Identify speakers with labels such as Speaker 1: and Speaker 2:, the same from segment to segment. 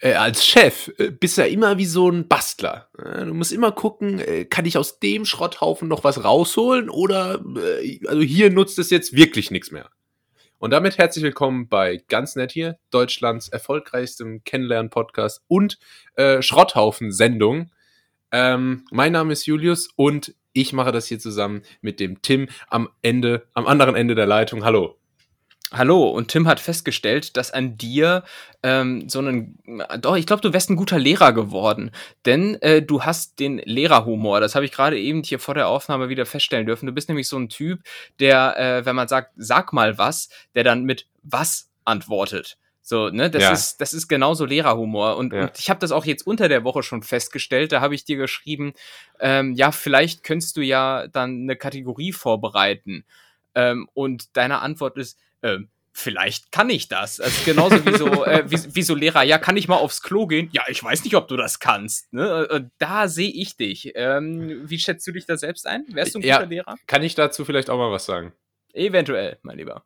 Speaker 1: äh, als Chef äh, bist du ja immer wie so ein Bastler. Äh, du musst immer gucken, äh, kann ich aus dem Schrotthaufen noch was rausholen oder äh, also hier nutzt es jetzt wirklich nichts mehr. Und damit herzlich willkommen bei Ganz Nett hier, Deutschlands erfolgreichstem Kennenlernen-Podcast und äh, Schrotthaufen-Sendung. Ähm, mein Name ist Julius und ich mache das hier zusammen mit dem Tim am Ende, am anderen Ende der Leitung. Hallo.
Speaker 2: Hallo, und Tim hat festgestellt, dass an dir ähm, so einen, doch, ich glaube, du wärst ein guter Lehrer geworden, denn äh, du hast den Lehrerhumor. Das habe ich gerade eben hier vor der Aufnahme wieder feststellen dürfen. Du bist nämlich so ein Typ, der, äh, wenn man sagt, sag mal was, der dann mit was antwortet. So, ne, das
Speaker 1: Ja.
Speaker 2: ist, das ist genauso Lehrerhumor. Und,
Speaker 1: Ja.
Speaker 2: und ich habe das auch jetzt unter der Woche schon festgestellt. Da habe ich dir geschrieben, ähm, ja, vielleicht könntest du ja dann eine Kategorie vorbereiten. Ähm, und deine Antwort ist, ähm, vielleicht kann ich das. Also genauso wie so, äh, wie, wie so Lehrer, ja, kann ich mal aufs Klo gehen? Ja, ich weiß nicht, ob du das kannst. Ne? Äh, Da sehe ich dich. Ähm, wie schätzt du dich da selbst ein? Wärst du ein
Speaker 1: Ja.
Speaker 2: guter Lehrer?
Speaker 1: Kann ich dazu vielleicht auch mal was sagen?
Speaker 2: Eventuell, mein Lieber.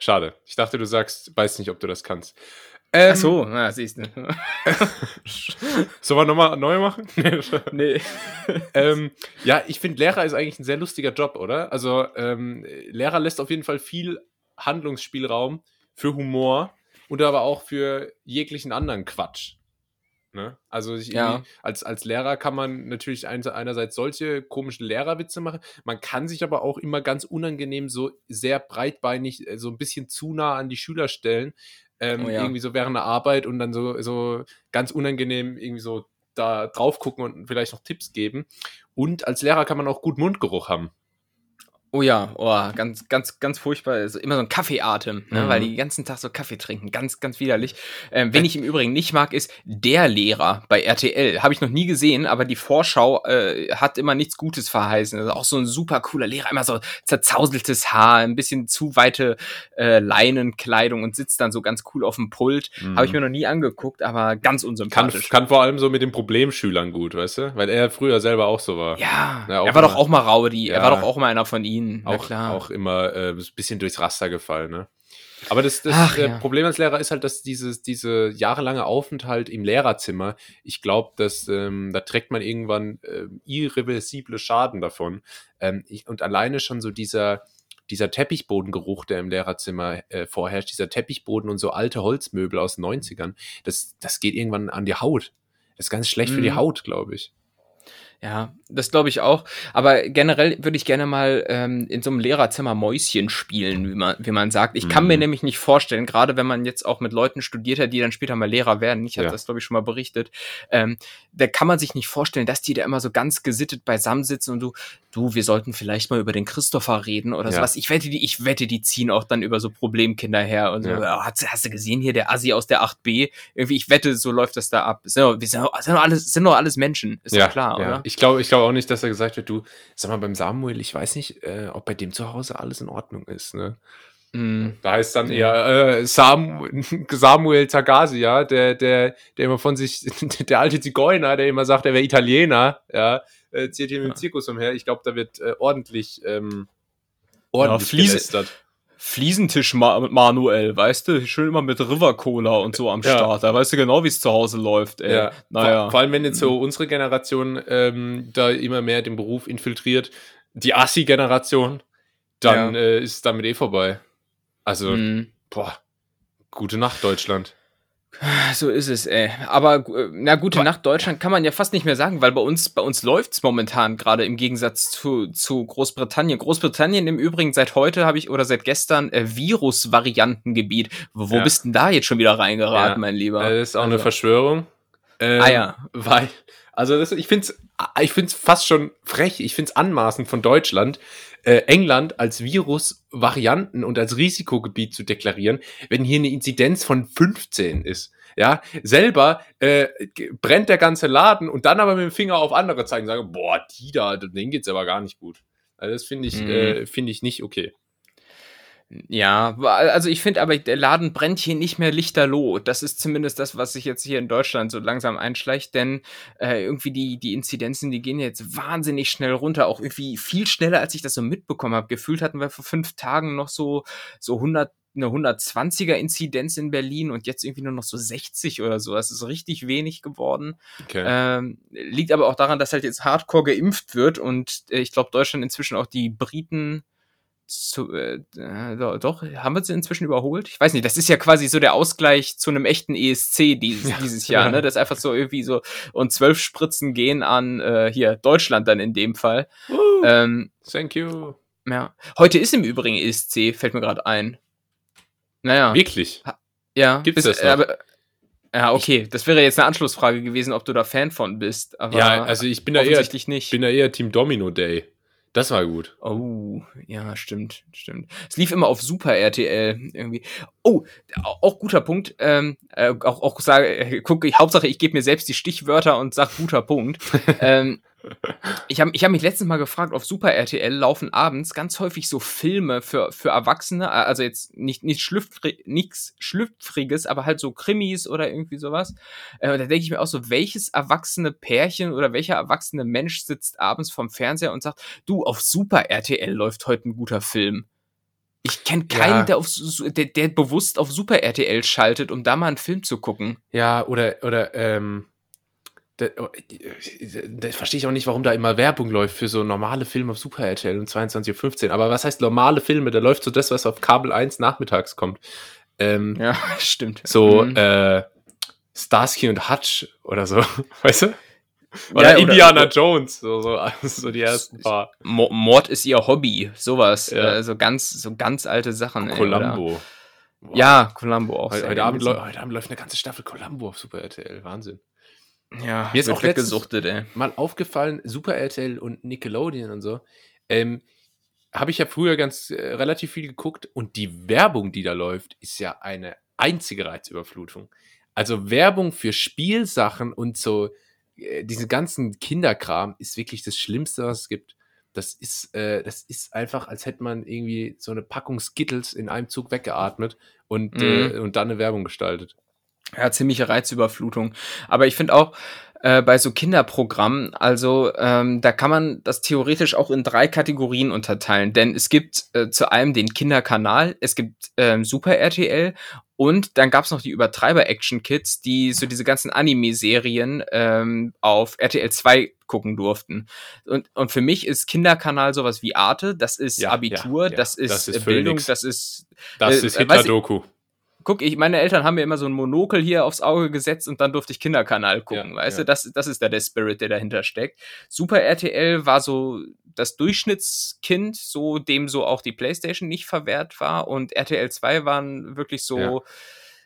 Speaker 1: Schade. Ich dachte, du sagst, weiß nicht, ob du das kannst. Ähm,
Speaker 2: Ach so, na, siehst du.
Speaker 1: Sollen wir nochmal neu machen?
Speaker 2: nee.
Speaker 1: ähm, ja, ich finde, Lehrer ist eigentlich ein sehr lustiger Job, oder? Also, ähm, Lehrer lässt auf jeden Fall viel Handlungsspielraum für Humor und aber auch für jeglichen anderen Quatsch. Ne? Also,
Speaker 2: Ja.
Speaker 1: als, als Lehrer kann man natürlich ein, einerseits solche komischen Lehrerwitze machen. Man kann sich aber auch immer ganz unangenehm so sehr breitbeinig, äh, so ein bisschen zu nah an die Schüler stellen. Ähm,
Speaker 2: Oh ja.
Speaker 1: Irgendwie so während der Arbeit und dann so, so ganz unangenehm irgendwie so da drauf gucken und vielleicht noch Tipps geben. Und als Lehrer kann man auch gut Mundgeruch haben.
Speaker 2: Oh ja, oh, ganz, ganz, ganz furchtbar. Also immer so ein Kaffeeatem, ne?
Speaker 1: Mhm.
Speaker 2: weil die den ganzen Tag so Kaffee trinken. Ganz, ganz widerlich. Ähm, wen ich im Übrigen nicht mag, ist der Lehrer bei RTL. Habe ich noch nie gesehen, aber die Vorschau äh, hat immer nichts Gutes verheißen. Also auch so ein super cooler Lehrer, immer so zerzauseltes Haar, ein bisschen zu weite äh, Leinenkleidung und sitzt dann so ganz cool auf dem Pult. Habe ich mir noch nie angeguckt, aber ganz
Speaker 1: kann,
Speaker 2: unsympathisch.
Speaker 1: kann vor allem so mit den Problemschülern gut, weißt du? Weil er früher selber auch so war.
Speaker 2: ja,
Speaker 1: Ja,
Speaker 2: er war doch
Speaker 1: immer-
Speaker 2: auch mal Raudi.
Speaker 1: Ja.
Speaker 2: Er war doch auch mal einer von ihnen. Na
Speaker 1: auch,
Speaker 2: klar.
Speaker 1: auch immer äh, ein bisschen durchs Raster gefallen, ne? Aber das, das
Speaker 2: Ach,
Speaker 1: äh,
Speaker 2: ja.
Speaker 1: Problem als Lehrer ist halt, dass dieses, diese jahrelange Aufenthalt im Lehrerzimmer, ich glaube, dass ähm, da trägt man irgendwann äh, irreversible Schaden davon. Ähm, ich, und alleine schon so dieser, dieser Teppichbodengeruch, der im Lehrerzimmer äh, vorherrscht, dieser Teppichboden und so alte Holzmöbel aus den 90ern, das, das geht irgendwann an die Haut. Das ist ganz schlecht für die
Speaker 2: Mhm.
Speaker 1: Haut, glaube ich.
Speaker 2: Ja, das glaube ich auch. Aber generell würde ich gerne mal ähm, in so einem Lehrerzimmer Mäuschen spielen, wie man, wie man sagt. Ich kann
Speaker 1: Mhm.
Speaker 2: mir nämlich nicht vorstellen, gerade wenn man jetzt auch mit Leuten studiert hat, die dann später mal Lehrer werden, ich hatte
Speaker 1: Ja.
Speaker 2: das, glaube ich, schon mal berichtet, ähm, da kann man sich nicht vorstellen, dass die da immer so ganz gesittet beisammen sitzen und du, du, wir sollten vielleicht mal über den Christopher reden oder
Speaker 1: Ja.
Speaker 2: sowas. Ich wette, die, ich wette, die ziehen auch dann über so Problemkinder her und so,
Speaker 1: Ja.
Speaker 2: oh, hast, du- hast du gesehen hier, der Assi aus der 8b? Irgendwie, ich wette, so läuft das da ab. Sind doch, wir sind, doch- sind doch alles, sind doch alles Menschen. Ist doch klar, oder?
Speaker 1: Ich glaube ich glaube auch nicht, dass er gesagt wird, du, sag mal, beim Samuel, ich weiß nicht, äh, ob bei dem zu Hause alles in Ordnung ist. Ne?
Speaker 2: Mm.
Speaker 1: Da heißt dann eher äh, Sam, Samuel Tagasi, ja, der, der, der immer von sich, der alte Zigeuner, der immer sagt, er wäre Italiener, ja, äh, zieht hier mit dem Zirkus umher. Ich glaube, da wird äh, ordentlich, ähm, ordentlich
Speaker 2: Fliese-
Speaker 1: gelästert.
Speaker 2: Fliesentisch Ma Manuel, weißt du, schön immer mit River Cola und so am
Speaker 1: Ja.
Speaker 2: Start. Da weißt du genau, wie es zu Hause läuft. Ey.
Speaker 1: Ja,
Speaker 2: naja.
Speaker 1: vor, vor allem, wenn jetzt so unsere Generation ähm, da immer mehr den Beruf infiltriert, die Assi-Generation, dann
Speaker 2: Ja.
Speaker 1: äh, ist damit eh vorbei. Also,
Speaker 2: Mm.
Speaker 1: boah, gute Nacht, Deutschland.
Speaker 2: So ist es, ey. Aber äh, na gute Nacht Deutschland kann man ja fast nicht mehr sagen, weil bei uns bei uns läuft's momentan gerade im Gegensatz zu, zu Großbritannien. Großbritannien im Übrigen seit heute habe ich oder seit gestern äh, Virus-Variantengebiet. Wo, wo
Speaker 1: Ja.
Speaker 2: bist denn da jetzt schon wieder reingeraten,
Speaker 1: Ja.
Speaker 2: mein Lieber?
Speaker 1: Äh, Das ist auch eine
Speaker 2: Also,
Speaker 1: Verschwörung. Ähm,
Speaker 2: Ah ja.
Speaker 1: Weil, also das, ich finde es ich find's fast schon frech, ich finde es anmaßend von Deutschland, äh, England als Virus-Varianten und als Risikogebiet zu deklarieren, wenn hier eine Inzidenz von 15 ist. Ja, selber äh, brennt der ganze Laden und dann aber mit dem Finger auf andere zeigen und sagen, boah, die da, denen geht's aber gar nicht gut. Also das finde ich,
Speaker 2: Mhm.
Speaker 1: äh, finde ich nicht okay.
Speaker 2: Ja, also ich finde aber, der Laden brennt hier nicht mehr lichterloh. Das ist zumindest das, was sich jetzt hier in Deutschland so langsam einschleicht, denn äh, irgendwie die, die Inzidenzen, die gehen jetzt wahnsinnig schnell runter, auch irgendwie viel schneller, als ich das so mitbekommen habe. Gefühlt hatten wir vor fünf Tagen noch so, so 100 eine 120er Inzidenz in Berlin und jetzt irgendwie nur noch so 60 oder so. Das ist richtig wenig geworden. Okay. Ähm, liegt aber auch daran, dass halt jetzt hardcore geimpft wird und äh, ich glaube, Deutschland inzwischen auch die Briten zu, äh, äh doch, haben wir sie inzwischen überholt? Ich weiß nicht, das ist ja quasi so der Ausgleich zu einem echten ESC dieses, ja, dieses Jahr, ja. ne? Das ist einfach so irgendwie so, und zwölf Spritzen gehen an äh, hier Deutschland dann in dem Fall.
Speaker 1: Uh, ähm, thank you.
Speaker 2: Ja. Heute ist im Übrigen ESC, fällt mir gerade ein. Naja.
Speaker 1: Wirklich?
Speaker 2: Ja.
Speaker 1: Gibt's bis, das noch? Aber,
Speaker 2: ja, okay. Das wäre jetzt eine Anschlussfrage gewesen, ob du da Fan von bist. Aber
Speaker 1: ja, also ich bin da eher,
Speaker 2: nicht.
Speaker 1: bin da eher Team Domino Day. Das war gut.
Speaker 2: Oh, ja, stimmt, stimmt. Es lief immer auf Super RTL irgendwie. Oh, auch guter Punkt. Ähm, äh, auch, auch sage, äh, guck, ich, Hauptsache, ich gebe mir selbst die Stichwörter und sag guter Punkt. ähm, ich habe ich hab mich letztens mal gefragt, auf Super RTL laufen abends ganz häufig so Filme für, für Erwachsene, also jetzt nicht, nicht schlüpfri nichts Schlüpfriges, aber halt so Krimis oder irgendwie sowas. Äh, da denke ich mir auch so, welches erwachsene Pärchen oder welcher erwachsene Mensch sitzt abends vorm Fernseher und sagt, du, auf Super RTL läuft heute ein guter Film. Ich kenne keinen, ja. der, auf, der, der bewusst auf Super RTL schaltet, um da mal einen Film zu gucken.
Speaker 1: Ja, oder, oder, ähm, das, oh, das verstehe ich auch nicht, warum da immer Werbung läuft für so normale Filme auf Super RTL um 22.15 Uhr. Aber was heißt normale Filme? Da läuft so das, was auf Kabel 1 nachmittags kommt.
Speaker 2: Ähm, ja, stimmt.
Speaker 1: So, mhm. äh, Starsky und Hutch oder so, weißt du? Oder, ja, Indiana oder, Jones, so, so, so, die ersten paar.
Speaker 2: Mord ist ihr Hobby, sowas. Ja. Äh, so ganz, so ganz alte Sachen.
Speaker 1: Columbo.
Speaker 2: Wow. Ja, Columbo auch.
Speaker 1: Heute, heute, Abend, heute Abend läuft eine ganze Staffel Columbo auf Super RTL. Wahnsinn.
Speaker 2: Ja,
Speaker 1: mir ist auch weggesuchtet, ey. mal aufgefallen, Super RTL und Nickelodeon und so. Ähm, habe ich ja früher ganz äh, relativ viel geguckt und die Werbung, die da läuft, ist ja eine einzige Reizüberflutung. Also Werbung für Spielsachen und so äh, diese ganzen Kinderkram ist wirklich das Schlimmste, was es gibt. Das ist, äh, das ist einfach, als hätte man irgendwie so eine Packung Skittles in einem Zug weggeatmet und, mhm. äh, und dann eine Werbung gestaltet
Speaker 2: ja, ziemliche Reizüberflutung. Aber ich finde auch, äh, bei so Kinderprogrammen, also ähm, da kann man das theoretisch auch in drei Kategorien unterteilen, denn es gibt äh, zu einem den Kinderkanal, es gibt ähm, Super RTL und dann gab's noch die Übertreiber-Action-Kids, die so diese ganzen Anime-Serien ähm, auf RTL 2 gucken durften. Und, und für mich ist Kinderkanal sowas wie Arte, das ist ja, Abitur, ja, ja. das ist, das ist Bildung, das ist.
Speaker 1: Das äh, ist Hitler-Doku
Speaker 2: guck, ich, meine Eltern haben mir immer so ein Monokel hier aufs Auge gesetzt und dann durfte ich Kinderkanal gucken, ja, weißt ja. du? Das, das ist da der Spirit, der dahinter steckt. Super RTL war so das Durchschnittskind, so dem so auch die Playstation nicht verwehrt war und RTL 2 waren wirklich so, ja,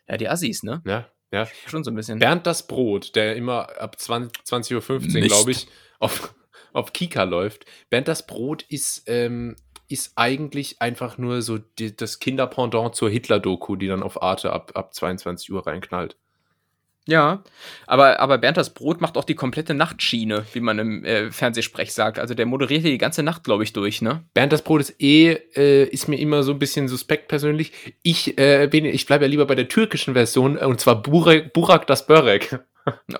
Speaker 2: ja die Assis, ne?
Speaker 1: Ja, ja.
Speaker 2: Schon so ein bisschen.
Speaker 1: Bernd das Brot, der immer ab 20.15 20 Uhr, glaube ich, auf, auf Kika läuft. Bernd das Brot ist ähm, ist eigentlich einfach nur so die, das Kinderpendant zur Hitler-Doku, die dann auf Arte ab, ab 22 Uhr reinknallt.
Speaker 2: Ja, aber, aber Bernd das Brot macht auch die komplette Nachtschiene, wie man im äh, Fernsehsprech sagt. Also der moderiert hier die ganze Nacht, glaube ich, durch, ne?
Speaker 1: Bernd das Brot ist eh, äh, ist mir immer so ein bisschen suspekt persönlich. Ich, äh, ich bleibe ja lieber bei der türkischen Version, und zwar Burak, Burak das Börek.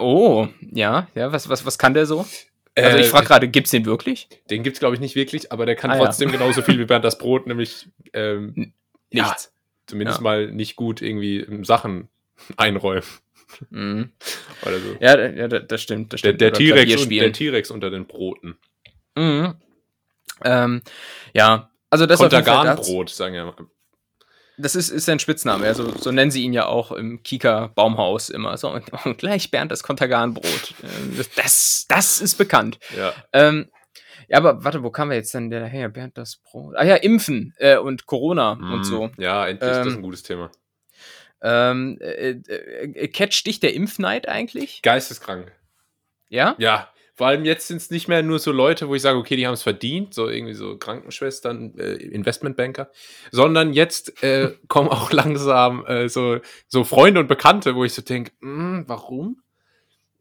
Speaker 2: Oh, ja, ja, was, was, was kann der so? Also ich frage äh, gerade, gibt's den wirklich?
Speaker 1: Den gibt's glaube ich nicht wirklich, aber der kann ah, trotzdem ja. genauso viel wie Bernd das Brot, nämlich ähm, nichts. Ja, zumindest ja. mal nicht gut irgendwie Sachen einräumen.
Speaker 2: Mhm. Oder so. Ja, ja, das stimmt. Das stimmt.
Speaker 1: Der, der T-Rex unter den Broten.
Speaker 2: Mhm. Ähm, ja, also das
Speaker 1: Kontergan-Brot, sagen ja
Speaker 2: das ist, ist sein Spitzname, also so nennen sie ihn ja auch im Kika-Baumhaus immer. So, und, und gleich Bernd das Konterganbrot. Ähm, das, das, ist bekannt.
Speaker 1: Ja.
Speaker 2: Ähm, ja, aber warte, wo kamen wir jetzt denn daher? Bernd das Brot. Ah ja, Impfen äh, und Corona mm, und so.
Speaker 1: Ja, endlich, ähm, das ist ein gutes Thema.
Speaker 2: Ähm, äh, äh, catcht dich der Impfneid eigentlich?
Speaker 1: Geisteskrank.
Speaker 2: Ja?
Speaker 1: Ja, vor allem jetzt sind es nicht mehr nur so Leute, wo ich sage, okay, die haben es verdient, so irgendwie so Krankenschwestern, äh, Investmentbanker, sondern jetzt äh, kommen auch langsam äh, so, so Freunde und Bekannte, wo ich so denke, hm, warum?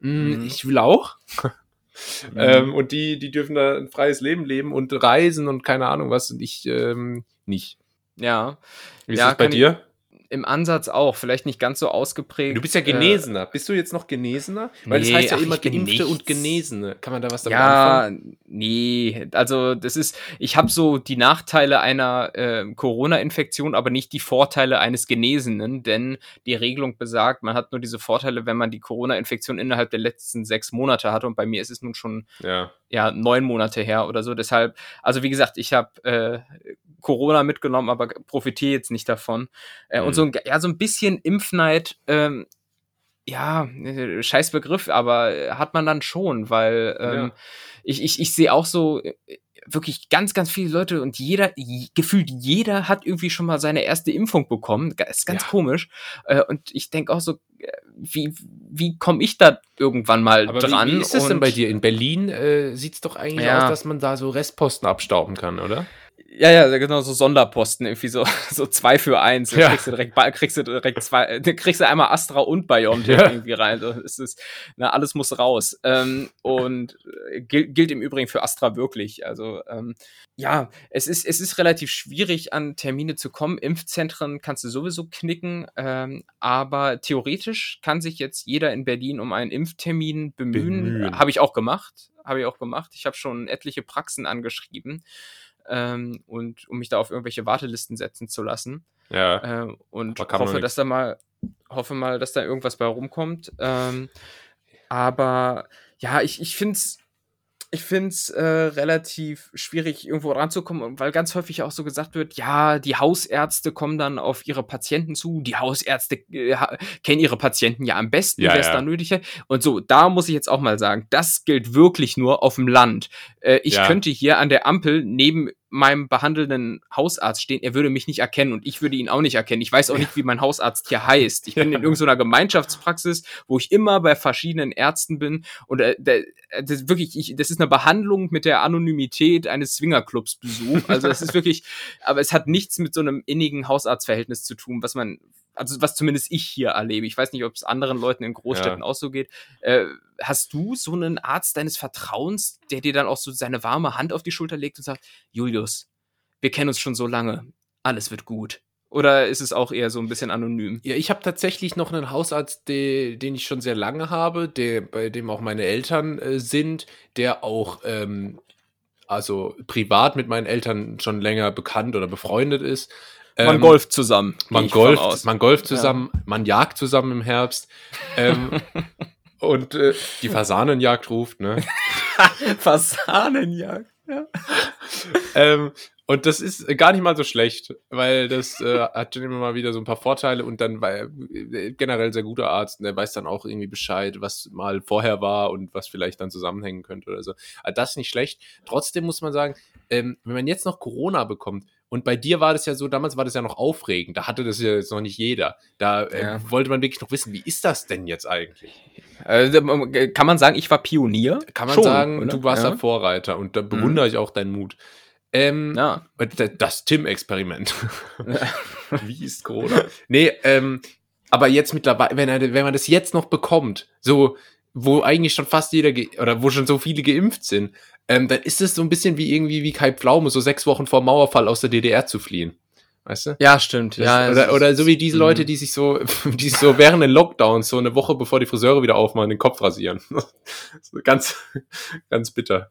Speaker 1: Mm, ich will auch. Mhm. ähm, und die, die dürfen da ein freies Leben leben und reisen und keine Ahnung was und ich ähm, nicht.
Speaker 2: Ja.
Speaker 1: Wie ist
Speaker 2: Ja,
Speaker 1: das bei
Speaker 2: kann ich-
Speaker 1: dir?
Speaker 2: Im Ansatz auch, vielleicht nicht ganz so ausgeprägt.
Speaker 1: Du bist ja
Speaker 2: äh,
Speaker 1: Genesener. bist du jetzt noch Genesener? Weil das
Speaker 2: Nee,
Speaker 1: heißt ja
Speaker 2: ach,
Speaker 1: immer Geimpfte und. Genesene. Kann man da was damit anfangen?
Speaker 2: Ja, nee, also das ist, ich habe so die Nachteile einer äh, Corona-Infektion, aber nicht die Vorteile eines Genesenen, denn die Regelung besagt, man hat nur diese Vorteile, wenn man die Corona-Infektion innerhalb der letzten sechs Monate hatte und bei mir ist es nun schon
Speaker 1: Ja.
Speaker 2: ja neun Monate her oder so. Deshalb, also wie gesagt, ich habe äh, Corona mitgenommen, aber profitiere jetzt nicht davon. Äh,
Speaker 1: Mhm.
Speaker 2: Und so ein, ja, so ein bisschen Impfneid, ähm, ja, scheiß Begriff, aber hat man dann schon, weil ähm,
Speaker 1: Ja.
Speaker 2: ich, ich, ich sehe auch so äh, wirklich ganz, ganz viele Leute und jeder, gefühlt jeder hat irgendwie schon mal seine erste Impfung bekommen. Das ist ganz
Speaker 1: Ja.
Speaker 2: komisch. Äh, und ich denke auch so, äh, wie, wie komme ich da irgendwann mal
Speaker 1: Aber
Speaker 2: dran?
Speaker 1: wie, wie ist das denn bei dir? In Berlin äh, sieht es doch eigentlich
Speaker 2: Ja.
Speaker 1: aus, dass man da so Restposten abstauben kann, oder?
Speaker 2: Ja, ja, genau, so Sonderposten, irgendwie so, so zwei für eins.
Speaker 1: Ja.
Speaker 2: kriegst du direkt, kriegst du direkt zwei, kriegst du einmal Astra und BioNTech
Speaker 1: Ja.
Speaker 2: irgendwie rein. So, es ist, na, alles muss raus. Ähm, und äh, gilt, gilt im Übrigen für Astra wirklich. Also, ähm, ja, es ist, es ist relativ schwierig, an Termine zu kommen. Impfzentren kannst du sowieso knicken, ähm, aber theoretisch kann sich jetzt jeder in Berlin um einen Impftermin bemühen.
Speaker 1: Bemühen.
Speaker 2: Habe ich auch gemacht. Habe ich auch gemacht. Ich habe schon etliche Praxen angeschrieben ähm, und um mich da auf irgendwelche Wartelisten setzen zu lassen.
Speaker 1: Ja.
Speaker 2: Äh, und hoffe, dass da mal, hoffe mal, dass da irgendwas bei rumkommt. Ähm, aber ja, ich, ich finde es ich find's äh, relativ schwierig, irgendwo ranzukommen, weil ganz häufig auch so gesagt wird, ja, die Hausärzte kommen dann auf ihre Patienten zu, die Hausärzte äh, kennen ihre Patienten ja am besten,
Speaker 1: Ja,
Speaker 2: wer es
Speaker 1: ja.
Speaker 2: da nötig hat. Und so, da muss ich jetzt auch mal sagen, das gilt wirklich nur auf dem Land. Äh, ich
Speaker 1: Ja.
Speaker 2: könnte hier an der Ampel neben meinem behandelnden Hausarzt stehen, er würde mich nicht erkennen und ich würde ihn auch nicht erkennen. Ich weiß auch nicht, wie mein Hausarzt hier heißt. Ich bin
Speaker 1: Ja.
Speaker 2: in irgendeiner Gemeinschaftspraxis, wo ich immer bei verschiedenen Ärzten bin und äh, äh, das ist wirklich, ich, das ist eine Behandlung mit der Anonymität eines Swingerclubs Besuch. Also es ist wirklich, aber es hat nichts mit so einem innigen Hausarztverhältnis zu tun, was man, also was zumindest ich hier erlebe. Ich weiß nicht, ob es anderen Leuten in Großstädten
Speaker 1: Ja.
Speaker 2: auch so geht. Äh, hast du so einen Arzt deines Vertrauens, der dir dann auch so seine warme Hand auf die Schulter legt und sagt, Julius, wir kennen uns schon so lange, alles wird gut? Oder ist es auch eher so ein bisschen anonym?
Speaker 1: Ja, ich habe tatsächlich noch einen Hausarzt, de, den ich schon sehr lange habe, der, bei dem auch meine Eltern äh, sind, der auch ähm, also privat mit meinen Eltern schon länger bekannt oder befreundet ist.
Speaker 2: Man
Speaker 1: Ähm,
Speaker 2: golft zusammen.
Speaker 1: Man golft, man golft zusammen, man jagt zusammen im Herbst. Ähm, und äh, die Fasanenjagd ruft, ne?
Speaker 2: Fasanenjagd.
Speaker 1: ähm, und das ist gar nicht mal so schlecht, weil das äh, hat schon immer mal wieder so ein paar Vorteile und dann war er äh, generell sehr guter Arzt und der weiß dann auch irgendwie Bescheid, was mal vorher war und was vielleicht dann zusammenhängen könnte oder so. Also das ist nicht schlecht. Trotzdem muss man sagen, ähm, wenn man jetzt noch Corona bekommt und bei dir war das ja so, damals war das ja noch aufregend, da hatte das ja jetzt noch nicht jeder. Da äh,
Speaker 2: Ja.
Speaker 1: wollte man wirklich noch wissen, wie ist das denn jetzt eigentlich?
Speaker 2: Äh, kann man sagen, ich war Pionier?
Speaker 1: Kann man
Speaker 2: Schon,
Speaker 1: sagen,
Speaker 2: oder?
Speaker 1: du warst
Speaker 2: ja.
Speaker 1: der Vorreiter und da bewundere ich auch deinen Mut. Ähm,
Speaker 2: Ja.
Speaker 1: das Tim-Experiment. Wie ist Corona? Nee, ähm, aber jetzt mittlerweile, wenn, er, wenn man das jetzt noch bekommt, so, wo eigentlich schon fast jeder, oder wo schon so viele geimpft sind, ähm, dann ist es so ein bisschen wie irgendwie wie Kai Pflaume, so sechs Wochen vor Mauerfall aus der DDR zu fliehen. Weißt du?
Speaker 2: Ja, stimmt.
Speaker 1: Das,
Speaker 2: ja,
Speaker 1: oder,
Speaker 2: ist-
Speaker 1: oder so wie diese
Speaker 2: Mhm.
Speaker 1: Leute, die sich so, die sich so während den Lockdowns so eine Woche bevor die Friseure wieder aufmachen, den Kopf rasieren. ganz, ganz bitter.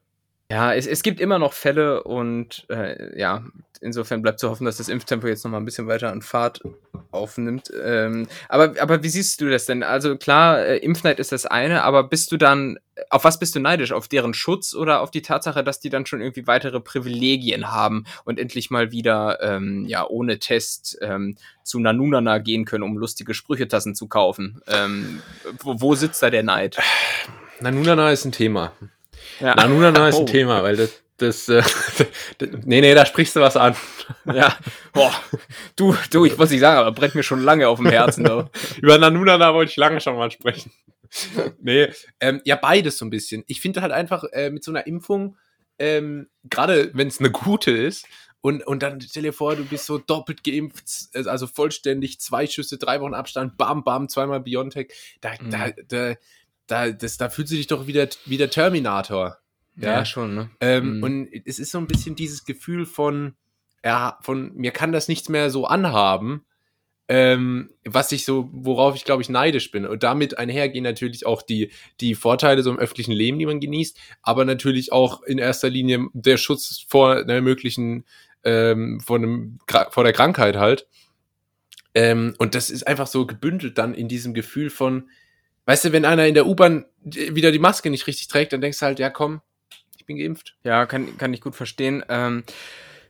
Speaker 2: Ja, es, es gibt immer noch Fälle und äh, ja, insofern bleibt zu hoffen, dass das Impftempo jetzt noch mal ein bisschen weiter an Fahrt aufnimmt. Ähm, aber, aber wie siehst du das denn? Also klar, äh, Impfneid ist das eine, aber bist du dann, auf was bist du neidisch? Auf deren Schutz oder auf die Tatsache, dass die dann schon irgendwie weitere Privilegien haben und endlich mal wieder, ähm, ja, ohne Test ähm, zu Nanunana gehen können, um lustige Sprüchetassen zu kaufen? Ähm, wo, wo sitzt da der Neid?
Speaker 1: Nanunana ist ein Thema.
Speaker 2: Ja.
Speaker 1: Nanunana ist ein
Speaker 2: Oh.
Speaker 1: Thema, weil das, das, äh, nee, nee, da sprichst du was an.
Speaker 2: Ja, boah, du, du, ich muss nicht sagen, aber brennt mir schon lange auf dem Herzen. Du.
Speaker 1: Über Nanunana wollte ich lange schon mal sprechen. nee, ähm, ja, beides so ein bisschen. Ich finde halt einfach äh, mit so einer Impfung, ähm, gerade wenn es eine gute ist, und, und dann stell dir vor, du bist so doppelt geimpft, äh, also vollständig, zwei Schüsse, drei Wochen Abstand, bam, bam, zweimal Biontech. Da,
Speaker 2: Mhm.
Speaker 1: da, da, da, das, da fühlst du dich doch wieder wie der Terminator. Ja.
Speaker 2: schon, ne?
Speaker 1: Ähm,
Speaker 2: Mhm.
Speaker 1: Und es ist so ein bisschen dieses Gefühl von, er von mir kann das nichts mehr so anhaben, ähm, was ich so, worauf ich glaube ich neidisch bin. Und damit einhergehen natürlich auch die, die Vorteile so im öffentlichen Leben, die man genießt, aber natürlich auch in erster Linie der Schutz vor einer möglichen, ähm, vor, einem, vor der Krankheit halt. Ähm, und das ist einfach so gebündelt dann in diesem Gefühl von, weißt du, wenn einer in der U-Bahn wieder die Maske nicht richtig trägt, dann denkst du halt, ja komm, ich bin geimpft.
Speaker 2: Ja, kann, kann ich gut verstehen. Ähm,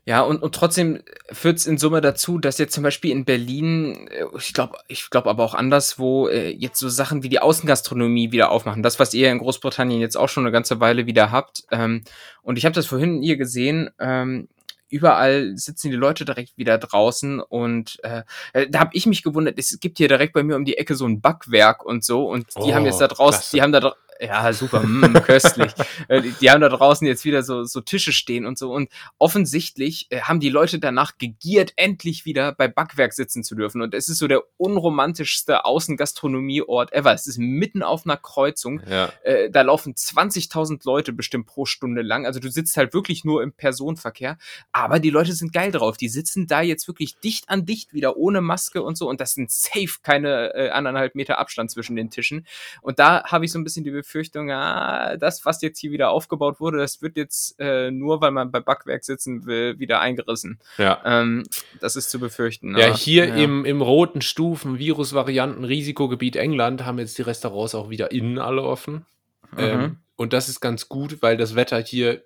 Speaker 2: ja, und, und trotzdem führt es in Summe dazu, dass jetzt zum Beispiel in Berlin, äh, ich glaube, ich glaube aber auch anderswo, äh, jetzt so Sachen wie die Außengastronomie wieder aufmachen. Das, was ihr in Großbritannien jetzt auch schon eine ganze Weile wieder habt. Ähm, und ich habe das vorhin ihr gesehen, ähm, überall sitzen die Leute direkt wieder draußen und äh, äh da habe ich mich gewundert, es gibt hier direkt bei mir um die Ecke so ein Backwerk und so und die oh, haben jetzt da draußen, klasse. die haben da ja, super, mm, köstlich. Äh, die, haben da draußen jetzt wieder so, so Tische stehen und so. Und offensichtlich äh, haben die Leute danach gegiert, endlich wieder bei Backwerk sitzen zu dürfen. Und es ist so der unromantischste Außengastronomieort ever. Es ist mitten auf einer Kreuzung. Ja. Äh, da laufen 20.000 Leute bestimmt pro Stunde lang. Also du sitzt halt wirklich nur im Personenverkehr. Aber die Leute sind geil drauf. Die sitzen da jetzt wirklich dicht an dicht wieder ohne Maske und so. Und das sind safe keine äh, anderthalb Meter Abstand zwischen den Tischen. Und da habe ich so ein bisschen die Befürchtung, Befürchtung, ah, das, was jetzt hier wieder aufgebaut wurde, das wird jetzt äh, nur, weil man bei Backwerk sitzen will, wieder eingerissen.
Speaker 1: Ja.
Speaker 2: Ähm, das ist zu befürchten.
Speaker 1: Ja, aber, hier ja. Im, im roten Stufen, Virusvarianten, Risikogebiet England haben jetzt die Restaurants auch wieder innen alle offen. Mhm. Ähm, und das ist ganz gut, weil das Wetter hier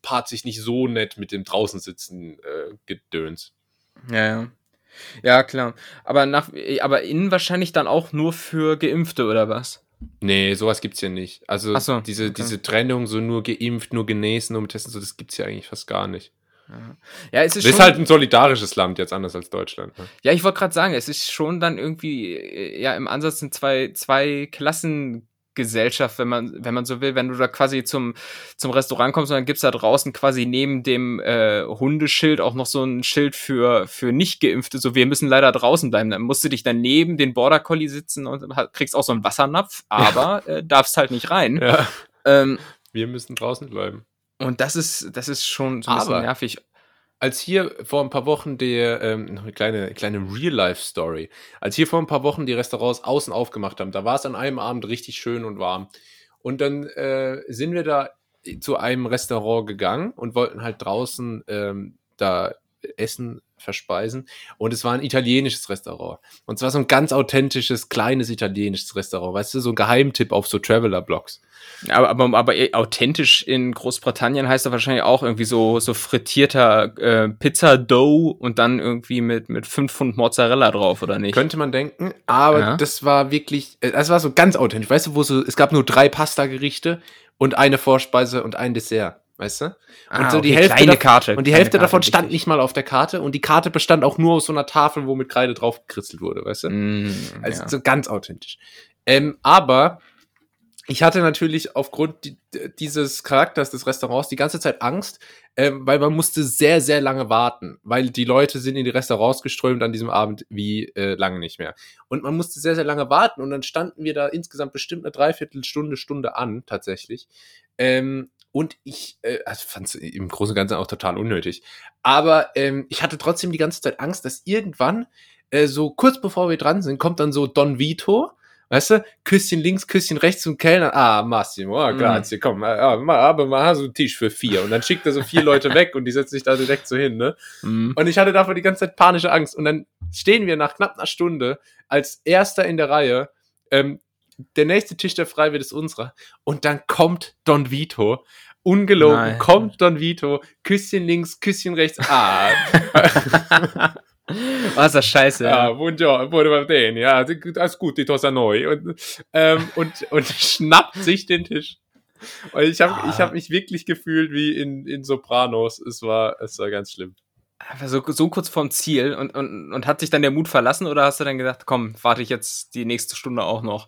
Speaker 1: paart sich nicht so nett mit dem draußen sitzen äh, Gedöns.
Speaker 2: Ja, ja. Ja, klar. Aber nach, aber innen wahrscheinlich dann auch nur für Geimpfte oder was?
Speaker 1: Nee, sowas gibt's ja nicht. Also so, diese, okay. diese Trennung, so nur geimpft, nur genesen, nur mit Testen, so, das gibt's ja eigentlich fast gar nicht.
Speaker 2: Ja, es ist,
Speaker 1: ist halt ein solidarisches Land jetzt anders als Deutschland. Ne?
Speaker 2: Ja, ich wollte gerade sagen, es ist schon dann irgendwie, äh, ja, im Ansatz sind zwei, zwei Klassen Gesellschaft, wenn man, wenn man so will, wenn du da quasi zum, zum Restaurant kommst und dann gibt's da draußen quasi neben dem äh, Hundeschild auch noch so ein Schild für, für Nicht-Geimpfte, so wir müssen leider draußen bleiben. Dann musst du dich daneben den Border Collie sitzen und kriegst auch so einen Wassernapf, aber ja. äh, darfst halt nicht rein.
Speaker 1: Ja. Ähm, wir müssen draußen bleiben.
Speaker 2: Und das ist, das ist schon so ein bisschen nervig
Speaker 1: als hier vor ein paar Wochen der, ähm, noch eine kleine, kleine Real-Life-Story, als hier vor ein paar Wochen die Restaurants außen aufgemacht haben, da war es an einem Abend richtig schön und warm. Und dann äh, sind wir da zu einem Restaurant gegangen und wollten halt draußen ähm, da essen, verspeisen. Und es war ein italienisches Restaurant. Und zwar so ein ganz authentisches, kleines italienisches Restaurant. Weißt du, so ein Geheimtipp auf so Traveler-Blogs.
Speaker 2: Aber, aber, aber authentisch in Großbritannien heißt das wahrscheinlich auch irgendwie so, so frittierter äh, Pizza-Dough und dann irgendwie mit, mit 5 Pfund Mozzarella drauf, oder nicht?
Speaker 1: Könnte man denken, aber ja. das war wirklich, äh, das war so ganz authentisch. Weißt du, wo so, es gab nur drei Pasta-Gerichte und eine Vorspeise und ein Dessert weißt du? Und
Speaker 2: ah, so okay, die Hälfte kleine Karte.
Speaker 1: Und die Hälfte Karte, davon stand richtig. nicht mal auf der Karte und die Karte bestand auch nur aus so einer Tafel, wo mit Kreide drauf gekritzelt wurde, weißt du? Mm, also ja. so ganz authentisch. Ähm, aber ich hatte natürlich aufgrund die, dieses Charakters des Restaurants die ganze Zeit Angst, ähm, weil man musste sehr, sehr lange warten, weil die Leute sind in die Restaurants geströmt an diesem Abend wie äh, lange nicht mehr. Und man musste sehr, sehr lange warten und dann standen wir da insgesamt bestimmt eine Dreiviertelstunde, Stunde an, tatsächlich. Ähm, und ich äh, also fand es im Großen und Ganzen auch total unnötig. Aber ähm, ich hatte trotzdem die ganze Zeit Angst, dass irgendwann, äh, so kurz bevor wir dran sind, kommt dann so Don Vito, weißt du, Küsschen links, Küsschen rechts zum Kellner. Ah, Massimo, oh, grazie, mm. komm, ah, mal, aber mal so einen Tisch für vier. Und dann schickt er so vier Leute weg und die setzen sich da direkt so hin, ne? Mm. Und ich hatte davor die ganze Zeit panische Angst. Und dann stehen wir nach knapp einer Stunde als Erster in der Reihe. Ähm, der nächste Tisch, der frei wird, ist unserer. Und dann kommt Don Vito Ungelogen, Nein. kommt Don Vito, Küsschen links, Küsschen rechts. Ah.
Speaker 2: Was ist das scheiße.
Speaker 1: Ja, buongiorno, buongiorno bene, ja, alles gut, die Tosa neu. Und, ähm, und, und schnappt sich den Tisch. Und ich habe ah. ich hab mich wirklich gefühlt wie in, in Sopranos. Es war, es war ganz schlimm.
Speaker 2: So, so kurz vorm Ziel und, und, und hat sich dann der Mut verlassen oder hast du dann gedacht, komm, warte ich jetzt die nächste Stunde auch noch?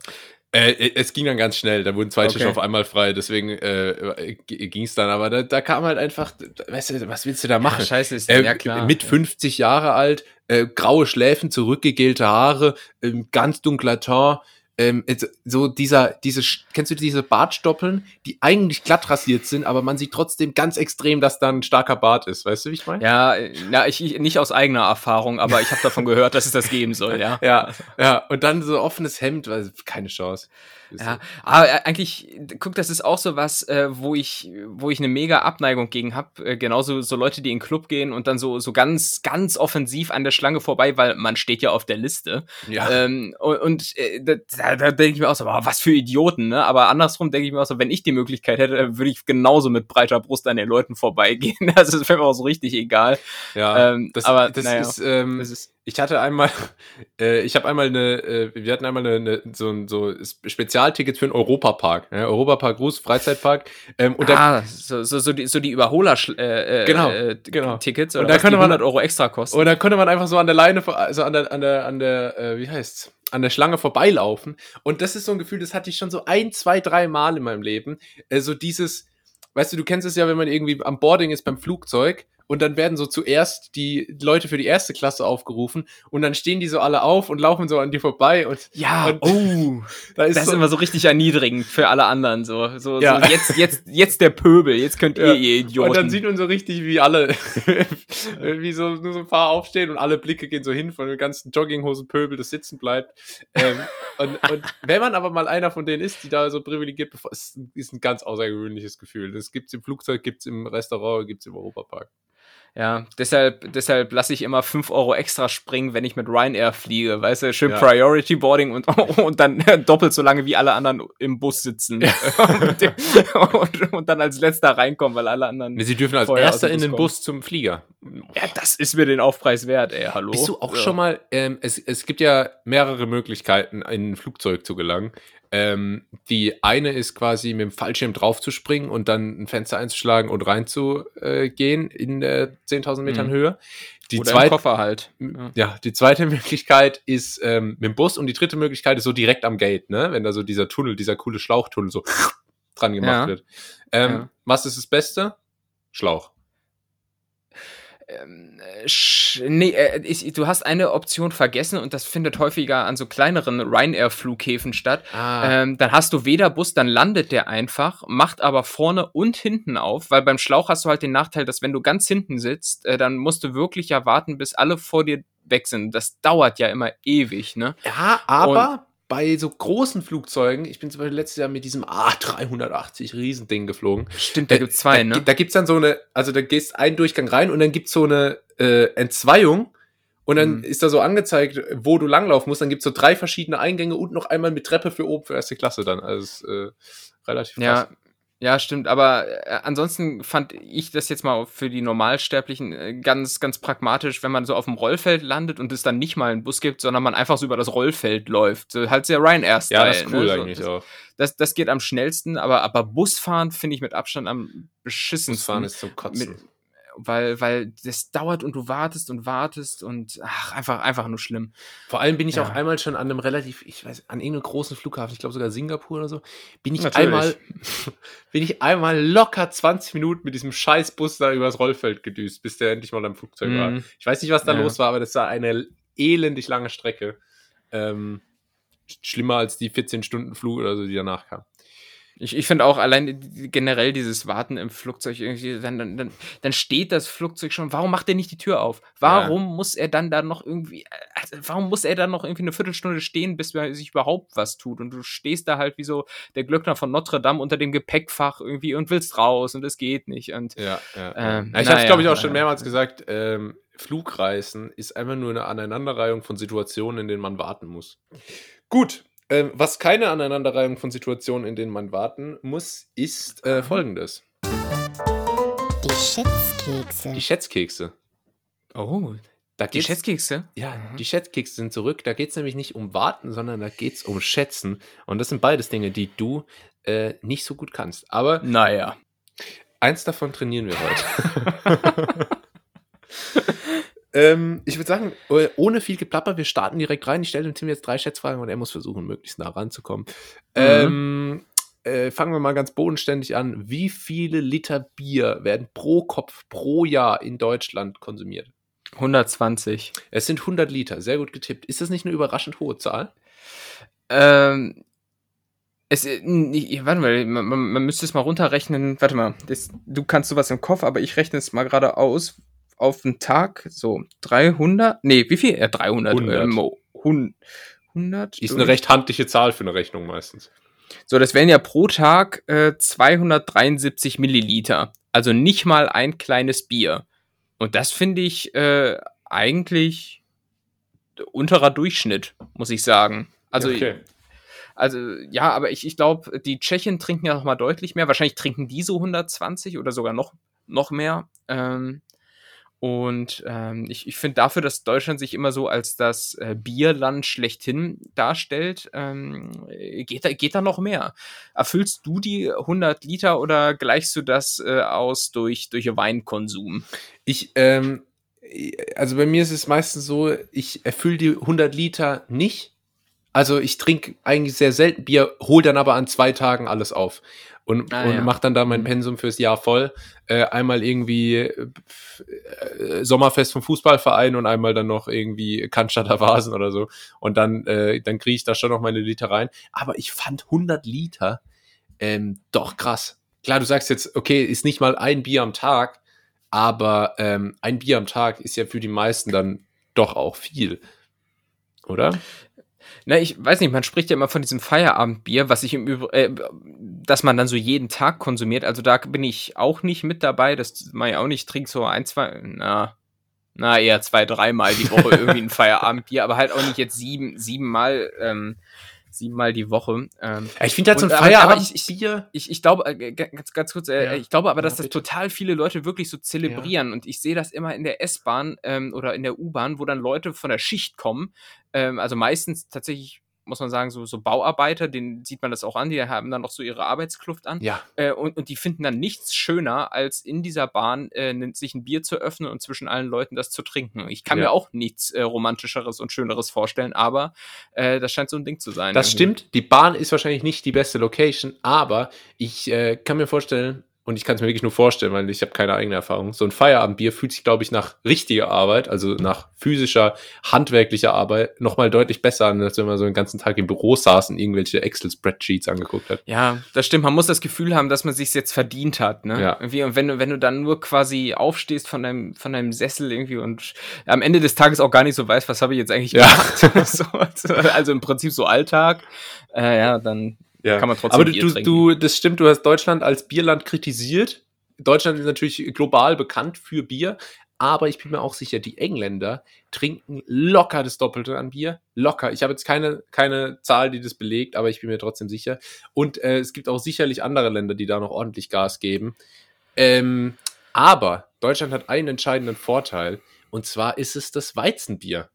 Speaker 1: Äh, äh, es ging dann ganz schnell, da wurden zwei okay. Tische auf einmal frei, deswegen äh, ging es dann. Aber da, da kam halt einfach, weißt du, was willst du da machen? Ja,
Speaker 2: scheiße, ist
Speaker 1: äh,
Speaker 2: ja klar.
Speaker 1: Mit 50 Jahre alt, äh, graue Schläfen, zurückgegelte Haare, äh, ganz dunkler Ton, ähm, so dieser, diese, kennst du diese Bartstoppeln, die eigentlich glatt rasiert sind, aber man sieht trotzdem ganz extrem, dass da ein starker Bart ist. Weißt du, wie ich meine?
Speaker 2: Ja, na, ich, ich nicht aus eigener Erfahrung, aber ich habe davon gehört, dass es das geben soll, ja.
Speaker 1: Ja, ja. Und dann so offenes Hemd, also keine Chance.
Speaker 2: Ja, aber äh, eigentlich, guck, das ist auch so was, äh, wo ich, wo ich eine mega Abneigung gegen hab. Äh, genauso so Leute, die in den Club gehen und dann so, so ganz, ganz offensiv an der Schlange vorbei, weil man steht ja auf der Liste.
Speaker 1: Ja.
Speaker 2: Ähm, und und äh, da, da denke ich mir auch so, boah, was für Idioten, ne? Aber andersrum denke ich mir auch so, wenn ich die Möglichkeit hätte, würde ich genauso mit breiter Brust an den Leuten vorbeigehen. Also das wäre mir auch so richtig egal.
Speaker 1: Ja, ähm, das, aber das, naja, ist, ähm, das ist ich hatte einmal, äh, ich habe einmal eine, äh, wir hatten einmal eine, eine, so ein so Spezialticket für einen Europapark, ja, Europapark Ruß, Freizeitpark.
Speaker 2: Ähm, und ah, so, so, so, die, so die Überholer äh,
Speaker 1: äh, genau, äh, genau.
Speaker 2: Tickets
Speaker 1: oder und da könnte
Speaker 2: man 100 Euro extra kosten.
Speaker 1: Und da konnte man einfach so an der Leine, also an der, an der, an der, äh, wie heißt's? an der Schlange vorbeilaufen. Und das ist so ein Gefühl, das hatte ich schon so ein, zwei, drei Mal in meinem Leben. Äh, so dieses, weißt du, du kennst es ja, wenn man irgendwie am Boarding ist beim Flugzeug und dann werden so zuerst die Leute für die erste Klasse aufgerufen und dann stehen die so alle auf und laufen so an dir vorbei und
Speaker 2: ja,
Speaker 1: und
Speaker 2: oh, da ist das ist so, immer so richtig erniedrigend für alle anderen so so, ja. so jetzt jetzt jetzt der Pöbel, jetzt könnt ihr ja. ihr Idioten.
Speaker 1: Und dann sieht man so richtig wie alle wie so nur so ein paar aufstehen und alle Blicke gehen so hin von den ganzen Jogginghosen Pöbel, das sitzen bleibt. ähm, und, und wenn man aber mal einer von denen ist, die da so privilegiert, ist, ist ein ganz außergewöhnliches Gefühl. Das gibt's im Flugzeug, gibt's im Restaurant, gibt's im Europapark.
Speaker 2: Ja, deshalb, deshalb lasse ich immer 5 Euro extra springen, wenn ich mit Ryanair fliege. Weißt du, schön ja. Priority Boarding und, und dann doppelt so lange wie alle anderen im Bus sitzen. Ja. und, und, dann als letzter reinkommen, weil alle anderen.
Speaker 1: Sie dürfen als erster in den kommen. Bus zum Flieger.
Speaker 2: Ja, das ist mir den Aufpreis wert, ey, hallo.
Speaker 1: Bist du auch ja. schon mal, ähm, es, es gibt ja mehrere Möglichkeiten, in ein Flugzeug zu gelangen. Ähm, die eine ist quasi mit dem Fallschirm draufzuspringen und dann ein Fenster einzuschlagen und reinzugehen in äh, 10.000 Metern mhm. Höhe.
Speaker 2: Die Oder zweite, Koffer halt.
Speaker 1: Ja. ja. die zweite Möglichkeit ist ähm, mit dem Bus und die dritte Möglichkeit ist so direkt am Gate, ne? Wenn da so dieser Tunnel, dieser coole Schlauchtunnel so dran gemacht ja. wird. Ähm, ja. Was ist das Beste? Schlauch
Speaker 2: ähm, nee, äh, ich, du hast eine Option vergessen und das findet häufiger an so kleineren Ryanair-Flughäfen statt. Ah. Ähm, dann hast du weder Bus, dann landet der einfach, macht aber vorne und hinten auf, weil beim Schlauch hast du halt den Nachteil, dass wenn du ganz hinten sitzt, äh, dann musst du wirklich ja warten, bis alle vor dir weg sind. Das dauert ja immer ewig, ne?
Speaker 1: Ja, aber und bei so großen Flugzeugen, ich bin zum Beispiel letztes Jahr mit diesem A380 Riesending geflogen.
Speaker 2: Stimmt, da, da gibt's zwei,
Speaker 1: da,
Speaker 2: ne?
Speaker 1: Da gibt's dann so eine, also da gehst einen Durchgang rein und dann gibt's so eine äh, Entzweiung und dann mhm. ist da so angezeigt, wo du langlaufen musst. Dann gibt's so drei verschiedene Eingänge und noch einmal mit Treppe für oben für erste Klasse dann. Also ist, äh, relativ
Speaker 2: krass. Ja, ja, stimmt, aber äh, ansonsten fand ich das jetzt mal für die Normalsterblichen äh, ganz, ganz pragmatisch, wenn man so auf dem Rollfeld landet und es dann nicht mal einen Bus gibt, sondern man einfach so über das Rollfeld läuft. So, halt sehr Ryanair-Style.
Speaker 1: Ja, das ist cool ne? eigentlich
Speaker 2: das,
Speaker 1: auch.
Speaker 2: Das, das geht am schnellsten, aber, aber Busfahren finde ich mit Abstand am beschissensten.
Speaker 1: Busfahren ist zum Kotzen.
Speaker 2: Mit, weil, weil das dauert und du wartest und wartest und ach, einfach, einfach nur schlimm.
Speaker 1: Vor allem bin ich ja. auch einmal schon an einem relativ, ich weiß, an irgendeinem großen Flughafen, ich glaube sogar Singapur oder so, bin ich Natürlich. einmal, bin ich einmal locker 20 Minuten mit diesem Scheißbus da übers Rollfeld gedüst, bis der endlich mal am Flugzeug mhm. war. Ich weiß nicht, was da ja. los war, aber das war eine elendig lange Strecke. Ähm, schlimmer als die 14 Stunden Flug oder so, die danach kam.
Speaker 2: Ich, ich finde auch allein generell dieses Warten im Flugzeug irgendwie, dann, dann, dann, steht das Flugzeug schon. Warum macht er nicht die Tür auf? Warum ja. muss er dann da noch irgendwie, also warum muss er dann noch irgendwie eine Viertelstunde stehen, bis sich überhaupt was tut? Und du stehst da halt wie so der Glöckner von Notre Dame unter dem Gepäckfach irgendwie und willst raus und es geht nicht. Und,
Speaker 1: ja, ja, ähm, ja. Ich habe es, glaube ich, auch schon mehrmals gesagt, ähm, Flugreisen ist einfach nur eine Aneinanderreihung von Situationen, in denen man warten muss. Gut, ähm, was keine Aneinanderreihung von Situationen, in denen man warten muss, ist äh, folgendes.
Speaker 3: Die Schätzkekse.
Speaker 1: Die Schätzkekse.
Speaker 2: Oh, da die Schätzkekse?
Speaker 1: Ja, mhm. die Schätzkekse sind zurück. Da geht es nämlich nicht um Warten, sondern da geht es um Schätzen. Und das sind beides Dinge, die du äh, nicht so gut kannst. Aber
Speaker 2: naja.
Speaker 1: Eins davon trainieren wir heute. Ähm, ich würde sagen, äh, ohne viel Geplapper, wir starten direkt rein. Ich stelle dem Tim jetzt drei Schätzfragen und er muss versuchen, möglichst nah ranzukommen. Mhm. Ähm, äh, fangen wir mal ganz bodenständig an. Wie viele Liter Bier werden pro Kopf pro Jahr in Deutschland konsumiert?
Speaker 2: 120.
Speaker 1: Es sind 100 Liter, sehr gut getippt. Ist das nicht eine überraschend hohe Zahl?
Speaker 2: Ähm, es, äh, n- warte mal, man, man man müsste es mal runterrechnen. Warte mal, das, du kannst sowas im Kopf, aber ich rechne es mal gerade aus. Auf den Tag, so 300, nee, wie viel? Ja, 300.
Speaker 1: 100.
Speaker 2: Ähm, hun- 100?
Speaker 1: Ist eine recht handliche Zahl für eine Rechnung meistens.
Speaker 2: So, das wären ja pro Tag äh, 273 Milliliter. Also nicht mal ein kleines Bier. Und das finde ich äh, eigentlich unterer Durchschnitt, muss ich sagen. Also,
Speaker 1: okay.
Speaker 2: also ja, aber ich, ich glaube, die Tschechen trinken ja noch mal deutlich mehr. Wahrscheinlich trinken die so 120 oder sogar noch, noch mehr. Ähm, und ähm, ich, ich finde dafür, dass Deutschland sich immer so als das äh, Bierland schlechthin darstellt, ähm, geht, da, geht da noch mehr. Erfüllst du die 100 Liter oder gleichst du das äh, aus durch, durch Weinkonsum?
Speaker 1: Ich, ähm, also bei mir ist es meistens so, ich erfülle die 100 Liter nicht. Also ich trinke eigentlich sehr selten Bier, hol dann aber an zwei Tagen alles auf und,
Speaker 2: Ah,
Speaker 1: und
Speaker 2: ja.
Speaker 1: mach dann da mein
Speaker 2: Mhm.
Speaker 1: Pensum fürs Jahr voll. Äh, einmal irgendwie äh, äh, Sommerfest vom Fußballverein und einmal dann noch irgendwie Cannstatter Vasen oder so. Und dann, äh, dann kriege ich da schon noch meine Liter rein. Aber ich fand 100 Liter ähm, doch krass. Klar, du sagst jetzt, okay, ist nicht mal ein Bier am Tag, aber ähm, ein Bier am Tag ist ja für die meisten dann doch auch viel. Oder?
Speaker 2: Na, ich weiß nicht, man spricht ja immer von diesem Feierabendbier, was ich im Übrigen, äh, dass man dann so jeden Tag konsumiert. Also da bin ich auch nicht mit dabei. Das mache ich auch nicht. Trink so ein, zwei, na, na eher zwei, dreimal die Woche irgendwie ein Feierabendbier, aber halt auch nicht jetzt sieben, siebenmal, ähm, siebenmal die Woche. Ähm,
Speaker 1: Ja, ich finde halt so ein Feierabendbier.
Speaker 2: ich, ich glaube, äh, ganz, ganz kurz, äh,
Speaker 1: Ja.
Speaker 2: ich glaube aber,
Speaker 1: Ja,
Speaker 2: dass das
Speaker 1: bitte.
Speaker 2: total viele Leute wirklich so zelebrieren. Und ich sehe das immer in der S-Bahn ähm, oder in der U-Bahn, wo dann Leute von der Schicht kommen. Ähm, also meistens tatsächlich, muss man sagen, so, so Bauarbeiter, denen sieht man das auch an, die haben dann noch so ihre Arbeitskluft an.
Speaker 1: Ja,
Speaker 2: Äh, und, und die finden dann nichts schöner, als in dieser Bahn äh, sich ein Bier zu öffnen und zwischen allen Leuten das zu trinken. Ich kann
Speaker 1: Ja.
Speaker 2: mir auch nichts äh, romantischeres und schöneres vorstellen, aber äh, das scheint so ein Ding zu sein.
Speaker 1: das
Speaker 2: irgendwie.
Speaker 1: stimmt. Die Bahn ist wahrscheinlich nicht die beste Location, aber ich äh, kann mir vorstellen, und ich kann es mir wirklich nur vorstellen, weil ich habe keine eigene Erfahrung, so ein Feierabendbier fühlt sich, glaube ich, nach richtiger Arbeit, also nach physischer, handwerklicher Arbeit, nochmal deutlich besser an, als wenn man so den ganzen Tag im Büro saß und irgendwelche Excel-Spreadsheets angeguckt hat.
Speaker 2: Ja, das stimmt. Man muss das Gefühl haben, dass man sich jetzt verdient hat. Ne?
Speaker 1: Ja.
Speaker 2: Irgendwie, und wenn du, wenn du dann nur quasi aufstehst von deinem, von deinem Sessel irgendwie und am Ende des Tages auch gar nicht so weißt, was habe ich jetzt eigentlich
Speaker 1: Ja.
Speaker 2: gemacht. so, also im Prinzip so Alltag. Äh, ja, dann
Speaker 1: Ja.
Speaker 2: kann man trotzdem
Speaker 1: Aber du,
Speaker 2: Bier
Speaker 1: du,
Speaker 2: trinken.
Speaker 1: du, das stimmt, du hast Deutschland als Bierland kritisiert. Deutschland ist natürlich global bekannt für Bier, aber ich bin mir auch sicher, die Engländer trinken locker das Doppelte an Bier. Locker. Ich habe jetzt keine, keine Zahl, die das belegt, aber ich bin mir trotzdem sicher. Und äh, es gibt auch sicherlich andere Länder, die da noch ordentlich Gas geben. Ähm, aber Deutschland hat einen entscheidenden Vorteil, und zwar ist es das Weizenbier.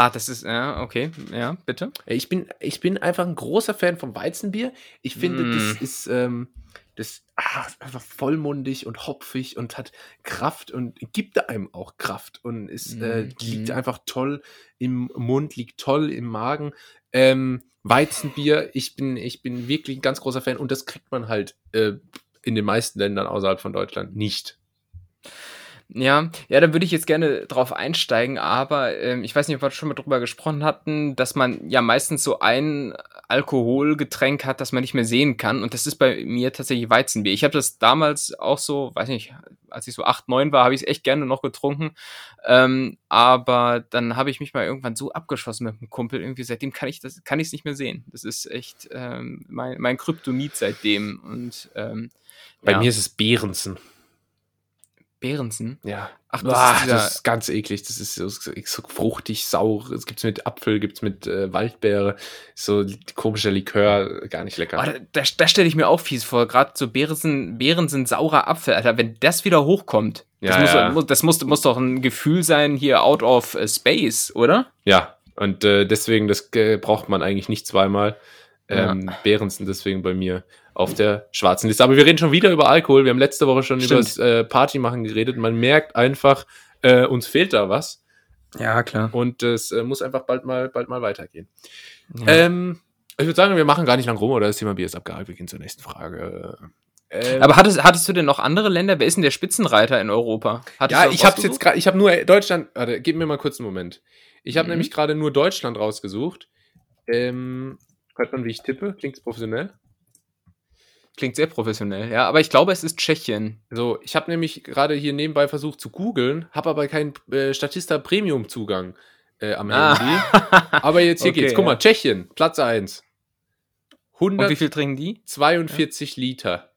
Speaker 2: Ah, das ist, ja, okay. Ja, bitte.
Speaker 1: Ja, Ich bin, ich bin einfach ein großer Fan vom Weizenbier. Ich finde,
Speaker 2: Mm.
Speaker 1: das ist, ähm, das ah, ist einfach vollmundig und hopfig und hat Kraft und gibt einem auch Kraft und ist, äh,
Speaker 2: Mm,
Speaker 1: liegt
Speaker 2: mm.
Speaker 1: einfach toll im Mund, liegt toll im Magen. Ähm, Weizenbier, ich bin, ich bin wirklich ein ganz großer Fan und das kriegt man halt äh, in den meisten Ländern außerhalb von Deutschland nicht.
Speaker 2: Ja, ja, da würde ich jetzt gerne drauf einsteigen, aber ähm, ich weiß nicht, ob wir schon mal drüber gesprochen hatten, dass man ja meistens so ein Alkoholgetränk hat, das man nicht mehr sehen kann. Und das ist bei mir tatsächlich Weizenbier. Ich habe das damals auch so, weiß nicht, als ich so acht, neun war, habe ich es echt gerne noch getrunken. Ähm, aber dann habe ich mich mal irgendwann so abgeschossen mit einem Kumpel. Irgendwie seitdem kann ich das, kann ich es nicht mehr sehen. Das ist echt ähm, mein, mein Kryptonit seitdem. Und ähm,
Speaker 1: Bei
Speaker 2: ja.
Speaker 1: mir ist es Behrensen.
Speaker 2: Behrensen.
Speaker 1: Ja.
Speaker 2: Ach,
Speaker 1: Das, Boah,
Speaker 2: ist dieser-
Speaker 1: das ist ganz eklig. Das ist so, so fruchtig, sauer. Es gibt's mit Apfel, gibt's mit äh, Waldbeere. So komischer Likör, gar nicht lecker.
Speaker 2: Oh, da da, stelle ich mir auch fies vor. Gerade so Beeren sind, Beeren sind saurer Apfel, Alter. Wenn das wieder hochkommt, das,
Speaker 1: ja.
Speaker 2: muss, das muss, muss doch ein Gefühl sein hier out of äh, space, oder?
Speaker 1: Ja, und äh, deswegen, das äh, braucht man eigentlich nicht zweimal. Ähm, Behrensen deswegen bei mir auf der schwarzen Liste. Aber wir reden schon wieder über Alkohol. Wir haben letzte Woche schon über
Speaker 2: Stimmt.
Speaker 1: das äh, Partymachen geredet. Man merkt einfach, äh, uns fehlt da was.
Speaker 2: Ja, klar.
Speaker 1: Und es äh, muss einfach bald mal, bald mal weitergehen.
Speaker 2: Ja.
Speaker 1: Ähm, ich würde sagen, wir machen gar nicht lang rum, oder das Thema Bier ist abgehakt. Wir gehen zur nächsten Frage. Ähm,
Speaker 2: Aber hattest, hattest du denn noch andere Länder? Wer ist denn der Spitzenreiter in Europa? Hattest
Speaker 1: ja, ich habe jetzt gerade, ich habe nur Deutschland, warte, gib mir mal kurz einen Moment. Ich habe
Speaker 2: Mhm.
Speaker 1: nämlich gerade nur Deutschland rausgesucht. Ähm, hört man, wie ich tippe? Klingt professionell?
Speaker 2: Klingt sehr professionell, ja. Aber ich glaube, es ist Tschechien.
Speaker 1: So, ich habe nämlich gerade hier nebenbei versucht zu googeln, habe aber keinen äh, Statista Premium Zugang äh, am
Speaker 2: Ah.
Speaker 1: Handy. Aber jetzt hier
Speaker 2: Okay,
Speaker 1: geht's. Guck
Speaker 2: ja.
Speaker 1: mal, Tschechien, Platz 1.
Speaker 2: Und wie
Speaker 1: 142
Speaker 2: viel trinken die?
Speaker 1: Liter.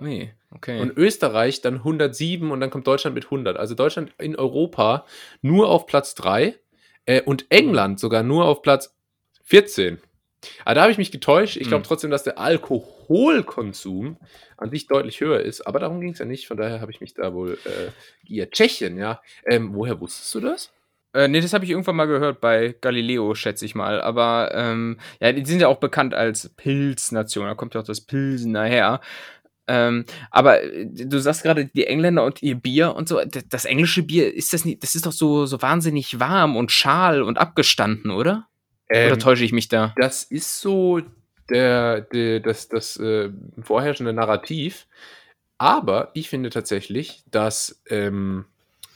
Speaker 2: Ui, okay.
Speaker 1: Und Österreich dann 107 und dann kommt Deutschland mit 100. Also Deutschland in Europa nur auf Platz 3 äh, und England sogar nur auf Platz 14. Aber da habe ich mich getäuscht. Ich glaube
Speaker 2: Hm.
Speaker 1: trotzdem, dass der Alkoholkonsum an sich deutlich höher ist. Aber darum ging es ja nicht. Von daher habe ich mich da wohl äh, geirrt. Tschechien, ja. Ähm, woher wusstest du das?
Speaker 2: Äh, nee, das habe ich irgendwann mal gehört bei Galileo, schätze ich mal. Aber ähm, ja, die sind ja auch bekannt als Pilznation. Da kommt ja auch das Pilsen daher. Ähm, aber äh, du sagst gerade, die Engländer und ihr Bier und so, d- das englische Bier, ist das nicht, das ist doch so, so wahnsinnig warm und schal und abgestanden, oder? Oder
Speaker 1: Ähm,
Speaker 2: täusche ich mich da?
Speaker 1: das ist so der, der, das, das äh, vorherrschende Narrativ. Aber ich finde tatsächlich, dass ähm,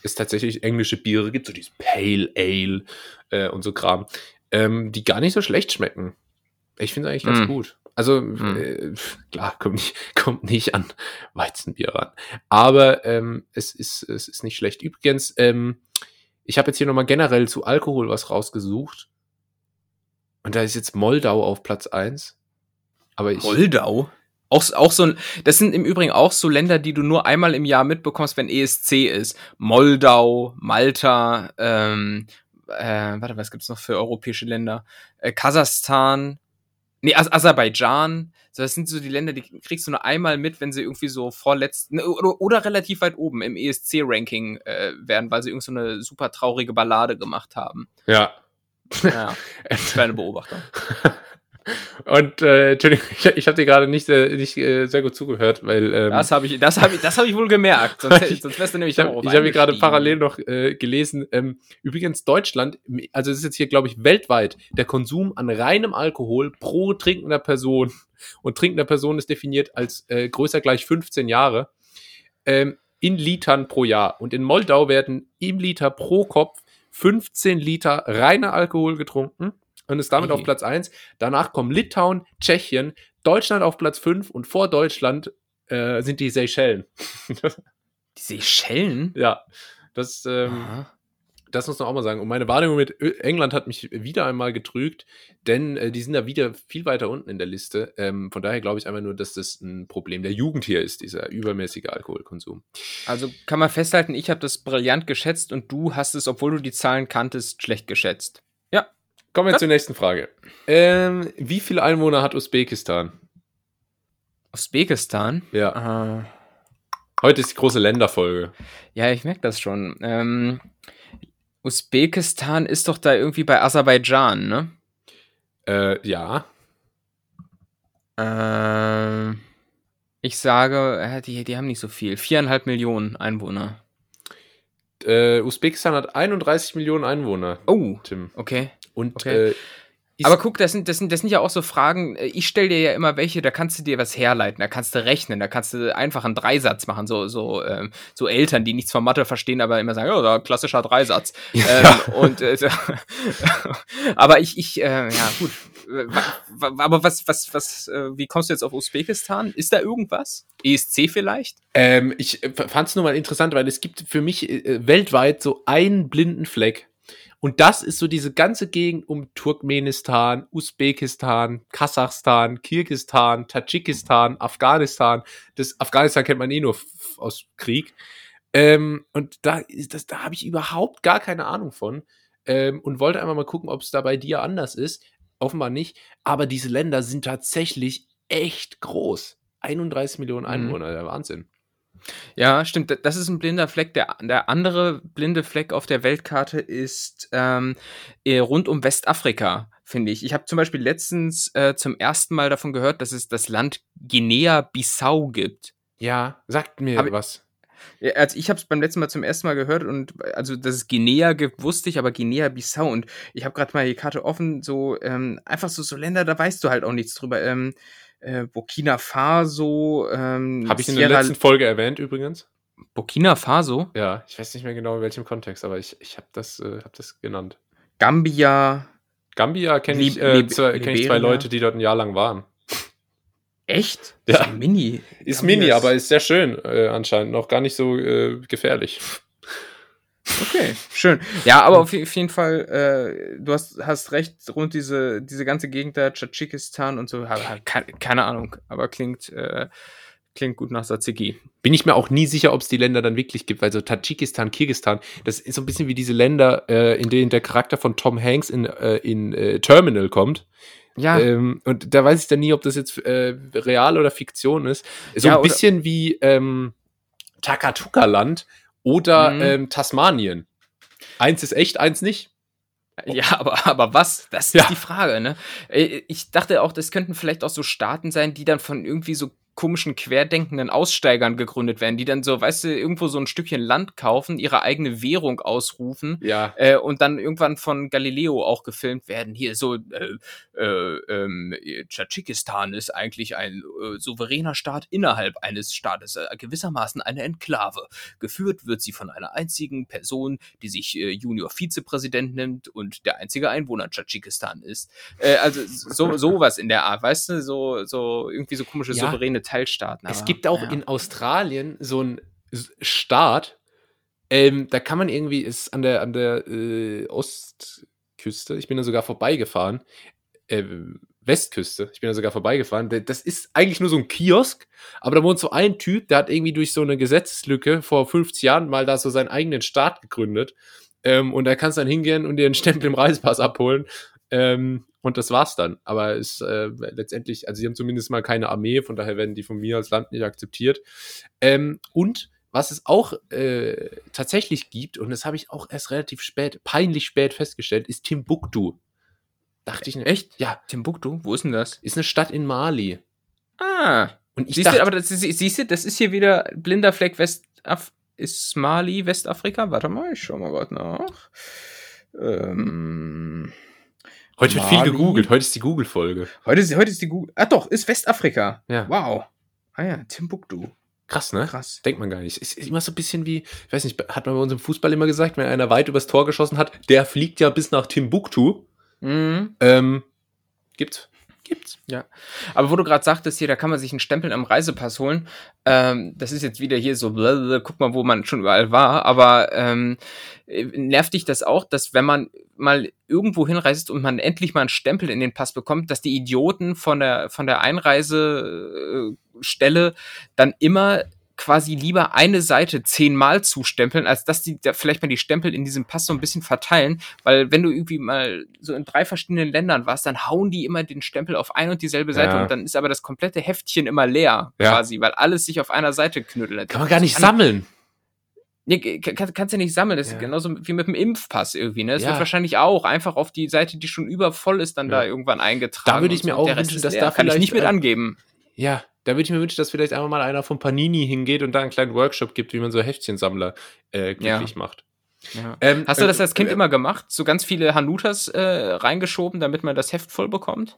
Speaker 1: es tatsächlich englische Biere gibt, so dieses Pale Ale äh, und so Kram, ähm, die gar nicht so schlecht schmecken. Ich finde es eigentlich ganz
Speaker 2: Mm.
Speaker 1: gut. Also,
Speaker 2: Mm.
Speaker 1: äh, klar, kommt nicht, kommt nicht an Weizenbier ran. Aber ähm, es, ist, es ist nicht schlecht. Übrigens, ähm, ich habe jetzt hier nochmal generell zu Alkohol was rausgesucht. Und da ist jetzt Moldau auf Platz 1. Aber ich.
Speaker 2: Moldau? Auch, auch so ein, das sind im Übrigen auch so Länder, die du nur einmal im Jahr mitbekommst, wenn ESC ist. Moldau, Malta, ähm, äh, warte, was gibt's noch für europäische Länder? Äh, Kasachstan, nee, Az Aserbaidschan. So, das sind so die Länder, die kriegst du nur einmal mit, wenn sie irgendwie so vorletzt ne, oder, oder relativ weit oben im ESC-Ranking äh, werden, weil sie irgend so eine super traurige Ballade gemacht haben.
Speaker 1: Ja.
Speaker 2: Ja, kleine Beobachtung.
Speaker 1: Und äh, Entschuldigung, ich, ich habe dir gerade nicht, äh, nicht äh, sehr gut zugehört, weil ähm,
Speaker 2: Das habe ich, das habe ich, das habe ich wohl gemerkt. Sonst,
Speaker 1: Ich-
Speaker 2: sonst wärst du nämlich
Speaker 1: ich habe
Speaker 2: auch
Speaker 1: ich hab hier gerade parallel noch äh, gelesen. Ähm, übrigens Deutschland, also es ist jetzt hier glaube ich weltweit der Konsum an reinem Alkohol pro trinkender Person und trinkender Person ist definiert als äh, größer gleich 15 Jahre ähm, in Litern pro Jahr. Und in Moldau werden im Liter pro Kopf 15 Liter reiner Alkohol getrunken und ist damit
Speaker 2: Hey.
Speaker 1: auf Platz 1. Danach kommen Litauen, Tschechien, Deutschland auf Platz 5 und vor Deutschland äh, sind die Seychellen.
Speaker 2: Die Seychellen?
Speaker 1: ja, das, ähm,
Speaker 2: Aha.
Speaker 1: Das muss man auch mal sagen. Und meine Wahrnehmung mit England hat mich wieder einmal getrügt, denn äh, die sind da wieder viel weiter unten in der Liste. Ähm, von daher glaube ich einfach nur, dass das ein Problem der Jugend hier ist, dieser übermäßige Alkoholkonsum.
Speaker 2: Also kann man festhalten, ich habe das brillant geschätzt und du hast es, obwohl du die Zahlen kanntest, schlecht geschätzt. Ja.
Speaker 1: Kommen wir
Speaker 2: Ja.
Speaker 1: zur nächsten Frage. Ähm, wie viele Einwohner hat Usbekistan?
Speaker 2: Usbekistan?
Speaker 1: Ja,
Speaker 2: Äh,
Speaker 1: heute ist die große Länderfolge.
Speaker 2: ja, ich merke das schon. Ähm, Usbekistan ist doch da irgendwie bei Aserbaidschan, ne?
Speaker 1: Äh, ja,
Speaker 2: Ähm, ich sage, äh, die, die haben nicht so viel. Viereinhalb Millionen Einwohner.
Speaker 1: äh, Usbekistan hat 31 Millionen Einwohner,
Speaker 2: Oh,
Speaker 1: Tim.
Speaker 2: okay.
Speaker 1: Und
Speaker 2: Okay.
Speaker 1: äh, ist,
Speaker 2: Aber guck, das sind, das, sind, das sind ja auch so Fragen, äh, ich stelle dir ja immer welche, da kannst du dir was herleiten, da kannst du rechnen, da kannst du einfach einen Dreisatz machen, so, so, ähm, so Eltern, die nichts von Mathe verstehen, aber immer sagen, ja, da, klassischer Dreisatz.
Speaker 1: Ja.
Speaker 2: Ähm, und, äh, aber ich, ich, äh, ja, gut. Äh, Aber was, was, was, äh, wie kommst du jetzt auf Usbekistan? Ist da irgendwas? ESC vielleicht?
Speaker 1: Ähm, ich fand es nur mal interessant, weil es gibt für mich äh, weltweit so einen blinden Fleck. Und das ist so diese ganze Gegend um Turkmenistan, Usbekistan, Kasachstan, Kirgistan, Tadschikistan, Afghanistan. Das Afghanistan kennt man eh nur aus Krieg. Ähm, und da, ist das, da habe ich überhaupt gar keine Ahnung von. Ähm, und wollte einfach mal gucken, ob es da bei dir anders ist. Offenbar nicht. Aber diese Länder sind tatsächlich echt groß. 31 Millionen
Speaker 2: Mhm.
Speaker 1: Einwohner, der Wahnsinn.
Speaker 2: Ja, stimmt. da- Das ist ein blinder Fleck. Der, der andere blinde Fleck auf der Weltkarte ist ähm, eh, rund um Westafrika, finde ich. Ich habe zum Beispiel letztens äh, zum ersten Mal davon gehört, dass es das Land Guinea-Bissau gibt.
Speaker 1: Ja, sagt mir
Speaker 2: Aber-
Speaker 1: was.
Speaker 2: Also ich habe es beim letzten Mal zum ersten Mal gehört und also dass es Guinea gibt, wusste ich, aber Guinea-Bissau und ich habe gerade mal die Karte offen, so ähm, einfach so, so Länder, da weißt du halt auch nichts drüber. Ähm, äh, Burkina Faso, ähm,
Speaker 1: Habe ich in der letzten Folge erwähnt übrigens.
Speaker 2: Burkina Faso,
Speaker 1: Ja, ich weiß nicht mehr genau in welchem Kontext, aber ich, ich habe das, äh, hab das genannt.
Speaker 2: Gambia,
Speaker 1: Gambia kenne ich, äh, kenn ich zwei? Leute, die dort ein Jahr lang waren.
Speaker 2: Echt?
Speaker 1: Ja.
Speaker 2: So Mini.
Speaker 1: Ist
Speaker 2: Gambia
Speaker 1: mini, aber ist sehr schön äh, anscheinend. Noch gar nicht so äh, gefährlich.
Speaker 2: Okay, schön. Ja, aber auf, auf jeden Fall, äh, du hast, hast recht, rund diese, diese ganze Gegend da, Tadschikistan und so, keine, keine Ahnung, aber klingt, äh, klingt gut nach Tzatziki.
Speaker 1: Bin ich mir auch nie sicher, ob es die Länder dann wirklich gibt, weil so Tadschikistan, Kirgistan, das ist so ein bisschen wie diese Länder, äh, in denen der Charakter von Tom Hanks in, äh, in äh, Terminal kommt.
Speaker 2: Ja,
Speaker 1: Ähm, und da weiß ich dann nie, ob das jetzt äh, real oder Fiktion ist. So
Speaker 2: Ja,
Speaker 1: ein bisschen wie ähm, Takatuka-Land oder
Speaker 2: Mhm.
Speaker 1: ähm, Tasmanien. Eins ist echt, eins nicht.
Speaker 2: Ja, aber, aber was? Das ist
Speaker 1: Ja.
Speaker 2: die Frage, ne? Äh, Ich dachte auch, das könnten vielleicht auch so Staaten sein, die dann von irgendwie so komischen, querdenkenden Aussteigern gegründet werden, die dann so, weißt du, irgendwo so ein Stückchen Land kaufen, ihre eigene Währung ausrufen
Speaker 1: Ja.
Speaker 2: äh, und dann irgendwann von Galileo auch gefilmt werden. Hier so, äh, äh, ähm, Tadschikistan ist eigentlich ein äh, souveräner Staat innerhalb eines Staates, äh, gewissermaßen eine Enklave. Geführt wird sie von einer einzigen Person, die sich äh, Junior Vizepräsident nennt und der einzige Einwohner Tadschikistan ist. Also so sowas in der Art, weißt du, so so irgendwie so komische
Speaker 1: Ja.
Speaker 2: souveräne Teilstaaten.
Speaker 1: Es
Speaker 2: aber,
Speaker 1: gibt auch
Speaker 2: ja.
Speaker 1: in Australien so einen Staat, ähm, da kann man irgendwie, ist an der, an der äh, Ostküste, ich bin da sogar vorbeigefahren, äh, Westküste, ich bin da sogar vorbeigefahren, da- das ist eigentlich nur so ein Kiosk, aber da wohnt so ein Typ, der hat irgendwie durch so eine Gesetzeslücke vor 50 Jahren mal da so seinen eigenen Staat gegründet ähm, und da kannst du dann hingehen und dir einen Stempel im Reisepass abholen ähm, und das war's dann. Aber es äh, letztendlich, also sie haben zumindest mal keine Armee, von daher werden die von mir als Land nicht akzeptiert. Ähm, und was es auch äh, tatsächlich gibt, und das habe ich auch erst relativ spät, peinlich spät festgestellt, ist Timbuktu. Dachte ich, echt? Ja,
Speaker 2: Timbuktu, wo ist denn das?
Speaker 1: ist eine Stadt in Mali.
Speaker 2: Ah,
Speaker 1: Und ich
Speaker 2: siehst
Speaker 1: dachte,
Speaker 2: du, aber das ist, siehst du, das ist hier wieder blinder Fleck Westaf ist Mali Westafrika? Warte mal, ich schau mal gerade nach. Ähm,
Speaker 1: heute wird viel
Speaker 2: Mali.
Speaker 1: gegoogelt, heute ist die Google-Folge.
Speaker 2: heute ist heute ist die Google. Ah doch, ist Westafrika.
Speaker 1: Ja.
Speaker 2: Wow. Ah ja, Timbuktu.
Speaker 1: Krass, ne?
Speaker 2: Krass.
Speaker 1: Denkt man gar nicht. Ist immer so ein bisschen wie, ich weiß nicht, hat man bei uns im Fußball immer gesagt, wenn einer weit übers Tor geschossen hat, der fliegt ja bis nach Timbuktu.
Speaker 2: Mhm.
Speaker 1: Ähm, gibt's. Gibt's.
Speaker 2: Aber wo du gerade sagtest, hier, da kann man sich einen Stempel am Reisepass holen. Ähm, das ist jetzt wieder hier so, blablabla, guck mal, wo man schon überall war. Aber ähm, äh, nervt dich das auch, dass wenn man mal irgendwo hinreist und man endlich mal einen Stempel in den Pass bekommt, dass die Idioten von der von der Einreisestelle dann immer quasi lieber eine Seite zehnmal zustempeln, als dass die da vielleicht mal die Stempel in diesem Pass so ein bisschen verteilen, weil wenn du irgendwie mal so in drei verschiedenen Ländern warst, dann hauen die immer den Stempel auf ein und dieselbe Seite
Speaker 1: Ja.
Speaker 2: und dann ist aber das komplette Heftchen immer leer
Speaker 1: Ja.
Speaker 2: quasi, weil alles sich auf einer Seite knüttelt.
Speaker 1: Kann man gar nicht sammeln.
Speaker 2: Nee, kann, kannst du nicht sammeln. Das
Speaker 1: Ja.
Speaker 2: ist genauso wie mit dem Impfpass irgendwie. Ne? Es
Speaker 1: Ja.
Speaker 2: wird wahrscheinlich auch einfach auf die Seite, die schon übervoll ist, dann
Speaker 1: Ja.
Speaker 2: da irgendwann eingetragen.
Speaker 1: Da würde ich mir auch wünschen, dass da
Speaker 2: kann ich
Speaker 1: vielleicht,
Speaker 2: nicht mit
Speaker 1: äh,
Speaker 2: angeben.
Speaker 1: Ja, da würde ich mir wünschen, dass vielleicht einfach mal einer von Panini hingeht und da einen kleinen Workshop gibt, wie man so Heftchensammler äh, glücklich macht.
Speaker 2: Ja.
Speaker 1: Ähm,
Speaker 2: Hast du das
Speaker 1: äh,
Speaker 2: als Kind
Speaker 1: äh,
Speaker 2: immer gemacht? So ganz viele Hanutas äh, reingeschoben, damit man das Heft voll bekommt?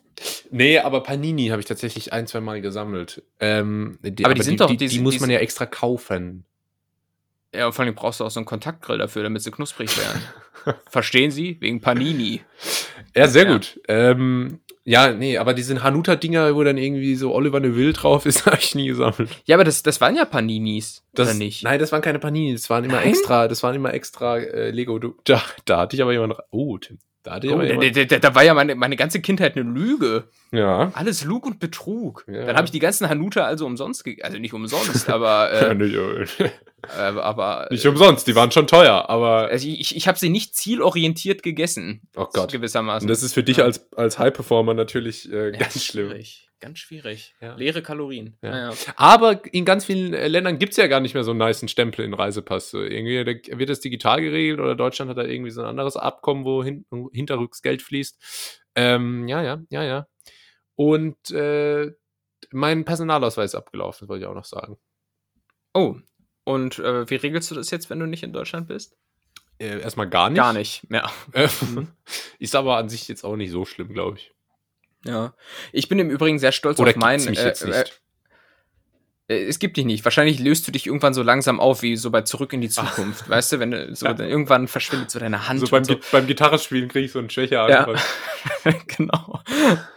Speaker 1: Nee, aber Panini habe ich tatsächlich ein, zwei Mal gesammelt. Ähm, die,
Speaker 2: Aber die sind doch-
Speaker 1: die,
Speaker 2: die
Speaker 1: die muss
Speaker 2: die
Speaker 1: man ja extra kaufen.
Speaker 2: Ja, und vor allem brauchst du auch so einen Kontaktgrill dafür, damit sie knusprig werden. Verstehen Sie? Wegen Panini.
Speaker 1: Ja, sehr
Speaker 2: Ja.
Speaker 1: gut. Ähm, ja, nee, aber diese Hanuta-Dinger, wo dann irgendwie so Oliver Neville drauf ist, habe ich nie gesammelt.
Speaker 2: Ja, aber das, das waren ja Paninis,
Speaker 1: Das,
Speaker 2: oder nicht?
Speaker 1: Nein, das waren keine Panini, das waren immer
Speaker 2: Nein?
Speaker 1: extra, das waren immer extra äh, Lego. Da, da hatte ich aber jemand. Oh, Tim, da hatte ich
Speaker 2: Oh,
Speaker 1: aber jemand.
Speaker 2: da, da, da war ja meine, meine ganze Kindheit eine Lüge.
Speaker 1: Ja.
Speaker 2: Alles Lug und Betrug.
Speaker 1: Ja.
Speaker 2: Dann habe ich die ganzen Hanuta also umsonst, also nicht umsonst, aber, äh,
Speaker 1: äh,
Speaker 2: aber
Speaker 1: nicht umsonst, die waren schon teuer, aber
Speaker 2: also ich, ich habe sie nicht zielorientiert gegessen.
Speaker 1: Oh Gott.
Speaker 2: Gewissermaßen.
Speaker 1: und das ist für dich
Speaker 2: Ja.
Speaker 1: als, als High-Performer natürlich äh,
Speaker 2: Ja,
Speaker 1: ganz schlimm.
Speaker 2: Schwierig. Ganz schwierig.
Speaker 1: Ja.
Speaker 2: Leere Kalorien.
Speaker 1: Aber in ganz vielen äh, Ländern gibt's ja gar nicht mehr so einen niceen Stempel in Reisepass. Irgendwie wird das digital geregelt oder Deutschland hat da irgendwie so ein anderes Abkommen, wo hin, hinterrücks Geld fließt. Ähm, ja, ja, ja, ja. Und äh, mein Personalausweis ist abgelaufen, wollte ich auch noch sagen.
Speaker 2: Oh, und äh, wie regelst du das jetzt, wenn du nicht in Deutschland bist?
Speaker 1: Äh, erstmal gar nicht.
Speaker 2: Gar nicht mehr.
Speaker 1: Äh,
Speaker 2: Mhm.
Speaker 1: ist aber an sich jetzt auch nicht so schlimm, glaube ich.
Speaker 2: Ja. Ich bin im Übrigen sehr stolz
Speaker 1: Oder
Speaker 2: auf meinen.
Speaker 1: mich
Speaker 2: äh,
Speaker 1: jetzt
Speaker 2: äh,
Speaker 1: nicht?
Speaker 2: Äh, Es gibt dich nicht. Wahrscheinlich löst du dich irgendwann so langsam auf, wie so bei Zurück in die Zukunft. Weißt du, wenn du so
Speaker 1: Ja.
Speaker 2: irgendwann verschwindet so deine Hand.
Speaker 1: So beim,
Speaker 2: so.
Speaker 1: Gi- beim Gitarrespielen kriege ich so einen Schwäche
Speaker 2: Ja. genau.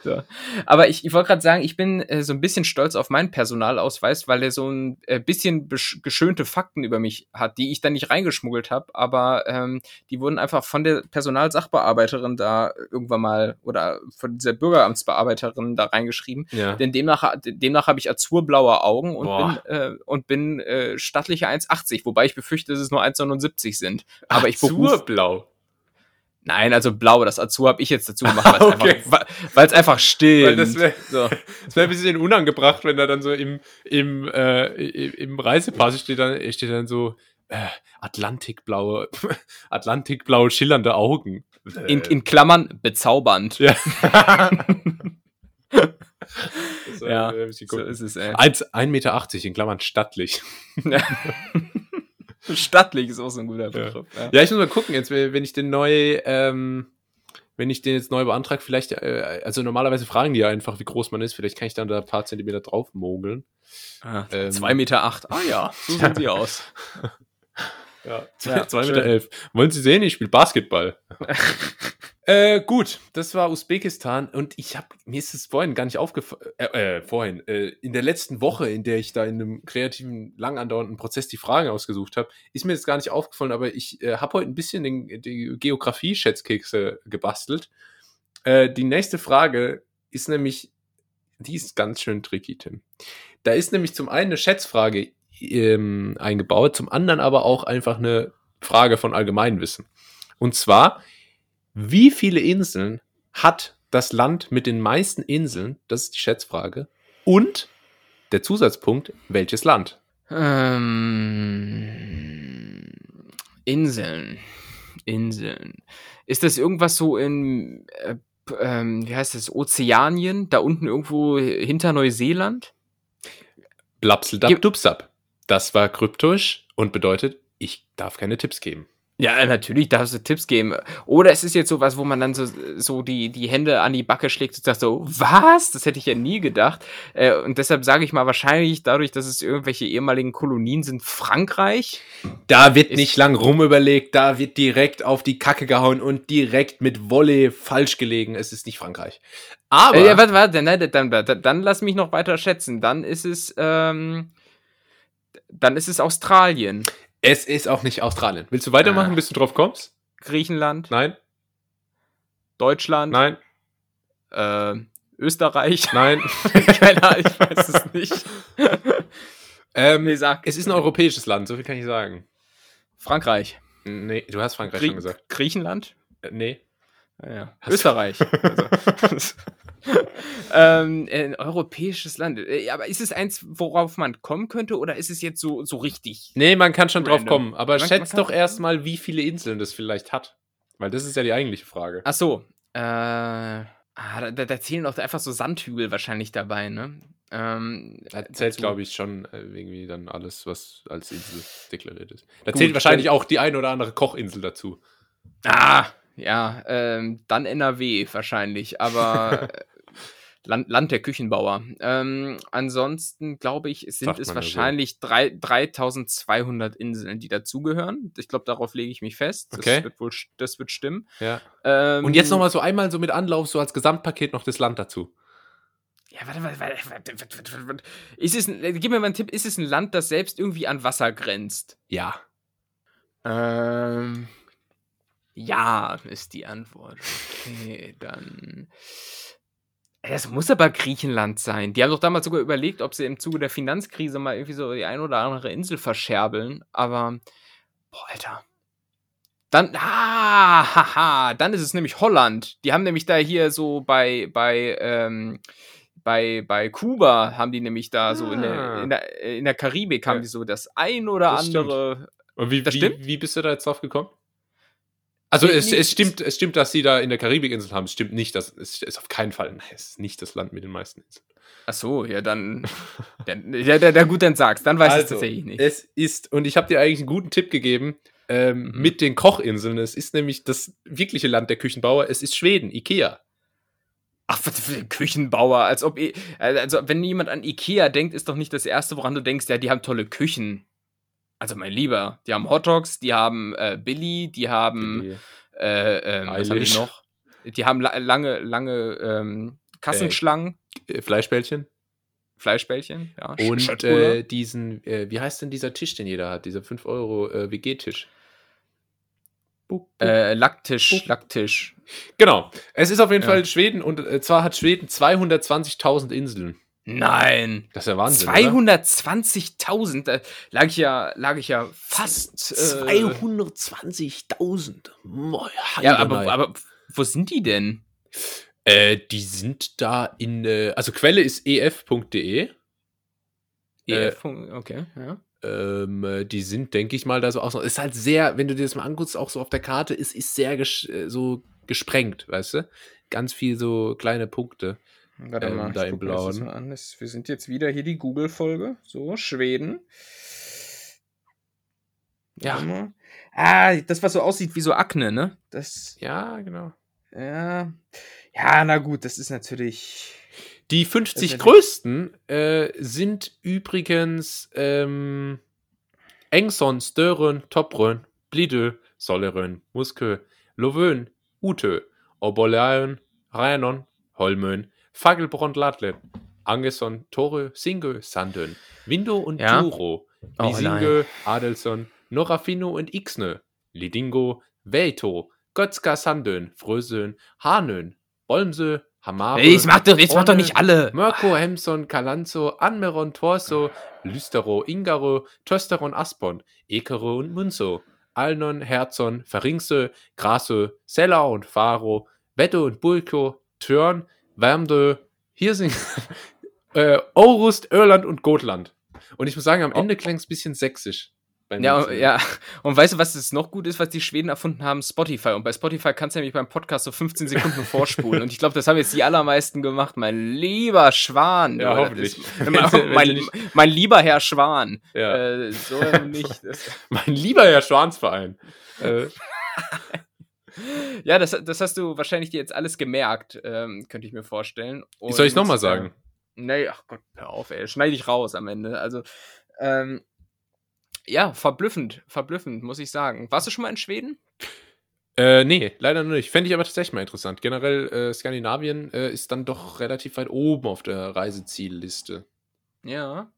Speaker 2: So. Aber ich, ich wollte gerade sagen, ich bin äh, so ein bisschen stolz auf meinen Personalausweis, weil er so ein äh, bisschen geschönte Fakten über mich hat, die ich dann nicht reingeschmuggelt habe, aber ähm, die wurden einfach von der Personalsachbearbeiterin da irgendwann mal oder von dieser Bürgeramtsbearbeiterin da reingeschrieben.
Speaker 1: Ja.
Speaker 2: Denn demnach, demnach habe ich azurblaue Augen und
Speaker 1: Boah.
Speaker 2: bin, äh, und bin äh, stattliche 1,80, wobei ich befürchte, dass es nur 1,79 sind. Aber ich
Speaker 1: Azurblau.
Speaker 2: Nein, also blau, das Azur habe ich jetzt dazu gemacht, weil es
Speaker 1: Okay.
Speaker 2: einfach, einfach stimmt.
Speaker 1: Weil das wäre
Speaker 2: so.
Speaker 1: das wär ein bisschen unangebracht, wenn da dann so im, im, äh, im im Reisepass steht dann, steht dann so äh, Atlantikblaue, Atlantikblaue schillernde Augen.
Speaker 2: in, in Klammern bezaubernd.
Speaker 1: ja.
Speaker 2: Ja,
Speaker 1: äh,
Speaker 2: So ist es, ey.
Speaker 1: 1,80 Meter in Klammern stattlich.
Speaker 2: Stattlich ist auch so ein guter Begriff. Ja.
Speaker 1: Ja, ich muss mal gucken, jetzt, wenn ich den neu, ähm, wenn ich den jetzt neu beantrage, vielleicht, äh, also normalerweise fragen die ja einfach, wie groß man ist, vielleicht kann ich dann da ein paar Zentimeter drauf mogeln.
Speaker 2: Ah,
Speaker 1: Ähm.
Speaker 2: Zwei Meter acht. Ah ja, so sehen sie aus.
Speaker 1: Ja,
Speaker 2: Ja,
Speaker 1: 2
Speaker 2: schön.
Speaker 1: Meter elf. Wollen Sie sehen, ich spiele Basketball. äh, gut, das war Usbekistan und ich habe mir ist es vorhin gar nicht aufgefallen, äh, äh, vorhin, äh, in der letzten Woche, in der ich da in einem kreativen, lang andauernden Prozess die Fragen ausgesucht habe, ist mir das gar nicht aufgefallen, aber ich äh, habe heute ein bisschen den, die Geografie-Schätzkekse gebastelt. Äh, die nächste Frage ist nämlich, die ist ganz schön tricky, Tim. Da ist nämlich zum einen eine Schätzfrage ähm, eingebaut, zum anderen aber auch einfach eine Frage von Allgemeinwissen. Und zwar, wie viele Inseln hat das Land mit den meisten Inseln? Das ist die Schätzfrage. Und der Zusatzpunkt, welches Land?
Speaker 2: Ähm, Inseln. Inseln. Ist das irgendwas so in, äh, ähm, wie heißt das, Ozeanien? Da unten irgendwo hinter Neuseeland?
Speaker 1: Blapseldab
Speaker 2: Gib-
Speaker 1: Dubsab. Das war kryptisch und bedeutet, ich darf keine Tipps geben.
Speaker 2: Ja, natürlich darfst du Tipps geben. Oder es ist jetzt sowas, wo man dann so, so die, die Hände an die Backe schlägt und sagt so, was? Das hätte ich ja nie gedacht. Äh, und deshalb sage ich mal wahrscheinlich dadurch, dass es irgendwelche ehemaligen Kolonien sind, Frankreich.
Speaker 1: Da wird nicht lang rumüberlegt, da wird direkt auf die Kacke gehauen und direkt mit Wolle falsch gelegen. Es ist nicht Frankreich. Aber
Speaker 2: Äh, ja, warte, warte, nein, dann, dann, dann lass mich noch weiter schätzen. Dann ist es, ähm, dann ist es Australien,
Speaker 1: es ist auch nicht Australien. Willst du weitermachen,
Speaker 2: Ah.
Speaker 1: bis du drauf kommst?
Speaker 2: Griechenland,
Speaker 1: Nein,
Speaker 2: Deutschland,
Speaker 1: nein,
Speaker 2: äh, Österreich.
Speaker 1: nein.
Speaker 2: Keine Ahnung, ich weiß es nicht.
Speaker 1: ähm,
Speaker 2: Nee, sag.
Speaker 1: es ist ein europäisches Land, so viel kann ich sagen.
Speaker 2: Frankreich.
Speaker 1: Nee, du hast Frankreich
Speaker 2: Grie
Speaker 1: schon gesagt.
Speaker 2: Griechenland?
Speaker 1: Äh, nee.
Speaker 2: Ja, ja. Österreich. Also. ähm, ein europäisches Land. Äh, Aber ist es eins, worauf man kommen könnte, oder ist es jetzt so, so richtig?
Speaker 1: Nee, man kann schon drauf
Speaker 2: Random.
Speaker 1: kommen. Aber
Speaker 2: Man-
Speaker 1: schätzt
Speaker 2: man
Speaker 1: doch erstmal, wie viele Inseln das vielleicht hat. Weil das ist ja die eigentliche Frage.
Speaker 2: Ach so. Äh, ah, da, da, zählen auch einfach so Sandhügel wahrscheinlich dabei, ne? Ähm,
Speaker 1: Da zählt, glaube ich, schon äh, irgendwie dann alles, was als Insel deklariert ist. Da
Speaker 2: Gut,
Speaker 1: zählt wahrscheinlich auch die ein oder andere Kochinsel dazu.
Speaker 2: Ah, ja, ähm, dann NRW wahrscheinlich, aber Land, Land der Küchenbauer. Ähm, ansonsten glaube ich, es sind es
Speaker 1: so.
Speaker 2: wahrscheinlich drei, 3200 Inseln, die dazugehören. Ich glaube, darauf lege ich mich fest. Das
Speaker 1: Okay.
Speaker 2: wird wohl, das wird stimmen.
Speaker 1: Ja.
Speaker 2: Ähm,
Speaker 1: Und jetzt nochmal so einmal so mit Anlauf, so als Gesamtpaket noch das Land dazu.
Speaker 2: Ja, warte, warte, warte, warte, warte, warte, warte. Ist es, ein- äh, gib mir mal einen Tipp, ist es ein Land, das selbst irgendwie an Wasser grenzt?
Speaker 1: Ja.
Speaker 2: Ähm, ja, ist die Antwort. Okay, dann. Das muss aber Griechenland sein. Die haben doch damals sogar überlegt, ob sie im Zuge der Finanzkrise mal irgendwie so die ein oder andere Insel verscherbeln. Aber, boah, Alter. Dann, ah, haha, dann ist es nämlich Holland. Die haben nämlich da hier so bei, bei, ähm, bei, bei Kuba haben die nämlich da so in der,
Speaker 1: Ah.
Speaker 2: in der, in der Karibik haben
Speaker 1: Ja.
Speaker 2: die so das ein oder
Speaker 1: Das stimmt.
Speaker 2: andere
Speaker 1: Und wie,
Speaker 2: Das
Speaker 1: wie,
Speaker 2: stimmt?
Speaker 1: wie bist du da jetzt drauf gekommen? Also
Speaker 2: Nee,
Speaker 1: es,
Speaker 2: nee,
Speaker 1: es stimmt, es stimmt, dass sie da in der Karibikinsel haben. Es stimmt nicht, dass es ist auf keinen Fall. Nein, es ist nicht das Land mit den meisten Inseln.
Speaker 2: Ach so, ja, dann. dann ja, ja, ja, gut, dann sag's. Dann weiß ich es tatsächlich nicht.
Speaker 1: Es ist, und ich habe dir eigentlich einen guten Tipp gegeben, ähm,
Speaker 2: Mhm.
Speaker 1: mit den Kochinseln. Es ist nämlich das wirkliche Land der Küchenbauer. Es ist Schweden, Ikea.
Speaker 2: Ach, was für ein Küchenbauer, als ob, also wenn jemand an Ikea denkt, ist doch nicht das Erste, woran du denkst, ja, die haben tolle Küchen. Also mein Lieber, die haben Hotdogs, die haben äh, Billy, die haben,
Speaker 1: Die-
Speaker 2: äh, ähm, was haben die noch? Die haben la lange, lange ähm, Kassenschlangen,
Speaker 1: äh, Fleischbällchen.
Speaker 2: Fleischbällchen, ja.
Speaker 1: Und äh, diesen, äh, wie heißt denn dieser Tisch, den jeder hat? Dieser 5 Euro äh, WG-Tisch.
Speaker 2: Äh, Lacktisch. Lacktisch.
Speaker 1: Genau. Es ist auf jeden
Speaker 2: Ja.
Speaker 1: Fall Schweden und äh, zwar hat Schweden 220.000 Inseln.
Speaker 2: Nein.
Speaker 1: Das ist ja Wahnsinn. oder?
Speaker 2: 220.000, da lag ich ja, lag ich ja fast. Äh,
Speaker 1: 220.000. Moin,
Speaker 2: ja, aber, aber wo sind die denn?
Speaker 1: Äh, die sind da in, äh, also Quelle ist ef.de. Äh,
Speaker 2: EF, okay, ja.
Speaker 1: Ähm, äh, die sind, denke ich mal, da so auch so. Ist halt sehr, wenn du dir das mal anguckst, auch so auf der Karte, ist, ist sehr ges äh, so gesprengt, weißt du? Ganz viel so kleine Punkte.
Speaker 2: Warte
Speaker 1: Ähm,
Speaker 2: mal,
Speaker 1: da im Blauen.
Speaker 2: mal an. Wir sind jetzt wieder hier die Google-Folge. So, Schweden.
Speaker 1: Ja.
Speaker 2: Ah, das, was so aussieht wie so Akne, ne? Das,
Speaker 1: Ja, genau.
Speaker 2: ja. Ja, na gut, das ist natürlich.
Speaker 1: Die
Speaker 2: Das
Speaker 1: 50
Speaker 2: ist ja-
Speaker 1: größten äh, sind übrigens ähm, Engson, Stören, Toprön, Blidö, Sollerön, Muskö, Lovön, Ute, Oboleön, Rheinon, Holmön, Fagelbrond, Ladlet, Angeson, Tore, Singö, Sandön, Windo und
Speaker 2: Ja.
Speaker 1: Duro,
Speaker 2: Oh,
Speaker 1: Lisingö, Adelson, Norafino und Ixnö, Lidingo, Veito, Götzka, Sandön, Frösön, Hanön, Bolmsö, Hamare,
Speaker 2: jetzt mach doch, jetzt mach doch nicht alle.
Speaker 1: Mirko, Hemson, Kalanzo, Anmeron, Torso, Lystero, Ingaro, Tösteron, Aspon, Ekero und Munzo, Alnon, Herzon, Faringse, Grasö, Sella und Faro, Wette und Bulko, Törn, Wärmdö, Hirsing, äh, Aurust, Irland und Gotland. Und ich muss sagen, am
Speaker 2: Oh.
Speaker 1: Ende klang es ein bisschen sächsisch.
Speaker 2: Ja,
Speaker 1: Mitzählen.
Speaker 2: ja. Und weißt du, was es noch gut ist, was die Schweden erfunden haben? Spotify. Und bei Spotify kannst du nämlich beim Podcast so 15 Sekunden vorspulen. Und ich glaube, das haben jetzt die allermeisten gemacht. Mein lieber Schwan.
Speaker 1: Ja, hoffentlich.
Speaker 2: ist- mein, mein, mein lieber Herr Schwan.
Speaker 1: Ja.
Speaker 2: Äh, so nicht.
Speaker 1: Mein lieber Herr Schwansverein. äh,
Speaker 2: ja, das, das hast du wahrscheinlich dir jetzt alles gemerkt, ähm, könnte ich mir vorstellen.
Speaker 1: wie soll ich
Speaker 2: Und,
Speaker 1: nochmal sagen?
Speaker 2: Äh, nee, ach Gott, hör auf, ey. Schneide ich raus am Ende. Also, ähm, ja, verblüffend, verblüffend, muss ich sagen. Warst du schon mal in Schweden?
Speaker 1: Äh, nee, leider noch nicht. Fände ich aber tatsächlich mal interessant. Generell, äh, Skandinavien äh, ist dann doch relativ weit oben auf der Reisezielliste.
Speaker 2: Ja.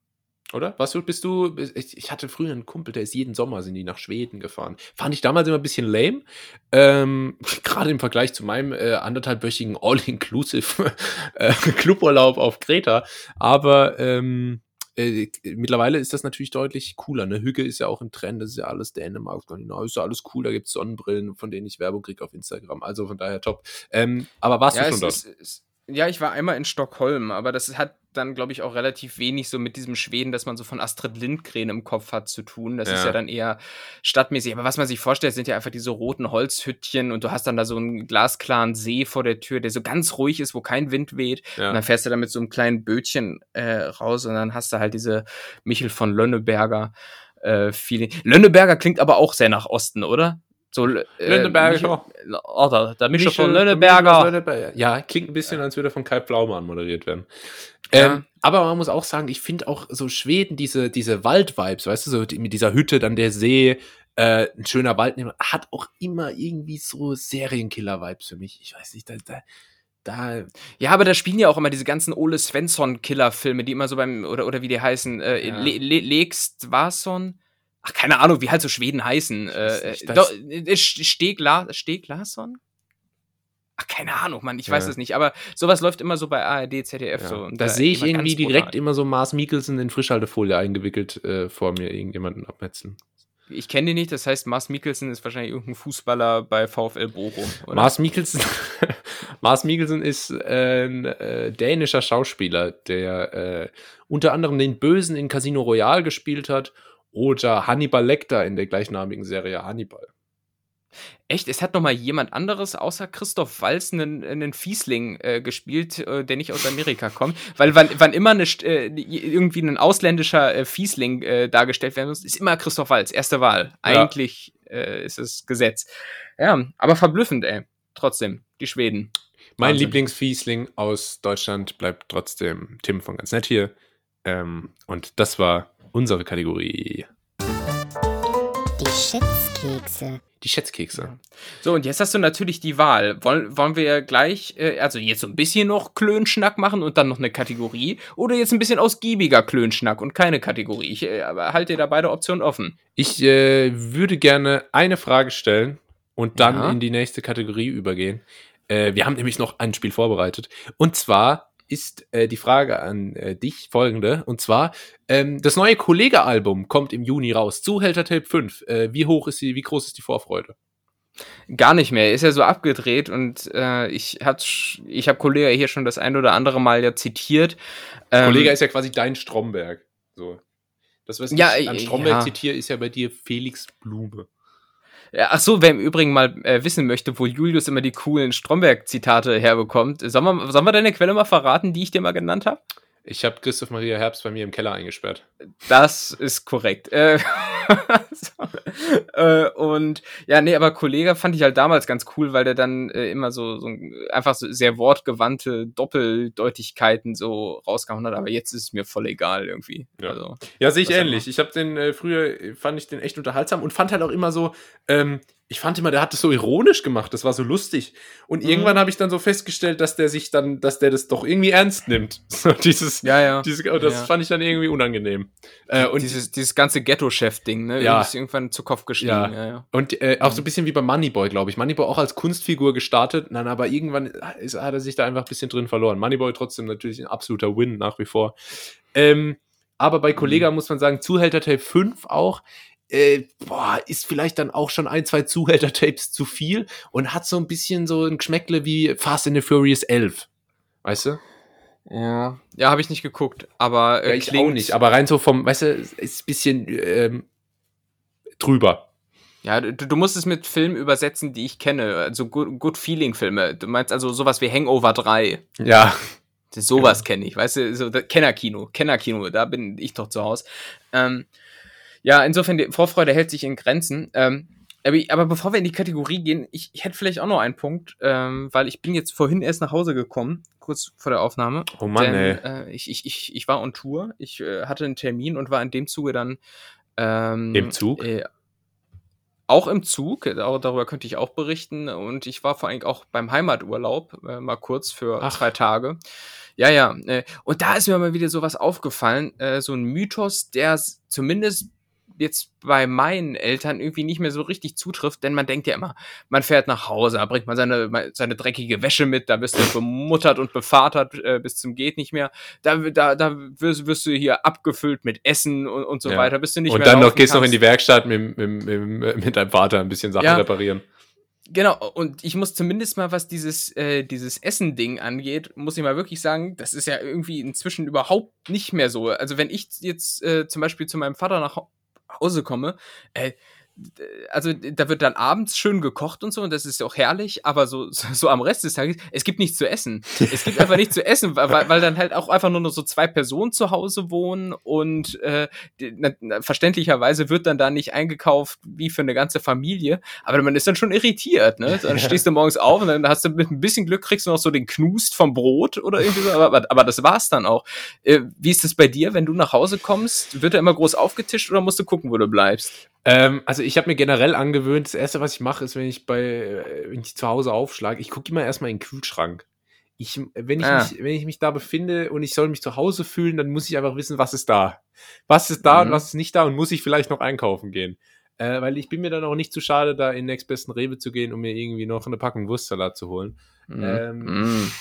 Speaker 1: Oder? Was du, bist du, ich, hatte früher einen Kumpel, der ist jeden Sommer sind die nach Schweden gefahren. Fand ich damals immer ein bisschen lame. Ähm, Gerade im Vergleich zu meinem äh, anderthalbwöchigen All-Inclusive äh, Cluburlaub auf Kreta. Aber ähm, äh, mittlerweile ist das natürlich deutlich cooler. Ne? Hügge ist ja auch im Trend, das ist ja alles Dänemark, Skandinavien, ist ja alles cool. Da gibt es Sonnenbrillen, von denen ich Werbung kriege auf Instagram. Also von daher top. Ähm, aber warst
Speaker 2: ja,
Speaker 1: du schon dort?
Speaker 2: Ja, ich war einmal in Stockholm, aber das hat dann, glaube ich, auch relativ wenig so mit diesem Schweden, das man so von Astrid Lindgren im Kopf hat, zu tun. Das ist
Speaker 1: Ja.
Speaker 2: ja dann eher stadtmäßig. Aber was man sich vorstellt, sind ja einfach diese roten Holzhüttchen und du hast dann da so einen glasklaren See vor der Tür, der so ganz ruhig ist, wo kein Wind weht. Und
Speaker 1: Ja.
Speaker 2: dann fährst du da mit so einem kleinen Bötchen äh, raus und dann hast du halt diese Michel von Lönneberger äh, Feeling. Lönneberger klingt aber auch sehr nach Osten, oder? So, äh,
Speaker 1: Lönneberger.
Speaker 2: Oder der Michel, von Lönneberger.
Speaker 1: Lönneberger. Ja, klingt ein bisschen, als würde er von Kai Pflaume moderiert werden.
Speaker 2: Ja.
Speaker 1: Ähm, aber man muss auch sagen, ich finde auch so Schweden, diese, diese Wald-Vibes, weißt du, so die, mit dieser Hütte, dann der See, äh, ein schöner Wald, hat auch immer irgendwie so Serienkiller-Vibes für mich. Ich weiß nicht, da, da, da
Speaker 2: Ja, aber da spielen ja auch immer diese ganzen Ole Svensson-Killer-Filme, die immer so beim, oder, oder wie die heißen, äh,
Speaker 1: Ja.
Speaker 2: Le Le Legstvason? Ach, keine Ahnung, wie halt so Schweden heißen. Äh, äh, äh, Stegla Steglason? Ach, keine Ahnung, Mann, ich weiß
Speaker 1: Ja.
Speaker 2: es nicht, aber sowas läuft immer so bei ARD, ZDF
Speaker 1: ja.
Speaker 2: so.
Speaker 1: da sehe ich irgendwie direkt
Speaker 2: brutal.
Speaker 1: immer so Mars Mikkelsen in Frischhaltefolie eingewickelt äh, vor mir irgendjemanden abmetzen.
Speaker 2: Ich kenne den nicht, das heißt, Mars Mikkelsen ist wahrscheinlich irgendein Fußballer bei VfL Bochum. Oder?
Speaker 1: Mars Mikkelsen, Mars Mikkelsen ist äh, ein äh, dänischer Schauspieler, der äh, unter anderem den Bösen in Casino Royale gespielt hat oder Hannibal Lecter in der gleichnamigen Serie Hannibal.
Speaker 2: Echt? Es hat noch mal jemand anderes außer Christoph Walz einen, einen Fiesling äh, gespielt, äh, der nicht aus Amerika kommt. Weil wann, wann immer eine, äh, irgendwie ein ausländischer äh, Fiesling äh, dargestellt werden muss, ist immer Christoph Walz, erste Wahl.
Speaker 1: Ja.
Speaker 2: Eigentlich äh, ist es Gesetz. Ja, aber verblüffend, ey. Trotzdem, die Schweden.
Speaker 1: Mein. Lieblingsfiesling aus Deutschland bleibt trotzdem Tim von ganz nett hier. Ähm, und das war unsere Kategorie.
Speaker 3: Die Schätzkekse.
Speaker 1: Die Schätzkekse.
Speaker 2: So, und jetzt hast du natürlich die Wahl. Wollen, wollen wir gleich, äh, also jetzt so ein bisschen noch Klönschnack machen und dann noch eine Kategorie? Oder jetzt ein bisschen ausgiebiger Klönschnack und keine Kategorie? Ich äh, aber halt dir da beide Optionen offen.
Speaker 1: Ich äh, würde gerne eine Frage stellen und dann
Speaker 2: Ja.
Speaker 1: in die nächste Kategorie übergehen. Äh, wir haben nämlich noch ein Spiel vorbereitet. Und zwar ist äh, die Frage an äh, dich folgende. Und zwar, ähm, das neue Kollege-Album kommt im Juni raus. Zuhälter Tape 5. Äh, wie hoch ist die, wie groß ist die Vorfreude?
Speaker 2: Gar nicht mehr. Ist ja so abgedreht und äh, ich ich habe Kollege hier schon das ein oder andere Mal ja zitiert. Ähm,
Speaker 1: Kollege ist ja quasi dein Stromberg. So. Das, was
Speaker 2: Ja,
Speaker 1: ich an
Speaker 2: äh,
Speaker 1: Stromberg
Speaker 2: ja.
Speaker 1: zitiere, ist ja bei dir Felix Blume.
Speaker 2: Ja, Ach so, wer im Übrigen mal äh, wissen möchte, wo Julius immer die coolen Stromberg-Zitate herbekommt, sollen wir, sollen wir deine Quelle mal verraten, die ich dir mal genannt habe?
Speaker 1: Ich habe Christoph Maria Herbst bei mir im Keller eingesperrt.
Speaker 2: Das ist korrekt. Äh, so. äh, und ja, nee, aber Kollege fand ich halt damals ganz cool, weil der dann äh, immer so, so ein- einfach so sehr wortgewandte Doppeldeutigkeiten so rausgehauen hat. Aber jetzt ist es mir voll egal irgendwie.
Speaker 1: Ja.
Speaker 2: Also,
Speaker 1: Ja, sehe ich ähnlich. Ich habe den äh, früher, fand ich den echt unterhaltsam und fand halt auch immer so, ähm, ich fand immer, der hat das so ironisch gemacht, das war so lustig. Und
Speaker 2: Mhm.
Speaker 1: irgendwann habe ich dann so festgestellt, dass der sich dann, dass der das doch irgendwie ernst nimmt. So dieses,
Speaker 2: ja, ja.
Speaker 1: diese, oh, das
Speaker 2: Ja.
Speaker 1: fand ich dann irgendwie unangenehm. Äh, und
Speaker 2: dieses, dieses ganze Ghetto-Chef-Ding, ne?
Speaker 1: Ja.
Speaker 2: Ist irgendwann zu Kopf gestiegen.
Speaker 1: Ja.
Speaker 2: Ja, ja.
Speaker 1: Und äh, auch so
Speaker 2: Mhm.
Speaker 1: ein bisschen wie bei Moneyboy, glaube ich. Moneyboy auch als Kunstfigur gestartet, dann aber irgendwann ist, hat er sich da einfach ein bisschen drin verloren. Moneyboy trotzdem natürlich ein absoluter Win nach wie vor. Ähm, aber bei Kollega muss man sagen, Zuhälter Tape 5 auch, äh, boah, ist vielleicht dann auch schon ein, zwei Zuhälter-Tapes zu viel und hat so ein bisschen so ein Geschmäckle wie Fast and the Furious 11. Weißt du?
Speaker 2: Ja, ja habe ich nicht geguckt, aber äh,
Speaker 1: Ja, ich auch nicht, aber rein so vom, weißt du, ist ein bisschen ähm, drüber.
Speaker 2: Ja, du, du musst es mit Filmen übersetzen, die ich kenne. Also Good, good Feeling Filme. Du meinst also sowas wie Hangover 3.
Speaker 1: Ja,
Speaker 2: Das- Sowas kenne ich, weißt du, so Kennerkino, Kennerkino, da bin ich doch zu Hause. Ähm, ja, insofern, die Vorfreude hält sich in Grenzen. Ähm, aber, aber bevor wir in die Kategorie gehen, ich, ich hätte vielleicht auch noch einen Punkt, ähm, weil ich bin jetzt vorhin erst nach Hause gekommen, kurz vor der Aufnahme.
Speaker 1: Oh Mann,
Speaker 2: denn,
Speaker 1: ey.
Speaker 2: Äh, ich, ich, ich, ich war on Tour, ich äh, hatte einen Termin und war in dem Zuge dann ähm,
Speaker 1: Im Zug?
Speaker 2: Äh, auch im Zug, äh, darüber könnte ich auch berichten. Und ich war vor allem auch beim Heimaturlaub, äh, mal kurz für
Speaker 1: Ach.
Speaker 2: zwei Tage. Ja, ja. Äh, und da ist mir mal wieder sowas aufgefallen, äh, so ein Mythos, der zumindest jetzt bei meinen Eltern irgendwie nicht mehr so richtig zutrifft, denn man denkt ja immer, man fährt nach Hause, da bringt man seine, seine dreckige Wäsche mit, da wirst du bemuttert und bevatert äh, bis zum geht nicht mehr. Da, da, da wirst, wirst du hier abgefüllt mit Essen und, und so
Speaker 1: Ja.
Speaker 2: weiter, bis du nicht
Speaker 1: und
Speaker 2: mehr
Speaker 1: dann noch gehst du noch in die Werkstatt mit, mit, mit, mit deinem Vater ein bisschen Sachen
Speaker 2: Ja.
Speaker 1: reparieren.
Speaker 2: Genau, und ich muss zumindest mal, was dieses, äh, dieses Essen-Ding angeht, muss ich mal wirklich sagen, das ist ja irgendwie inzwischen überhaupt nicht mehr so. Also wenn ich jetzt äh, zum Beispiel zu meinem Vater nach Hause komme, d- also da wird dann abends schön gekocht und so, und das ist auch herrlich, aber so, so, so am Rest des Tages, es gibt nichts zu essen. Es gibt einfach nichts zu essen, weil, weil dann halt auch einfach nur noch so zwei Personen zu Hause wohnen und äh, die, na, na, verständlicherweise wird dann da nicht eingekauft wie für eine ganze Familie, aber man ist dann schon irritiert, ne? Dann stehst du morgens auf und dann hast du mit ein bisschen Glück kriegst du noch so den Knust vom Brot oder irgendwie so, aber, aber, aber das war's dann auch. Äh, wie ist das bei dir, wenn du nach Hause kommst? Wird da immer groß aufgetischt oder musst du gucken, wo du bleibst?
Speaker 1: Ähm, also ich habe mir generell angewöhnt, das erste, was ich mache, ist, wenn ich bei, äh, wenn ich zu Hause aufschlage, ich gucke immer erstmal in den Kühlschrank. Ich, wenn, ich
Speaker 2: Ah.
Speaker 1: mich, wenn ich mich da befinde und ich soll mich zu Hause fühlen, dann muss ich einfach wissen, was ist da. Was ist da und
Speaker 2: Mhm.
Speaker 1: was ist nicht da und muss ich vielleicht noch einkaufen gehen. Äh, weil ich bin mir dann auch nicht zu schade, da in den nächstbesten Rewe zu gehen, um mir irgendwie noch eine Packung Wurstsalat zu holen. Ähm.
Speaker 2: Mm.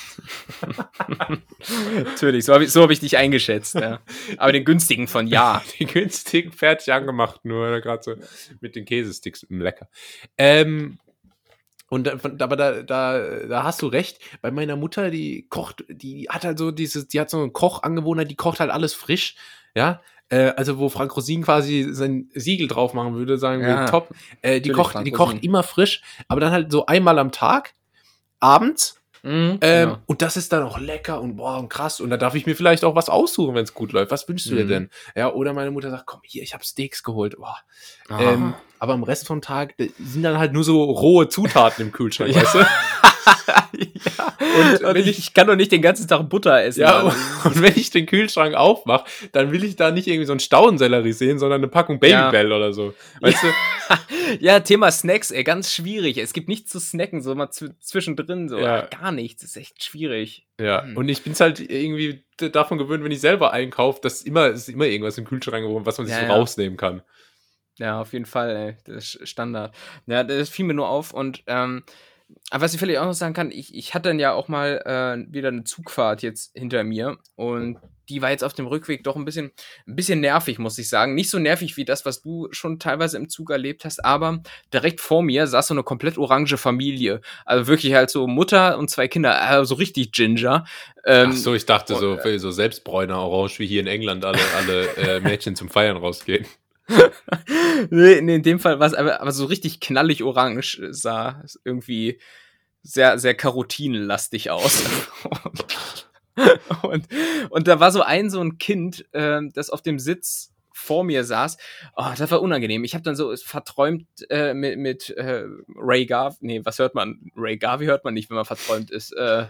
Speaker 2: Natürlich, so habe ich, so hab ich dich eingeschätzt. Ja. Aber den günstigen von ja.
Speaker 1: Die günstigen, fertig angemacht, nur gerade so mit den Käsesticks. mm, Lecker. Ähm, und aber da, da, da hast du recht. Bei meiner Mutter, die kocht, die hat halt so dieses, die hat so eine Kochangewohnheit, die kocht halt alles frisch. Ja. Äh, also, wo Frank Rosin quasi sein Siegel drauf machen würde, sagen wir,
Speaker 2: Ja.
Speaker 1: top. Äh, die kocht,
Speaker 2: Frank
Speaker 1: die kocht immer frisch, aber dann halt so einmal am Tag, abends.
Speaker 2: Mhm,
Speaker 1: Ähm,
Speaker 2: genau.
Speaker 1: Und das ist dann auch lecker und boah, und krass. Und da darf ich mir vielleicht auch was aussuchen, wenn es gut läuft. Was wünschst du dir
Speaker 2: Mhm.
Speaker 1: denn? Ja, oder meine Mutter sagt, komm hier, ich habe Steaks geholt. Ähm, aber am Rest vom Tag sind dann halt nur so rohe Zutaten im Kühlschrank,
Speaker 2: Ja.
Speaker 1: weißt du?
Speaker 2: ja.
Speaker 1: Und
Speaker 2: ich,
Speaker 1: ich-
Speaker 2: kann doch nicht den ganzen Tag Butter essen.
Speaker 1: Ja, und wenn ich den Kühlschrank aufmache, dann will ich da nicht irgendwie so einen Staudensellerie sehen, sondern eine Packung Babybell oder so. Weißt du?
Speaker 2: ja, Thema Snacks, ey, ganz schwierig. Es gibt nichts zu snacken, so mal zw- zwischendrin, so
Speaker 1: Ja.
Speaker 2: gar nichts. Das ist echt schwierig.
Speaker 1: Ja,
Speaker 2: Hm.
Speaker 1: und ich bin's halt irgendwie davon gewöhnt, wenn ich selber einkaufe, dass immer, es ist immer irgendwas im Kühlschrank, wo- was man sich
Speaker 2: Ja,
Speaker 1: so
Speaker 2: ja.
Speaker 1: rausnehmen kann.
Speaker 2: Ja, auf jeden Fall, ey. Das ist Standard. Ja, das fiel mir nur auf. Und ähm, aber was ich vielleicht auch noch sagen kann, ich, ich hatte dann ja auch mal äh, wieder eine Zugfahrt jetzt hinter mir und die war jetzt auf dem Rückweg doch ein bisschen, ein bisschen nervig, muss ich sagen. Nicht so nervig wie das, was du schon teilweise im Zug erlebt hast, aber direkt vor mir saß so eine komplett orange Familie. Also wirklich halt so Mutter und zwei Kinder, also richtig Ginger. Ähm,
Speaker 1: Ach so, ich dachte so,
Speaker 2: und,
Speaker 1: so Selbstbräuner Orange, wie hier in England alle, alle äh, Mädchen zum Feiern rausgehen.
Speaker 2: nee, nee, in dem Fall war es aber, aber so richtig knallig orange, äh, sah irgendwie sehr, sehr karotinlastig aus. und, und da war so ein, so ein Kind, ähm, das auf dem Sitz vor mir saß. Oh, das war unangenehm. Ich habe dann so verträumt äh, mit, mit äh, Ray Garvey. Nee, was hört man? Ray Garvey hört man nicht, wenn man verträumt ist. Äh,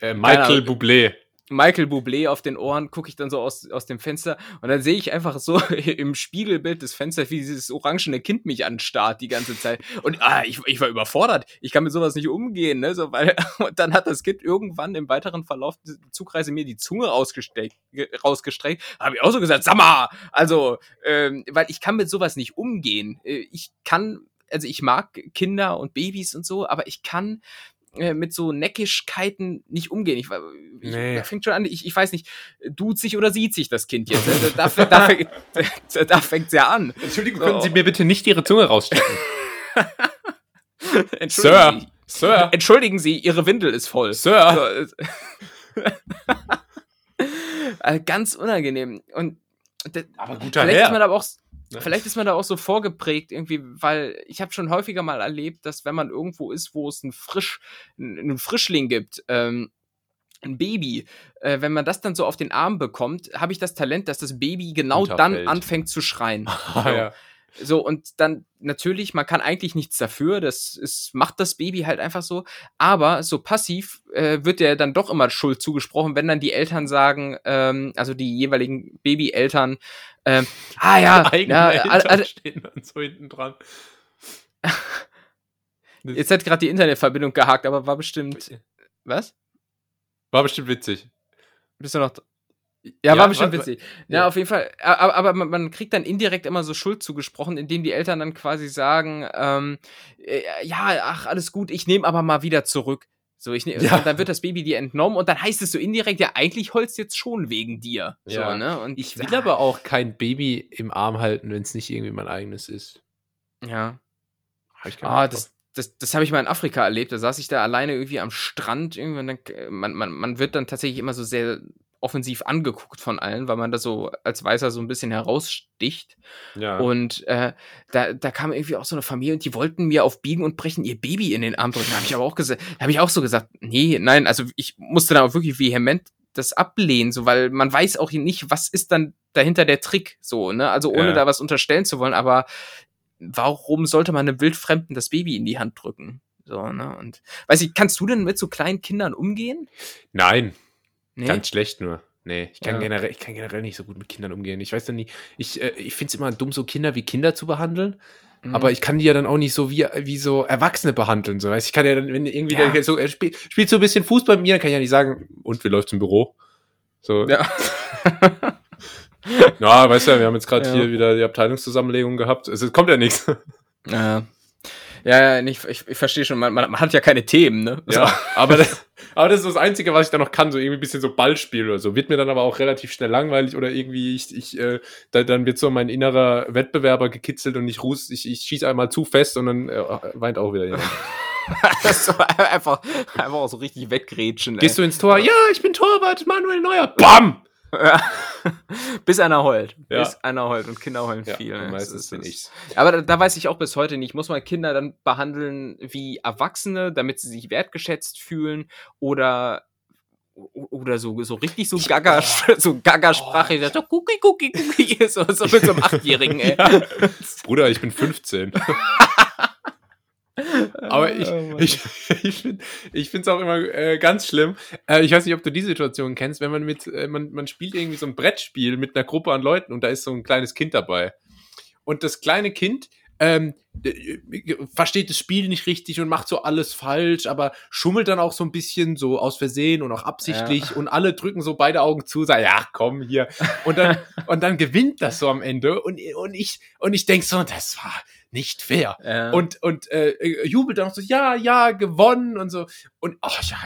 Speaker 1: Äh, Michael. Bublé.
Speaker 2: Michael Bublé auf den Ohren, gucke ich dann so aus, aus dem Fenster und dann sehe ich einfach so im Spiegelbild des Fensters, wie dieses orangene Kind mich anstarrt die ganze Zeit. Und ah, ich, ich war überfordert. Ich kann mit sowas nicht umgehen, ne? So, weil, und dann hat das Kind irgendwann im weiteren Verlauf der Zugreise mir die Zunge rausgesteckt, ge- rausgestreckt. Habe ich auch so gesagt, sag mal, also, ähm, weil ich kann mit sowas nicht umgehen. Äh, Ich kann, also ich mag Kinder und Babys und so, aber ich kann äh, mit so Neckischkeiten nicht umgehen. Ich, ich,
Speaker 1: Nee.
Speaker 2: fängt schon an, ich, ich weiß nicht, duzt sich oder sieht sich das Kind jetzt? Also, da, da, da, fängt- da fängt's ja an.
Speaker 1: Entschuldigung,
Speaker 2: können
Speaker 1: können
Speaker 2: Sie
Speaker 1: mir bitte nicht Ihre Zunge rausstecken?
Speaker 2: Entschuldigen
Speaker 1: Sir,
Speaker 2: Sie,
Speaker 1: Sir,
Speaker 2: entschuldigen Sie, Ihre Windel ist voll.
Speaker 1: Sir.
Speaker 2: So, äh, äh, ganz unangenehm. Und
Speaker 1: Aber guter
Speaker 2: vielleicht ist man
Speaker 1: Herr.
Speaker 2: aber auch
Speaker 1: Ne?
Speaker 2: vielleicht ist man da auch so vorgeprägt irgendwie, weil ich habe schon häufiger mal erlebt, dass wenn man irgendwo ist, wo es einen frisch einen Frischling gibt, ähm, ein Baby, äh, wenn man das dann so auf den Arm bekommt, habe ich das Talent, dass das Baby genau dann
Speaker 1: Unterfällt.
Speaker 2: anfängt zu schreien.
Speaker 1: Ah, ja.
Speaker 2: So, und dann natürlich, man kann eigentlich nichts dafür, das ist, macht das Baby halt einfach so, aber so passiv äh, wird der dann doch immer Schuld zugesprochen, wenn dann die Eltern sagen, ähm, also die jeweiligen Babyeltern, ähm, ah ja, ja
Speaker 1: Eltern
Speaker 2: alle,
Speaker 1: stehen dann so hinten dran.
Speaker 2: jetzt hat gerade die Internetverbindung gehakt, aber war bestimmt, was?
Speaker 1: War bestimmt witzig.
Speaker 2: Bist du noch. Ja, war bestimmt witzig. Ja,
Speaker 1: ja.
Speaker 2: auf jeden Fall. Aber, aber man, kriegt dann indirekt immer so Schuld zugesprochen, indem die Eltern dann quasi sagen, ähm, äh, ja, ach, alles gut, ich nehme aber mal wieder zurück. So, ich nehm,
Speaker 1: Ja.
Speaker 2: dann wird das Baby dir entnommen und dann heißt es so indirekt, ja, eigentlich holst jetzt schon wegen dir.
Speaker 1: Ja.
Speaker 2: So, ne? Und
Speaker 1: Ich will aber auch kein Baby im Arm halten, wenn es nicht irgendwie mein eigenes ist.
Speaker 2: Ja.
Speaker 1: Hab ich
Speaker 2: Ah, das, das, das habe ich mal in Afrika erlebt. Da saß ich da alleine irgendwie am Strand. Irgendwie und dann, äh, man, man, man wird dann tatsächlich immer so sehr offensiv angeguckt von allen, weil man da so als Weißer so ein bisschen heraussticht.
Speaker 1: ja.
Speaker 2: Und äh, da, da kam irgendwie auch so eine Familie und die wollten mir auf Biegen und Brechen ihr Baby in den Arm drücken. Da habe ich aber auch gesagt, habe ich auch so gesagt, nee, nein, also ich musste da auch wirklich vehement das ablehnen, so weil man weiß auch nicht, was ist dann dahinter der Trick, so, ne? Also ohne
Speaker 1: Ja.
Speaker 2: da was unterstellen zu wollen, aber warum sollte man einem Wildfremden das Baby in die Hand drücken? So, ne? Und weiß ich, kannst du denn mit so kleinen Kindern umgehen?
Speaker 1: Nein,
Speaker 2: Nee?
Speaker 1: ganz schlecht nur. Nee, ich kann,
Speaker 2: Ja.
Speaker 1: generell, ich kann generell nicht so gut mit Kindern umgehen. Ich weiß dann nicht, ich, äh, ich finde es immer dumm, so Kinder wie Kinder zu behandeln.
Speaker 2: Mhm.
Speaker 1: Aber ich kann die ja dann auch nicht so wie, wie so Erwachsene behandeln. So. Weißt, ich kann ja dann, wenn irgendwie
Speaker 2: Ja.
Speaker 1: so, er spielt, spielt so ein bisschen Fußball mit mir, dann kann ich ja nicht sagen, und wie läuft's im Büro? So, ja,
Speaker 2: Ja.
Speaker 1: weißt du, wir haben jetzt gerade
Speaker 2: Ja.
Speaker 1: hier wieder die Abteilungszusammenlegung gehabt. Es kommt ja nichts.
Speaker 2: Ja. Ja, ja, ich, ich, ich verstehe schon, man, man, man hat ja keine Themen, ne?
Speaker 1: Ja, aber das, aber das ist das Einzige, was ich dann noch kann, so irgendwie ein bisschen so Ballspiel oder so. Wird mir dann aber auch relativ schnell langweilig oder irgendwie, ich, ich, äh, da, dann wird so mein innerer Wettbewerber gekitzelt und ich ruß, ich, ich schieße einmal zu fest und dann äh, weint auch wieder jemand.
Speaker 2: Das so einfach, einfach auch so richtig weggrätschen.
Speaker 1: Gehst du ins Tor? Ja, ich bin Torwart, Manuel Neuer. Bam!
Speaker 2: Ja. Bis einer heult.
Speaker 1: Ja.
Speaker 2: Bis einer heult und Kinder heulen
Speaker 1: Ja,
Speaker 2: viel. ne?
Speaker 1: meistens bin ich's.
Speaker 2: Aber da, da weiß ich auch bis heute nicht, muss man Kinder dann behandeln wie Erwachsene, damit sie sich wertgeschätzt fühlen oder oder so, so richtig so Gaga, so Gaga-Sprache, oh, so Cookie, Cookie, Cookie, so, so mit so einem Achtjährigen, ey.
Speaker 1: Bruder, ich bin 15. Aber ich,
Speaker 2: Oh Mann.
Speaker 1: ich, ich finde es auch immer äh, ganz schlimm. Äh, ich weiß nicht, ob du die Situation kennst, wenn man mit, äh, man, man spielt irgendwie so ein Brettspiel mit einer Gruppe an Leuten und da ist so ein kleines Kind dabei. Und das kleine Kind ähm, äh, versteht das Spiel nicht richtig und macht so alles falsch, aber schummelt dann auch so ein bisschen so aus Versehen und auch absichtlich und alle drücken so beide Augen zu, sagen, ja, komm hier. Und dann, und dann gewinnt das so am Ende und, und ich, und ich denk so, das war nicht fair.
Speaker 2: Ja.
Speaker 1: Und, und äh, jubelt dann auch so, ja, ja, gewonnen und so. Und oh, ja,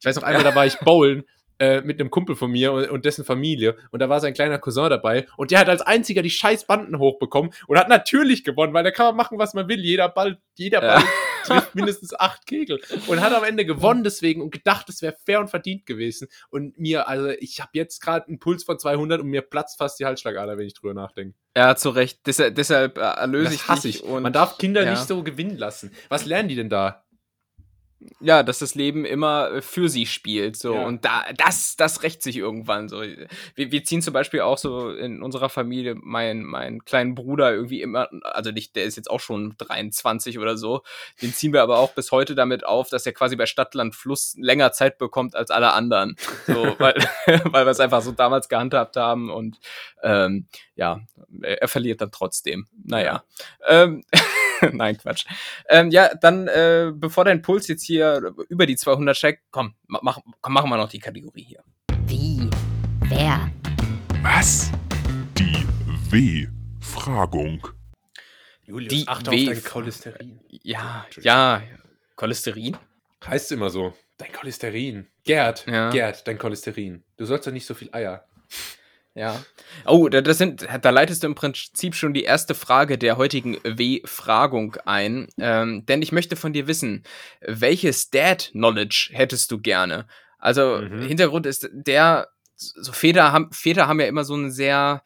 Speaker 1: ich weiß noch einmal, da war ich bowlen äh, mit einem Kumpel von mir und, und dessen Familie und da war sein kleiner Cousin dabei und der hat als einziger die scheiß Banden hochbekommen und hat natürlich gewonnen, weil da kann man machen, was man will. Jeder Ball, jeder Ball trifft mindestens acht Kegel und hat am Ende gewonnen deswegen und gedacht, es wäre fair und verdient gewesen. Und mir, also ich habe jetzt gerade einen Puls von 200 und mir platzt fast die Halsschlagader, wenn ich drüber nachdenke.
Speaker 2: ja, zu Recht. Deshalb, deshalb äh, erlöse ich
Speaker 1: Das hasse
Speaker 2: dich
Speaker 1: ich.
Speaker 2: Und
Speaker 1: Man darf Kinder
Speaker 2: ja.
Speaker 1: nicht so gewinnen lassen. Was lernen die denn da?
Speaker 2: Ja, dass das Leben immer äh, für sie spielt. So.
Speaker 1: Ja.
Speaker 2: Und da, das, das rächt sich irgendwann. So. Wir, wir ziehen zum Beispiel auch so in unserer Familie meinen meinen kleinen Bruder irgendwie immer, also nicht, der ist jetzt auch schon 23 oder so, den ziehen wir aber auch bis heute damit auf, dass er quasi bei Stadtland Fluss länger Zeit bekommt als alle anderen. So, weil, weil wir es einfach so damals gehandhabt haben und ähm, ja, er, er verliert dann trotzdem. Naja. Ähm, Nein, Quatsch. Ähm, ja, dann, äh, bevor dein Puls jetzt hier über die 200 steigt, komm, ma- mach, komm, machen wir noch die Kategorie hier.
Speaker 3: Wie? Wer?
Speaker 4: Was? Die W-Fragung.
Speaker 1: Julius,
Speaker 2: Die
Speaker 1: achte
Speaker 2: W-
Speaker 1: auf dein Cholesterin.
Speaker 2: Ja, ja, Cholesterin?
Speaker 1: Heißt immer so. Dein Cholesterin. Gerd,
Speaker 2: Ja.
Speaker 1: Gerd, dein Cholesterin. Du sollst doch nicht so viel Eier.
Speaker 2: Ja. Oh, da, das sind, da leitest du im Prinzip schon die erste Frage der heutigen W-Fragung ein. Ähm, denn ich möchte von dir wissen, welches Dad-Knowledge hättest du gerne? Also,
Speaker 1: Mhm.
Speaker 2: Hintergrund ist der, so Väter haben, Väter haben ja immer so ein sehr,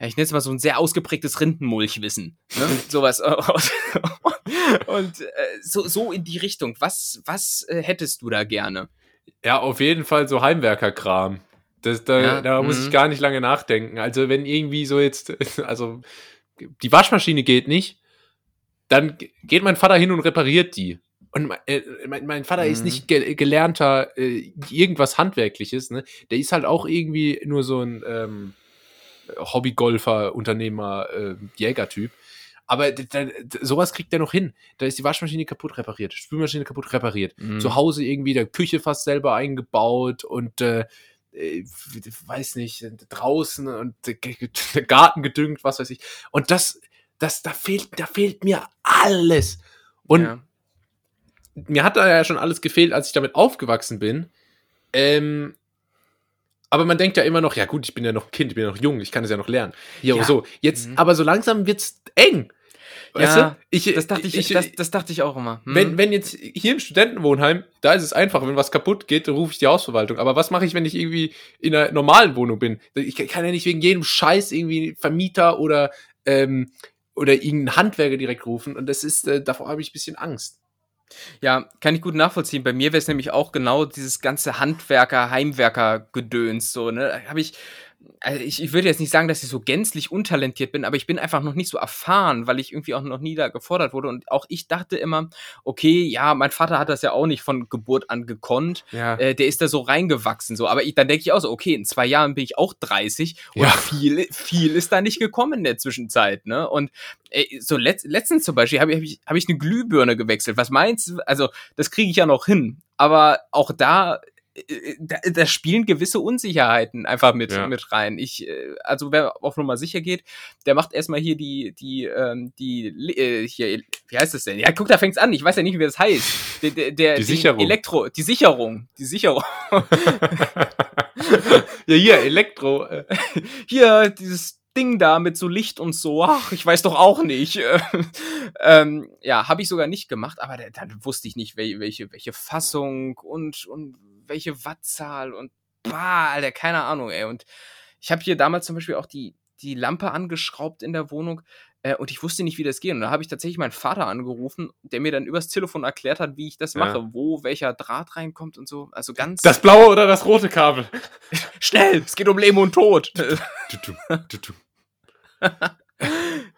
Speaker 2: ja, ich nenne es mal so ein sehr ausgeprägtes Rindenmulchwissen. Ne? Sowas. Und äh, so, so in die Richtung. Was, was äh, hättest du da gerne?
Speaker 1: Ja, auf jeden Fall so Heimwerkerkram. Das, da,
Speaker 2: Ja,
Speaker 1: da muss
Speaker 2: mhm.
Speaker 1: ich gar nicht lange nachdenken. Also, wenn irgendwie so jetzt, also die Waschmaschine geht nicht, dann ge- geht mein Vater hin und repariert die. Und mein, äh, mein, Vater ist
Speaker 2: Mhm.
Speaker 1: nicht ge gelernter äh, irgendwas Handwerkliches, ne? Der ist halt auch irgendwie nur so ein ähm, Hobbygolfer, Unternehmer, äh, Jägertyp. Aber sowas kriegt er noch hin. Da ist die Waschmaschine kaputt repariert, Spülmaschine kaputt repariert
Speaker 2: Mhm.
Speaker 1: zu Hause irgendwie der Küche fast selber eingebaut und äh, äh, weiß nicht, draußen und der Garten gedüngt, was weiß ich. Und das, das, da fehlt, da fehlt mir alles. Und
Speaker 2: ja.
Speaker 1: mir hat da ja schon alles gefehlt, als ich damit aufgewachsen bin. Ähm, aber man denkt ja immer noch, ja gut, ich bin ja noch ein Kind, ich bin ja noch jung, ich kann es ja noch lernen. Ja,
Speaker 2: Ja.
Speaker 1: so. Jetzt,
Speaker 2: Mhm.
Speaker 1: aber so langsam wird's eng. Weißt
Speaker 2: Ja,
Speaker 1: du? Ich,
Speaker 2: Das dachte ich, das, das dachte ich auch immer. Hm.
Speaker 1: wenn, wenn jetzt hier im Studentenwohnheim, da ist es einfach, wenn was kaputt geht, dann rufe ich die Hausverwaltung. Aber was mache ich, wenn ich irgendwie in einer normalen Wohnung bin? Ich kann ja nicht wegen jedem Scheiß irgendwie Vermieter oder, ähm, oder irgendeinen Handwerker direkt rufen. Und das ist, äh, davor habe ich ein bisschen Angst.
Speaker 2: Ja, kann ich gut nachvollziehen. Bei mir wäre es nämlich auch genau dieses ganze Handwerker, Heimwerker-Gedöns, so, ne? Da Habe ich, also ich, ich würde jetzt nicht sagen, dass ich so gänzlich untalentiert bin, aber ich bin einfach noch nicht so erfahren, weil ich irgendwie auch noch nie da gefordert wurde. Und auch ich dachte immer, okay, ja, mein Vater hat das ja auch nicht von Geburt an gekonnt.
Speaker 1: Ja.
Speaker 2: Äh, der ist da so reingewachsen, so. Aber ich, dann denke ich auch so, okay, in zwei Jahren bin ich auch 30 und
Speaker 1: Ja.
Speaker 2: viel, viel ist da nicht gekommen in der Zwischenzeit, ne? Und ey, so letzt, letztens zum Beispiel habe ich, hab ich, hab ich eine Glühbirne gewechselt. Was meinst du? Also, das kriege ich ja noch hin. Aber auch da, äh, da, da spielen gewisse Unsicherheiten einfach mit,
Speaker 1: Ja.
Speaker 2: mit rein. Ich, äh, also wer auf Nummer sicher geht, der macht erstmal hier die, die, ähm, die, äh, hier, wie heißt das denn? Ja, guck, da fängt's an. Ich weiß ja nicht, wie das heißt. Der, der, der,
Speaker 1: Die Sicherung.
Speaker 2: Elektro, die Sicherung, die Sicherung.
Speaker 1: ja, hier, Elektro. Äh,
Speaker 2: hier dieses Ding da mit so Licht und so, ach, ich weiß doch auch nicht. ähm, ja, habe ich sogar nicht gemacht, aber da- dann wusste ich nicht, wel- welche, welche Fassung und, und welche Wattzahl und bah, Alter, keine Ahnung, ey. Und ich habe hier damals zum Beispiel auch die, die Lampe angeschraubt in der Wohnung äh, und ich wusste nicht, wie das geht. Und da habe ich tatsächlich meinen Vater angerufen, der mir dann übers Telefon erklärt hat, wie ich das
Speaker 1: Ja.
Speaker 2: mache, wo welcher Draht reinkommt und so. Also ganz
Speaker 1: das blaue oder das rote Kabel?
Speaker 2: schnell, es geht um Leben und Tod. Ja,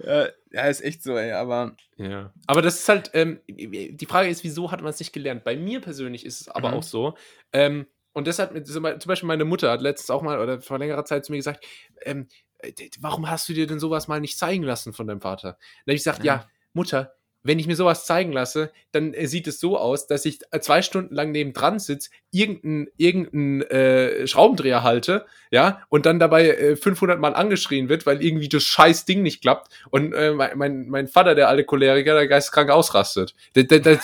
Speaker 2: ja, ist echt so, ey, aber.
Speaker 1: Ja. Aber das ist halt, ähm, die Frage ist, wieso hat man es nicht gelernt? Bei mir persönlich ist es aber
Speaker 2: Mhm.
Speaker 1: auch so. Ähm, und deshalb, zum Beispiel meine Mutter hat letztens auch mal oder vor längerer Zeit zu mir gesagt, ähm, äh, warum hast du dir denn sowas mal nicht zeigen lassen von deinem Vater? Dann habe ich gesagt,
Speaker 2: Ja.
Speaker 1: ja, Mutter, wenn ich mir sowas zeigen lasse, dann äh, sieht es so aus, dass ich äh, zwei Stunden lang nebendran sitze, irgendeinen irgendein, äh, Schraubendreher halte, ja, und dann dabei äh, 500 Mal angeschrien wird, weil irgendwie das scheiß Ding nicht klappt und äh, mein, mein, mein Vater, der alte Choleriker, der geisteskrank ausrastet. Der, der, der,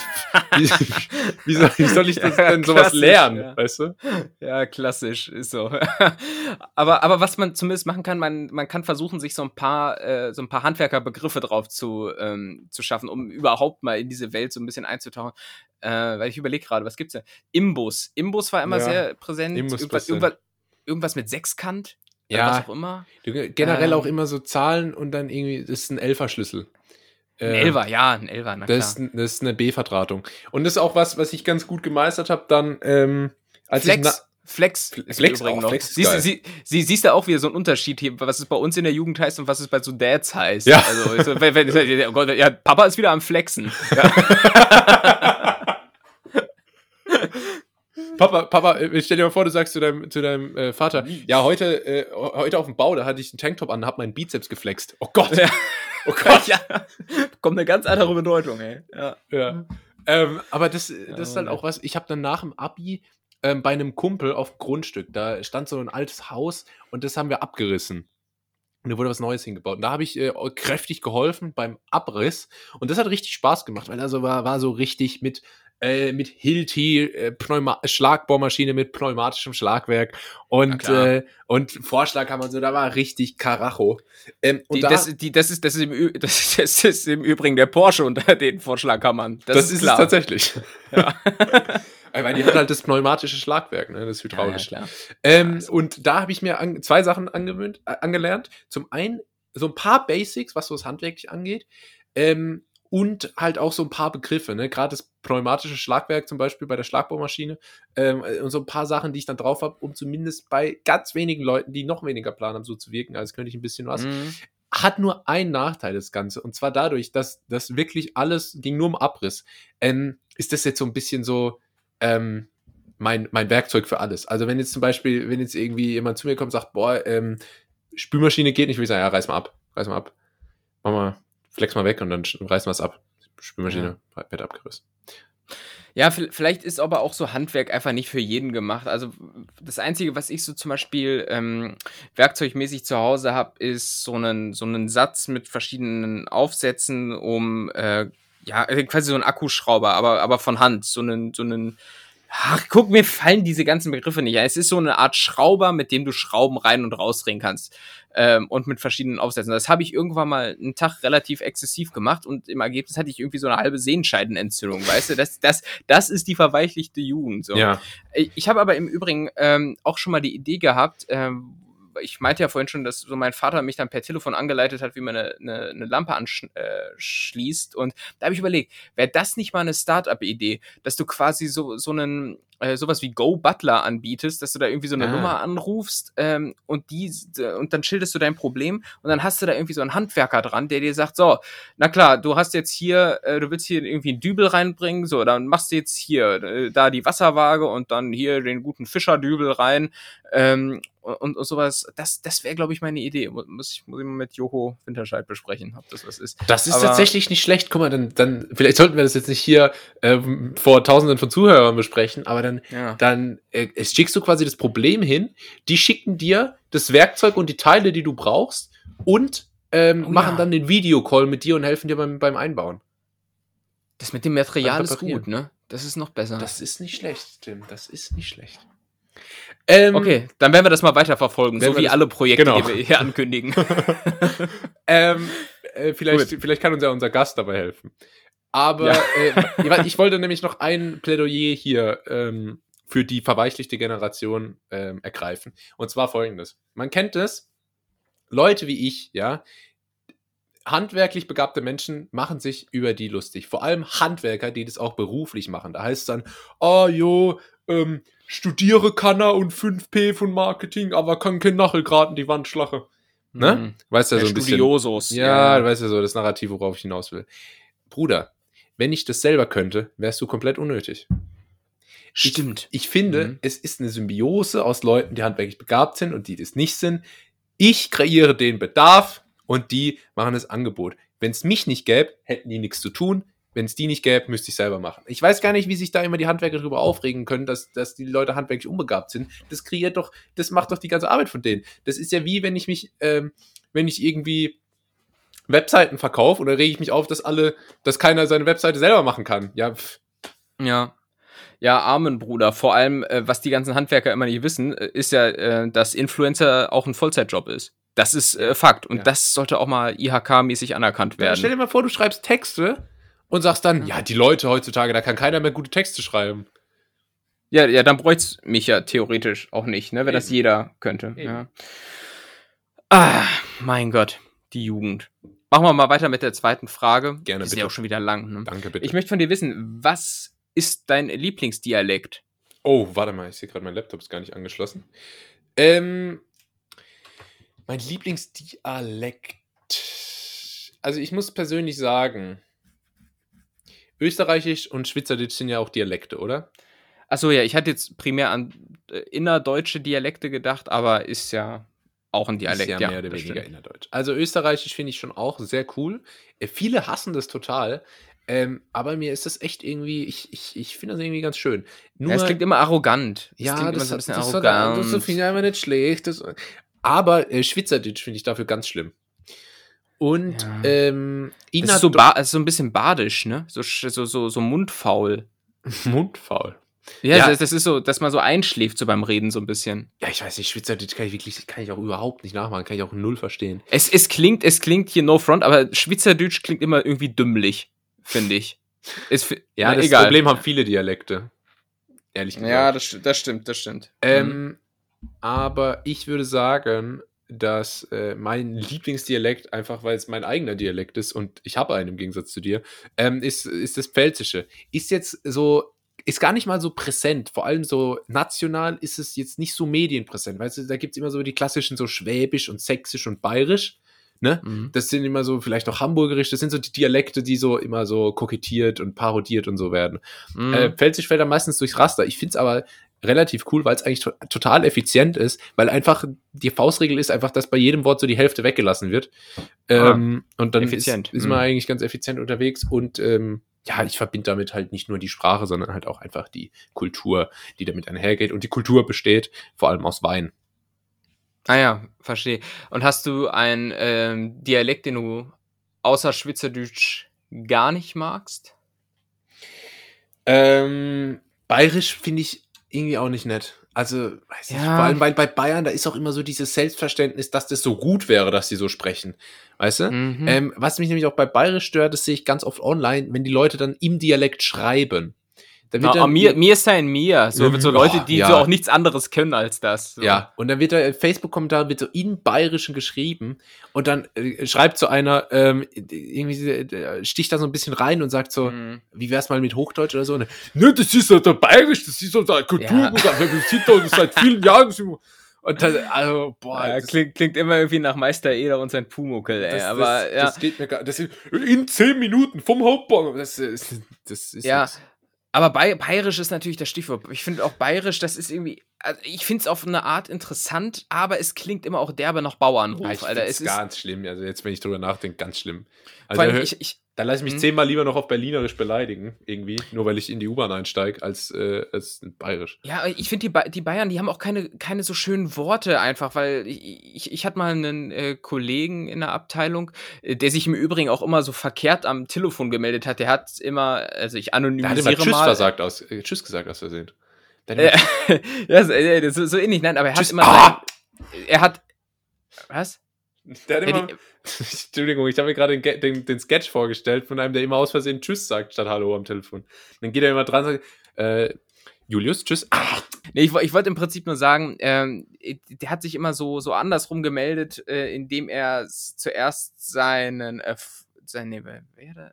Speaker 1: wie, wie, soll, wie soll ich das
Speaker 2: Ja,
Speaker 1: denn sowas lernen,
Speaker 2: ja.
Speaker 1: weißt du?
Speaker 2: Ja, klassisch, ist so. aber, aber was man zumindest machen kann, man, man kann versuchen, sich so ein paar, äh, so ein paar Handwerkerbegriffe drauf zu, ähm, zu schaffen, um überhaupt mal in diese Welt so ein bisschen einzutauchen. Äh, weil ich überlege gerade, was gibt's da? Imbus. Imbus war immer
Speaker 1: Ja,
Speaker 2: sehr präsent.
Speaker 1: Imbus
Speaker 2: irgendwas, irgendwas, irgendwas mit Sechskant?
Speaker 1: Ja.
Speaker 2: Was auch immer.
Speaker 1: Generell
Speaker 2: Ähm.
Speaker 1: auch immer so Zahlen und dann irgendwie, das ist ein Elferschlüssel.
Speaker 2: Ein
Speaker 1: Äh,
Speaker 2: Elfer, ja, ein Elfer, na klar.
Speaker 1: Das ist, ein- das ist eine B-Vertratung. Und das ist auch was, was ich ganz gut gemeistert habe, dann, ähm, als ich na
Speaker 2: Flex. Flex, ist
Speaker 1: Flex
Speaker 2: im Übrigen
Speaker 1: auch,
Speaker 2: noch.
Speaker 1: Flex
Speaker 2: siehst, sie, sie, siehst du auch wieder so einen Unterschied hier, was es bei uns in der Jugend heißt und was es bei so Dads heißt.
Speaker 1: Ja.
Speaker 2: Also, wenn, wenn, oh Gott, ja, Papa ist wieder am Flexen.
Speaker 1: Papa, Papa, äh, stell dir mal vor, du sagst zu deinem, zu deinem äh, Vater, ja, heute, äh, heute auf dem Bau, da hatte ich einen Tanktop an und hab meinen Bizeps geflext. Oh Gott.
Speaker 2: Ja.
Speaker 1: Oh Gott.
Speaker 2: ja. Kommt eine ganz andere Bedeutung, ey. Ja.
Speaker 1: Ja. Ähm, aber das, das ist halt
Speaker 2: Ja.
Speaker 1: auch was, ich habe dann nach dem Abi ähm, bei einem Kumpel auf dem Grundstück, da stand so ein altes Haus und das haben wir abgerissen. Und da wurde was Neues hingebaut. Und da habe ich äh, kräftig geholfen beim Abriss. Und das hat richtig Spaß gemacht, weil also war, war so richtig mit, äh, mit Hilti, äh, Pneuma Schlagbohrmaschine mit pneumatischem Schlagwerk und, äh, und Vorschlaghammer und so, da war richtig Karacho. Ähm, und
Speaker 2: Die,
Speaker 1: da,
Speaker 2: das, die, das, ist, das, ist im Ü das, das ist im Übrigen der Porsche unter den Vorschlaghammern. Das,
Speaker 1: das,
Speaker 2: ist,
Speaker 1: ist
Speaker 2: klar.
Speaker 1: es tatsächlich.
Speaker 2: Ja.
Speaker 1: Meine, die hat halt das pneumatische Schlagwerk, ne? das
Speaker 2: Ja, ja,
Speaker 1: hydraulische.
Speaker 2: klar.
Speaker 1: Ähm,
Speaker 2: also.
Speaker 1: Und da habe ich mir an, zwei Sachen angewöhnt, äh, angelernt. Zum einen so ein paar Basics, was so das handwerklich angeht. Ähm, und halt auch so ein paar Begriffe, ne? Gerade das pneumatische Schlagwerk zum Beispiel bei der Schlagbohrmaschine. Ähm, und so ein paar Sachen, die ich dann drauf habe, um zumindest bei ganz wenigen Leuten, die noch weniger Plan haben, so zu wirken, als könnte ich ein bisschen was.
Speaker 2: Mhm.
Speaker 1: Hat nur einen Nachteil, das Ganze. Und zwar dadurch, dass das wirklich alles ging nur um Abriss. Ähm, ist das jetzt so ein bisschen so ähm, mein, mein Werkzeug für alles. Also wenn jetzt zum Beispiel, wenn jetzt irgendwie jemand zu mir kommt und sagt, boah, ähm, Spülmaschine geht nicht, würde ich sagen, ja, reiß mal ab, reiß mal ab. Mach mal, flex mal weg und dann reißen wir es ab. Spülmaschine wird abgerissen.
Speaker 2: Ja, vi- vielleicht ist aber auch so Handwerk einfach nicht für jeden gemacht. Also das Einzige, was ich so zum Beispiel ähm, werkzeugmäßig zu Hause habe, ist so einen, so einen Satz mit verschiedenen Aufsätzen, um äh, ja, äh, quasi so ein Akkuschrauber, aber, aber von Hand. So einen, so einen. Ach, guck, mir fallen diese ganzen Begriffe nicht. ein. Es ist so eine Art Schrauber, mit dem du Schrauben rein und rausdrehen kannst. Ähm, und mit verschiedenen Aufsätzen. Das habe ich irgendwann mal einen Tag relativ exzessiv gemacht und im Ergebnis hatte ich irgendwie so eine halbe Sehenscheidenentzündung, weißt du? Das, das, das ist die verweichlichte Jugend. So.
Speaker 1: Ja,
Speaker 2: Ich ich habe aber im Übrigen ähm, auch schon mal die Idee gehabt, ähm, ich meinte ja vorhin schon, dass so mein Vater mich dann per Telefon angeleitet hat, wie man eine, eine, eine Lampe anschließt. Äh, schließt. und da habe ich überlegt, wäre das nicht mal eine Start-up-Idee, dass du quasi so, so einen äh, sowas wie Go Butler anbietest, dass du da irgendwie so eine
Speaker 1: Ah.
Speaker 2: Nummer anrufst ähm, und die und dann schilderst du dein Problem und dann hast du da irgendwie so einen Handwerker dran, der dir sagt, so, na klar, du hast jetzt hier, äh, du willst hier irgendwie einen Dübel reinbringen, so, dann machst du jetzt hier äh, da die Wasserwaage und dann hier den guten Fischerdübel rein ähm, und, und sowas. Das, das wäre, glaube ich, meine Idee. Mu- Muss ich, muss ich mal mit Joko Winterscheid besprechen, ob das was ist.
Speaker 1: das ist
Speaker 2: Aber-
Speaker 1: tatsächlich nicht schlecht. Guck mal, dann, dann, vielleicht sollten wir das jetzt nicht hier ähm, vor tausenden von Zuhörern besprechen, aber dann
Speaker 2: Ja.
Speaker 1: dann äh, schickst du quasi das Problem hin, die schicken dir das Werkzeug und die Teile, die du brauchst und ähm,
Speaker 2: Oh
Speaker 1: machen
Speaker 2: ja.
Speaker 1: dann den Videocall mit dir und helfen dir beim, beim Einbauen.
Speaker 2: Das mit dem Material ist gut, ne? Das ist noch besser.
Speaker 1: Das ist nicht schlecht, Tim. Das ist nicht schlecht. Ähm,
Speaker 2: okay, dann werden wir das mal weiterverfolgen, so wie alle Projekte,
Speaker 1: genau.
Speaker 2: die wir hier ankündigen.
Speaker 1: Ähm, äh, vielleicht, vielleicht kann uns ja unser Gast dabei helfen. Aber
Speaker 2: Ja.
Speaker 1: äh, ich wollte nämlich noch ein Plädoyer hier ähm, für die verweichlichte Generation ähm, ergreifen. Und zwar folgendes. Man kennt es, Leute wie ich, ja, handwerklich begabte Menschen machen sich über die lustig. Vor allem Handwerker, die das auch beruflich machen. Da heißt es dann, ah jo, ähm, studiere kann er und 5P von Marketing, aber kann kein Nachel gerade in die Wand schlagen. Ne?
Speaker 2: Mhm.
Speaker 1: Weißt ja, so ein bisschen.
Speaker 2: Studiosos.
Speaker 1: Ja, du weißt ja so das Narrativ, worauf ich hinaus will. Bruder, wenn ich das selber könnte, wärst du komplett unnötig.
Speaker 2: Stimmt.
Speaker 1: Ich finde,
Speaker 2: Mhm.
Speaker 1: es ist eine Symbiose aus Leuten, die handwerklich begabt sind und die das nicht sind. Ich kreiere den Bedarf und die machen das Angebot. Wenn es mich nicht gäbe, hätten die nichts zu tun. Wenn es die nicht gäbe, müsste ich selber machen. Ich weiß gar nicht, wie sich da immer die Handwerker darüber aufregen können, dass, dass die Leute handwerklich unbegabt sind. Das kreiert doch, das macht doch die ganze Arbeit von denen. Das ist ja wie, wenn ich mich, ähm, wenn ich irgendwie Webseiten verkaufe oder rege ich mich auf, dass alle, dass keiner seine Webseite selber machen kann. Ja, pff,
Speaker 2: Ja. Ja, Amen, Bruder. Vor allem, äh, was die ganzen Handwerker immer nicht wissen, äh, ist ja, äh, dass Influencer auch ein Vollzeitjob ist. Das ist äh, Fakt. Und
Speaker 1: Ja.
Speaker 2: das sollte auch mal IHK-mäßig anerkannt
Speaker 1: Ja, stell
Speaker 2: werden.
Speaker 1: dir mal vor, du schreibst Texte und sagst dann, ja, die Leute heutzutage, da kann keiner mehr gute Texte schreiben.
Speaker 2: Ja, ja, dann bräucht's mich ja theoretisch auch nicht, ne? Wenn das
Speaker 1: Eben.
Speaker 2: jeder könnte. Ja. Ah, mein Gott, die Jugend. Machen wir mal weiter mit der zweiten Frage.
Speaker 1: Gerne,
Speaker 2: Ist
Speaker 1: bitte.
Speaker 2: ja auch schon wieder lang. Ne?
Speaker 1: Danke, bitte.
Speaker 2: Ich möchte von dir wissen, was ist dein Lieblingsdialekt?
Speaker 1: oh, warte mal, ich sehe gerade, mein Laptop ist gar nicht angeschlossen. Ähm, mein Lieblingsdialekt. Also ich muss persönlich sagen, Österreichisch und Schweizerdeutsch sind ja auch Dialekte, oder?
Speaker 2: Achso, ja, ich hatte jetzt primär an äh, innerdeutsche Dialekte gedacht, aber ist ja auch ein Dialekt.
Speaker 1: ist ja, mehr oder
Speaker 2: das
Speaker 1: weniger innerdeutsch. Also Österreichisch finde ich schon auch sehr cool. Äh, viele hassen das total. Ähm, aber mir ist das echt irgendwie, ich, ich, ich finde das irgendwie ganz schön. Nur,
Speaker 2: Ja, es klingt immer arrogant.
Speaker 1: Ja,
Speaker 2: klingt
Speaker 1: das,
Speaker 2: immer so ein bisschen
Speaker 1: das, das,
Speaker 2: arrogant.
Speaker 1: das, das finde ich einfach nicht schlecht. Das, aber äh, Schweizerdeutsch finde ich dafür ganz schlimm. Und
Speaker 2: Ja.
Speaker 1: ähm,
Speaker 2: das ist so, ba ist so ein bisschen badisch, ne? So, so, so, so mundfaul.
Speaker 1: mundfaul.
Speaker 2: Ja,
Speaker 1: Ja.
Speaker 2: Das, das ist so, dass man so einschläft so beim Reden so ein bisschen.
Speaker 1: Ja, ich weiß nicht, Schweizerdeutsch kann ich wirklich, kann ich auch überhaupt nicht nachmachen, kann ich auch null verstehen.
Speaker 2: Es, es klingt, es klingt hier no front, aber Schweizerdeutsch klingt immer irgendwie dümmlich, finde ich. Ist,
Speaker 1: Ja,
Speaker 2: na,
Speaker 1: das
Speaker 2: egal.
Speaker 1: Problem haben viele Dialekte. Ehrlich gesagt.
Speaker 2: Ja, das, das stimmt, das stimmt.
Speaker 1: Ähm, aber ich würde sagen, dass äh, mein Lieblingsdialekt, einfach weil es mein eigener Dialekt ist und ich habe einen im Gegensatz zu dir, ähm, ist, ist das Pfälzische. Ist jetzt so, ist gar nicht mal so präsent. Vor allem so national ist es jetzt nicht so medienpräsent. Weißt du, da gibt es immer so die klassischen so Schwäbisch und Sächsisch und Bayerisch. Ne?
Speaker 2: Mhm.
Speaker 1: Das sind immer so, vielleicht auch Hamburgerisch, das sind so die Dialekte, die so immer so kokettiert und parodiert und so werden.
Speaker 2: Mhm.
Speaker 1: Äh, fällt da meistens durchs Raster. Ich finde es aber relativ cool, weil es eigentlich to total effizient ist, weil einfach die Faustregel ist einfach, dass bei jedem Wort so die Hälfte weggelassen wird. Ähm, und dann
Speaker 2: effizient.
Speaker 1: ist, ist man
Speaker 2: Mhm.
Speaker 1: eigentlich ganz effizient unterwegs und ähm, ja, ich verbinde damit halt nicht nur die Sprache, sondern halt auch einfach die Kultur, die damit einhergeht. Und die Kultur besteht vor allem aus Wein.
Speaker 2: Ah ja, verstehe. Und hast du einen ähm, Dialekt, den du außer Schweizerdeutsch gar nicht magst?
Speaker 1: Ähm, Bayerisch finde ich irgendwie auch nicht nett. Also, weiß nicht,
Speaker 2: Ja.
Speaker 1: vor allem, weil bei Bayern, da ist auch immer so dieses Selbstverständnis, dass das so gut wäre, dass sie so sprechen. Weißt du?
Speaker 2: Mhm.
Speaker 1: Ähm, was mich nämlich auch bei Bayerisch stört, das sehe ich ganz oft online, wenn die Leute dann im Dialekt schreiben. Da
Speaker 2: Na,
Speaker 1: dann,
Speaker 2: mir, mir sein mir. So,
Speaker 1: Ja,
Speaker 2: so Leute, die
Speaker 1: ja.
Speaker 2: so auch nichts anderes können als das. So.
Speaker 1: Ja, und dann wird da Facebook-Kommentar wird so in Bayerischen geschrieben und dann äh, schreibt so einer, ähm, irgendwie äh, sticht da so ein bisschen rein und sagt so,
Speaker 2: Mhm.
Speaker 1: wie wär's mal mit Hochdeutsch oder so? Und, ne, das ist der Bayerisch, das ist unser Kulturgut,
Speaker 2: Ja.
Speaker 1: wir sind da seit vielen Jahren so. Und dann, also, boah,
Speaker 2: Ja,
Speaker 1: das,
Speaker 2: klingt, klingt immer irgendwie nach Meister Eder und sein Pumuckel, ey.
Speaker 1: das,
Speaker 2: aber
Speaker 1: das,
Speaker 2: ja.
Speaker 1: das geht mir gar das ist, in zehn Minuten vom Hauptbahnhof. Das, ist- das ist
Speaker 2: Ja,
Speaker 1: nix.
Speaker 2: Aber Bay Bayerisch ist natürlich das Stichwort. Ich finde auch Bayerisch, das ist irgendwie. Also ich finde es auf eine Art interessant, aber es klingt immer auch derbe nach Bauernhof,
Speaker 1: Ja, ich
Speaker 2: Alter. Es ist.
Speaker 1: ganz schlimm. Also jetzt, wenn ich drüber nachdenke, ganz schlimm.
Speaker 2: Vor
Speaker 1: Also
Speaker 2: allem,
Speaker 1: da,
Speaker 2: ich, ich,
Speaker 1: da lasse ich mich
Speaker 2: Mhm.
Speaker 1: zehnmal lieber noch auf Berlinerisch beleidigen, irgendwie, nur weil ich in die U-Bahn einsteige, als, äh, als Bayerisch.
Speaker 2: ja, ich finde, die, ba die Bayern, die haben auch keine, keine so schönen Worte einfach, weil ich, ich, ich hatte mal einen äh, Kollegen in der Abteilung, äh, der sich im Übrigen auch immer so verkehrt am Telefon gemeldet hat. Der hat immer, also ich
Speaker 1: Da hat
Speaker 2: anonymisiere
Speaker 1: immer Tschüss
Speaker 2: mal.
Speaker 1: versagt aus, äh, Tschüss gesagt aus Versehen. Der
Speaker 2: Äh,
Speaker 1: hat
Speaker 2: ja, so, äh, so, so ähnlich, nein, aber er hat
Speaker 1: Tschüss.
Speaker 2: immer.
Speaker 1: Ah!
Speaker 2: Sein, er hat. Was?
Speaker 1: Der hat
Speaker 2: Ja,
Speaker 1: immer Entschuldigung, ich habe mir gerade den, den, den Sketch vorgestellt von einem, der immer aus Versehen Tschüss sagt statt Hallo am Telefon. Dann geht er immer dran und sagt, äh, Julius, Tschüss. Ah,
Speaker 2: Nee, ich, ich wollte im Prinzip nur sagen, ähm, der hat sich immer so, so andersrum gemeldet, äh, indem er zuerst seinen, äh, sein, nee, wer, wer da?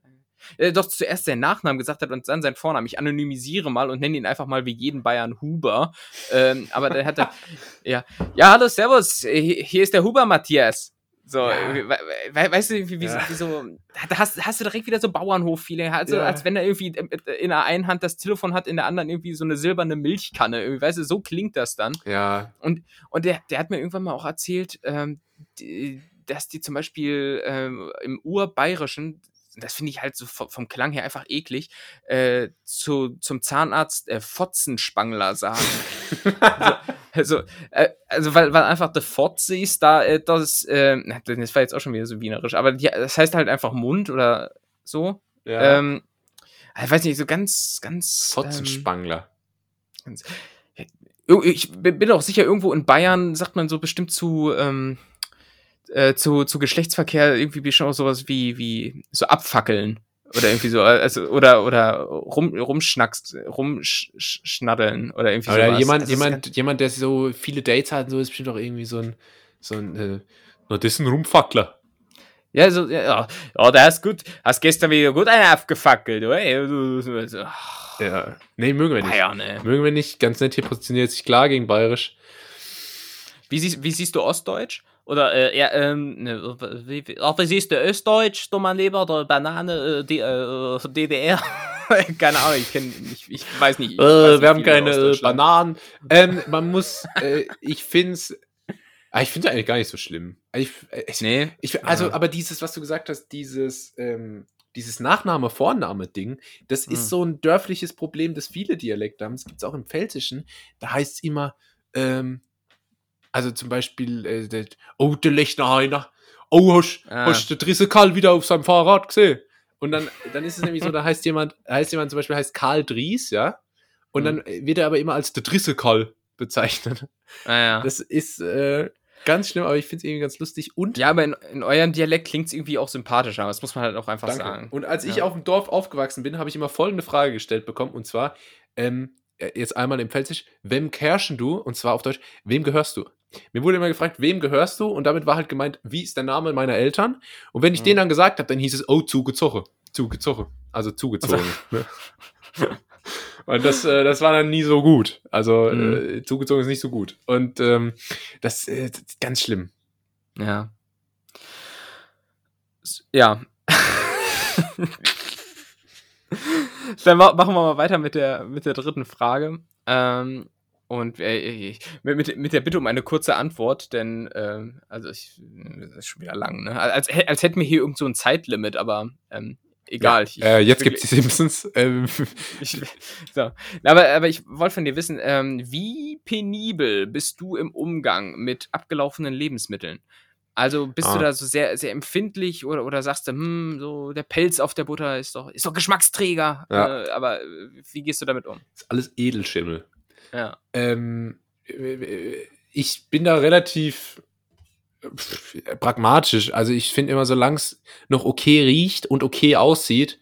Speaker 2: Äh, doch zuerst seinen Nachnamen gesagt hat und dann seinen Vornamen. Ich anonymisiere mal und nenne ihn einfach mal wie jeden Bayern Huber. Ähm, aber dann hat er, ja, ja, hallo, servus, äh, hier ist der Huber Matthias. So,
Speaker 1: Ja.
Speaker 2: we we weißt du, wie, wie,
Speaker 1: Ja.
Speaker 2: so, wie so, da hast, hast du direkt wieder so Bauernhof-Feeling, also
Speaker 1: Ja.
Speaker 2: als wenn er irgendwie in der einen Hand das Telefon hat, in der anderen irgendwie so eine silberne Milchkanne, irgendwie, weißt du, so klingt das dann.
Speaker 1: Ja,
Speaker 2: Und der, der hat mir irgendwann mal auch erzählt, ähm, die, dass die zum Beispiel ähm, im Urbayerischen, das finde ich halt so vom, vom Klang her einfach eklig, äh, zu, zum Zahnarzt äh, Fotzenspangler sagen. also, äh, also weil, weil einfach der Fotze ist da, äh, das, äh, das war jetzt auch schon wieder so wienerisch, aber die, das heißt halt einfach Mund oder so.
Speaker 1: ja.
Speaker 2: Ähm, ich weiß nicht, so ganz, ganz. Ähm,
Speaker 1: Fotzenspangler.
Speaker 2: Ir- ich bin bin auch sicher, irgendwo in Bayern sagt man so bestimmt zu, ähm, äh, zu, zu Geschlechtsverkehr irgendwie bestimmt auch sowas wie, wie so abfackeln. Oder irgendwie so, also, oder, oder rum, rumschnacks, rumschnaddeln oder irgendwie
Speaker 1: Oder
Speaker 2: sowas.
Speaker 1: jemand,
Speaker 2: ist
Speaker 1: jemand, jemand, der so viele Dates hat, und so ist bestimmt auch irgendwie so ein, so ein, äh, na, das ist ein Rumfackler.
Speaker 2: Ja, so, ja, ja, ja, der ist gut. Hast gestern wieder gut einen abgefackelt, oder? Ja,
Speaker 1: Ja. Nee, mögen wir nicht.
Speaker 2: Bayern, ey.
Speaker 1: Mögen wir nicht. Ganz nett, hier positioniert sich klar gegen Bayerisch.
Speaker 2: Wie siehst, wie siehst du Ostdeutsch? Oder, äh, ja, ähm, ne, wie, wie, ach, wie siehst du Östdeutsch, du mein Lieber, oder Banane, äh, die, äh, DDR? keine Ahnung, ich kenn, ich, ich weiß nicht. Ich weiß
Speaker 1: Äh,
Speaker 2: nicht
Speaker 1: wir haben
Speaker 2: viel über
Speaker 1: keine äh. Bananen. Ähm, man muss, äh, ich finde es, ich finde es eigentlich gar nicht so schlimm. Ich, äh, ich,
Speaker 2: Nee.
Speaker 1: ich, also,
Speaker 2: Ja.
Speaker 1: aber dieses, was du gesagt hast, dieses, ähm, dieses Nachname-Vorname-Ding, das
Speaker 2: Hm.
Speaker 1: ist so ein dörfliches Problem, das viele Dialekte haben. Das gibt es auch im Pfälzischen. Da heißt es immer, ähm, also zum Beispiel, äh, der, oh, der Lechner Heiner, oh, hast,
Speaker 2: Ah.
Speaker 1: hast der Drisse Karl wieder auf seinem Fahrrad gesehen? Und dann, dann ist es nämlich so, da heißt jemand, heißt jemand zum Beispiel heißt Karl Dries, ja? Und dann wird er aber immer als der Drisse Karl bezeichnet.
Speaker 2: Ah, ja.
Speaker 1: Das ist äh, ganz schlimm, aber ich finde es irgendwie ganz lustig. Und
Speaker 2: ja, aber in, in eurem Dialekt klingt es irgendwie auch sympathischer. Das muss man halt auch einfach
Speaker 1: Danke.
Speaker 2: sagen.
Speaker 1: Und als ich
Speaker 2: Ja.
Speaker 1: auf dem Dorf aufgewachsen bin, habe ich immer folgende Frage gestellt bekommen. Und zwar, ähm, äh, jetzt einmal im Pfälzisch, wem kerschen du? Und zwar auf Deutsch, wem gehörst du? Mir wurde immer gefragt, wem gehörst du? Und damit war halt gemeint, wie ist der Name meiner Eltern? Und wenn ich
Speaker 2: Mhm.
Speaker 1: den dann gesagt habe, dann hieß es, oh, zugezogen. Zugezogen. Also zugezogen. ne? Und das, äh, das war dann nie so gut. Also
Speaker 2: Mhm.
Speaker 1: äh, zugezogen ist nicht so gut. Und ähm, das, äh, das ist ganz schlimm.
Speaker 2: Ja. Ja. Dann ma machen wir mal weiter mit der, mit der dritten Frage. Ähm, und äh, mit, mit, der Bitte um eine kurze Antwort, denn ähm, also ich, das ist schon wieder lang, ne? Als, als hätten wir hier irgend so ein Zeitlimit, aber ähm, egal. Ich-
Speaker 1: äh, jetzt gibt es die Simpsons. Ähm,
Speaker 2: ich, so. aber, aber ich wollte von dir wissen, ähm, wie penibel bist du im Umgang mit abgelaufenen Lebensmitteln? Also bist
Speaker 1: Ah.
Speaker 2: du da so sehr, sehr empfindlich oder, oder sagst du, hm, so der Pelz auf der Butter ist doch, ist doch Geschmacksträger.
Speaker 1: Ja.
Speaker 2: Äh, aber äh, wie gehst du damit um?
Speaker 1: ist alles Edelschimmel.
Speaker 2: Ja.
Speaker 1: Ähm, äh, ich bin da relativ pragmatisch. Also ich finde immer, solange es noch okay riecht und okay aussieht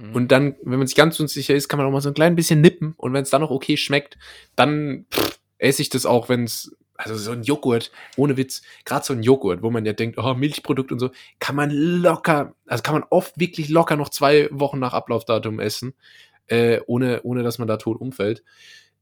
Speaker 2: Hm.
Speaker 1: und dann, wenn man sich ganz unsicher ist, kann man auch mal so ein klein bisschen nippen und wenn es dann noch okay schmeckt, dann pff, esse ich das auch, wenn es also so ein Joghurt, ohne Witz, gerade so ein Joghurt, wo man ja denkt, oh, Milchprodukt und so, kann man locker, also kann man oft wirklich locker noch zwei Wochen nach Ablaufdatum essen, äh, ohne, ohne dass man da tot umfällt.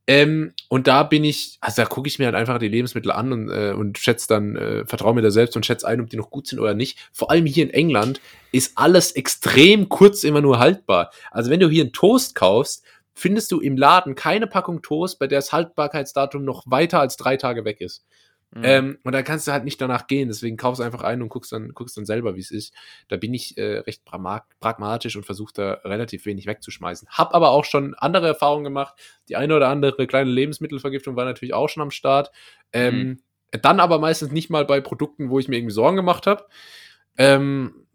Speaker 1: Ähm, und da bin ich, also da gucke ich mir halt einfach die Lebensmittel an und, äh, und schätze dann, äh, vertraue mir da selbst und schätze ein, ob die noch gut sind oder nicht. Vor allem hier in England ist alles extrem kurz immer nur haltbar. Also wenn du hier einen Toast kaufst, findest du im Laden keine Packung Toast, bei der das Haltbarkeitsdatum noch weiter als drei Tage weg ist.
Speaker 2: Hm.
Speaker 1: Ähm, und da kannst du halt nicht danach gehen. Deswegen kaufst du einfach ein und guckst dann, guckst dann selber, wie es ist. Da bin ich äh, recht pragma- pragmatisch und versuche da relativ wenig wegzuschmeißen. Hab aber auch schon andere Erfahrungen gemacht. Die eine oder andere kleine Lebensmittelvergiftung war natürlich auch schon am Start. Ähm, Dann aber meistens nicht mal bei Produkten, wo ich mir irgendwie Sorgen gemacht habe. Ähm,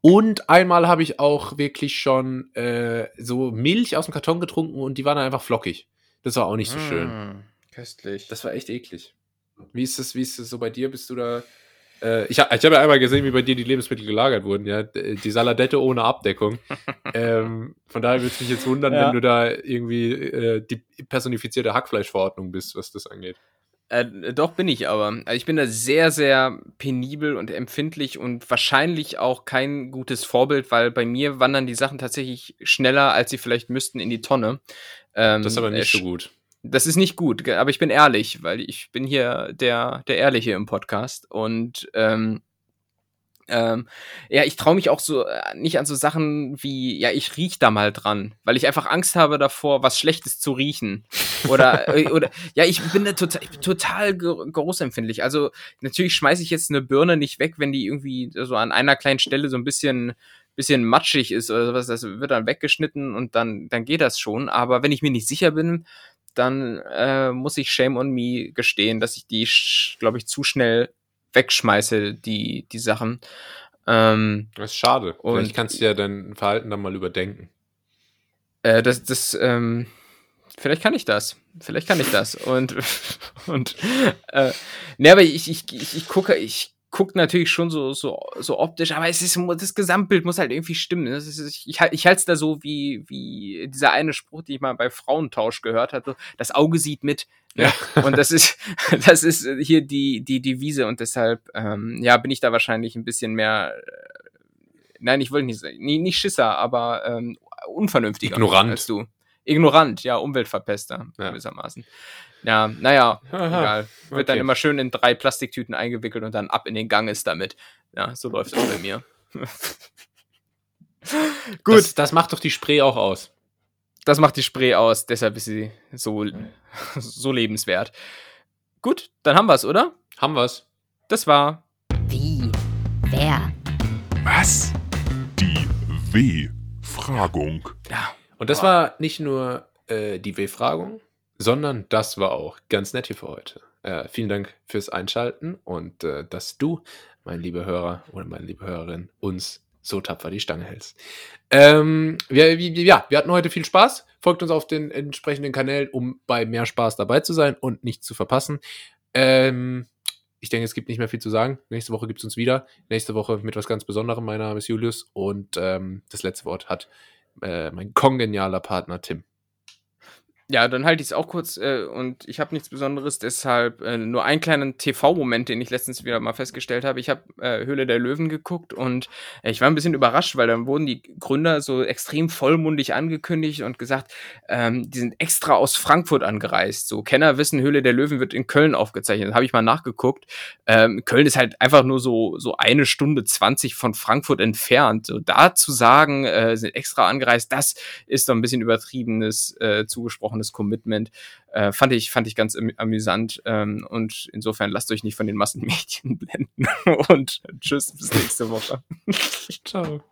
Speaker 1: und einmal habe ich auch wirklich schon äh, so Milch aus dem Karton getrunken und die waren dann einfach flockig. Das war auch nicht so schön.
Speaker 2: Hm, Köstlich.
Speaker 1: Das war echt eklig. Wie ist das, wie ist das so bei dir? Bist du da. Äh, ich ha- ich habe ja einmal gesehen, wie bei dir die Lebensmittel gelagert wurden, ja. D- Die Saladette ohne Abdeckung. ähm, von daher würde es mich jetzt wundern,
Speaker 2: Ja.
Speaker 1: wenn du da irgendwie äh, die personifizierte Hackfleischverordnung bist, was das angeht.
Speaker 2: Äh, doch bin ich aber. Also ich bin da sehr, sehr penibel und empfindlich und wahrscheinlich auch kein gutes Vorbild, weil bei mir wandern die Sachen tatsächlich schneller, als sie vielleicht müssten, in die Tonne. Ähm,
Speaker 1: Das ist aber
Speaker 2: äh,
Speaker 1: nicht so
Speaker 2: sch-
Speaker 1: gut.
Speaker 2: Das ist nicht gut, aber ich bin ehrlich, weil ich bin hier der, der Ehrliche im Podcast und ähm, Ähm, ja, ich traue mich auch so äh, nicht an so Sachen wie, ja, ich riech da mal dran, weil ich einfach Angst habe davor, was Schlechtes zu riechen. Oder, äh, oder ja, ich bin da total, ich bin total geruchsempfindlich. Also natürlich schmeiße ich jetzt eine Birne nicht weg, wenn die irgendwie so an einer kleinen Stelle so ein bisschen bisschen matschig ist oder sowas, das wird dann weggeschnitten und dann, dann geht das schon. Aber wenn ich mir nicht sicher bin, dann äh, muss ich Shame on Me gestehen, dass ich die, glaube ich, zu schnell wegschmeiße, die, die Sachen. Ähm,
Speaker 1: das ist schade. Vielleicht kannst du ja dein Verhalten dann mal überdenken.
Speaker 2: Äh, das, das, ähm, vielleicht kann ich das. Vielleicht kann ich das. Und, und, äh, ne, aber ich, ich, ich, ich gucke, ich guckt natürlich schon so, so, so optisch, aber es ist, das Gesamtbild muss halt irgendwie stimmen. Das ist, ich, ich halte es da so wie, wie dieser eine Spruch, den ich mal bei Frauentausch gehört hatte. Das Auge sieht mit. Ne? Ja. Und das ist, das ist hier die, die Devise und deshalb, ähm, ja, bin ich da wahrscheinlich ein bisschen mehr, äh, nein, ich wollte nicht sagen, nicht, nicht Schisser, aber ähm, unvernünftiger
Speaker 1: Ignorant.
Speaker 2: als du. Ignorant, ja, Umweltverpester, ja. gewissermaßen. Ja, naja, Aha, egal. Wird okay. dann immer schön in drei Plastiktüten eingewickelt und dann ab in den Gang ist damit. Ja, so läuft es bei mir.
Speaker 1: Gut. Das, das, macht doch die Spree auch aus.
Speaker 2: Das macht die Spree aus, deshalb ist sie so, so lebenswert. Gut, dann haben wir es, oder?
Speaker 1: Haben wir es.
Speaker 2: Das war.
Speaker 3: Wie? Wer?
Speaker 4: Was? Die W-Fragung.
Speaker 1: Ja. Und das war nicht nur äh, die W-Fragung, sondern das war auch ganz nett hier für heute. Äh, vielen Dank fürs Einschalten und äh, dass du, mein lieber Hörer oder meine liebe Hörerin, uns so tapfer die Stange hältst. Ähm, wir, wir, ja, wir hatten heute viel Spaß. Folgt uns auf den entsprechenden Kanälen, um bei mehr Spaß dabei zu sein und nichts zu verpassen. Ähm, ich denke, es gibt nicht mehr viel zu sagen. Nächste Woche gibt es uns wieder. Nächste Woche mit was ganz Besonderem. Mein Name ist Julius und ähm, das letzte Wort hat äh, mein kongenialer Partner Tim.
Speaker 2: Ja, dann halte ich es auch kurz äh, und ich habe nichts Besonderes, deshalb äh, nur einen kleinen TV-Moment, den ich letztens wieder mal festgestellt habe. Ich habe äh, Höhle der Löwen geguckt und äh, ich war ein bisschen überrascht, weil dann wurden die Gründer so extrem vollmundig angekündigt und gesagt, ähm, die sind extra aus Frankfurt angereist. So Kenner wissen, Höhle der Löwen wird in Köln aufgezeichnet. Habe ich mal nachgeguckt. Ähm, Köln ist halt einfach nur so so eine Stunde zwanzig von Frankfurt entfernt. So da zu sagen, äh, sind extra angereist, das ist doch ein bisschen übertriebenes äh, zugesprochen gesprochenes Commitment. Äh, fand, ich, fand ich ganz amüsant. Ähm, und insofern lasst euch nicht von den Massenmedien blenden. und tschüss, bis nächste Woche.
Speaker 1: Ciao.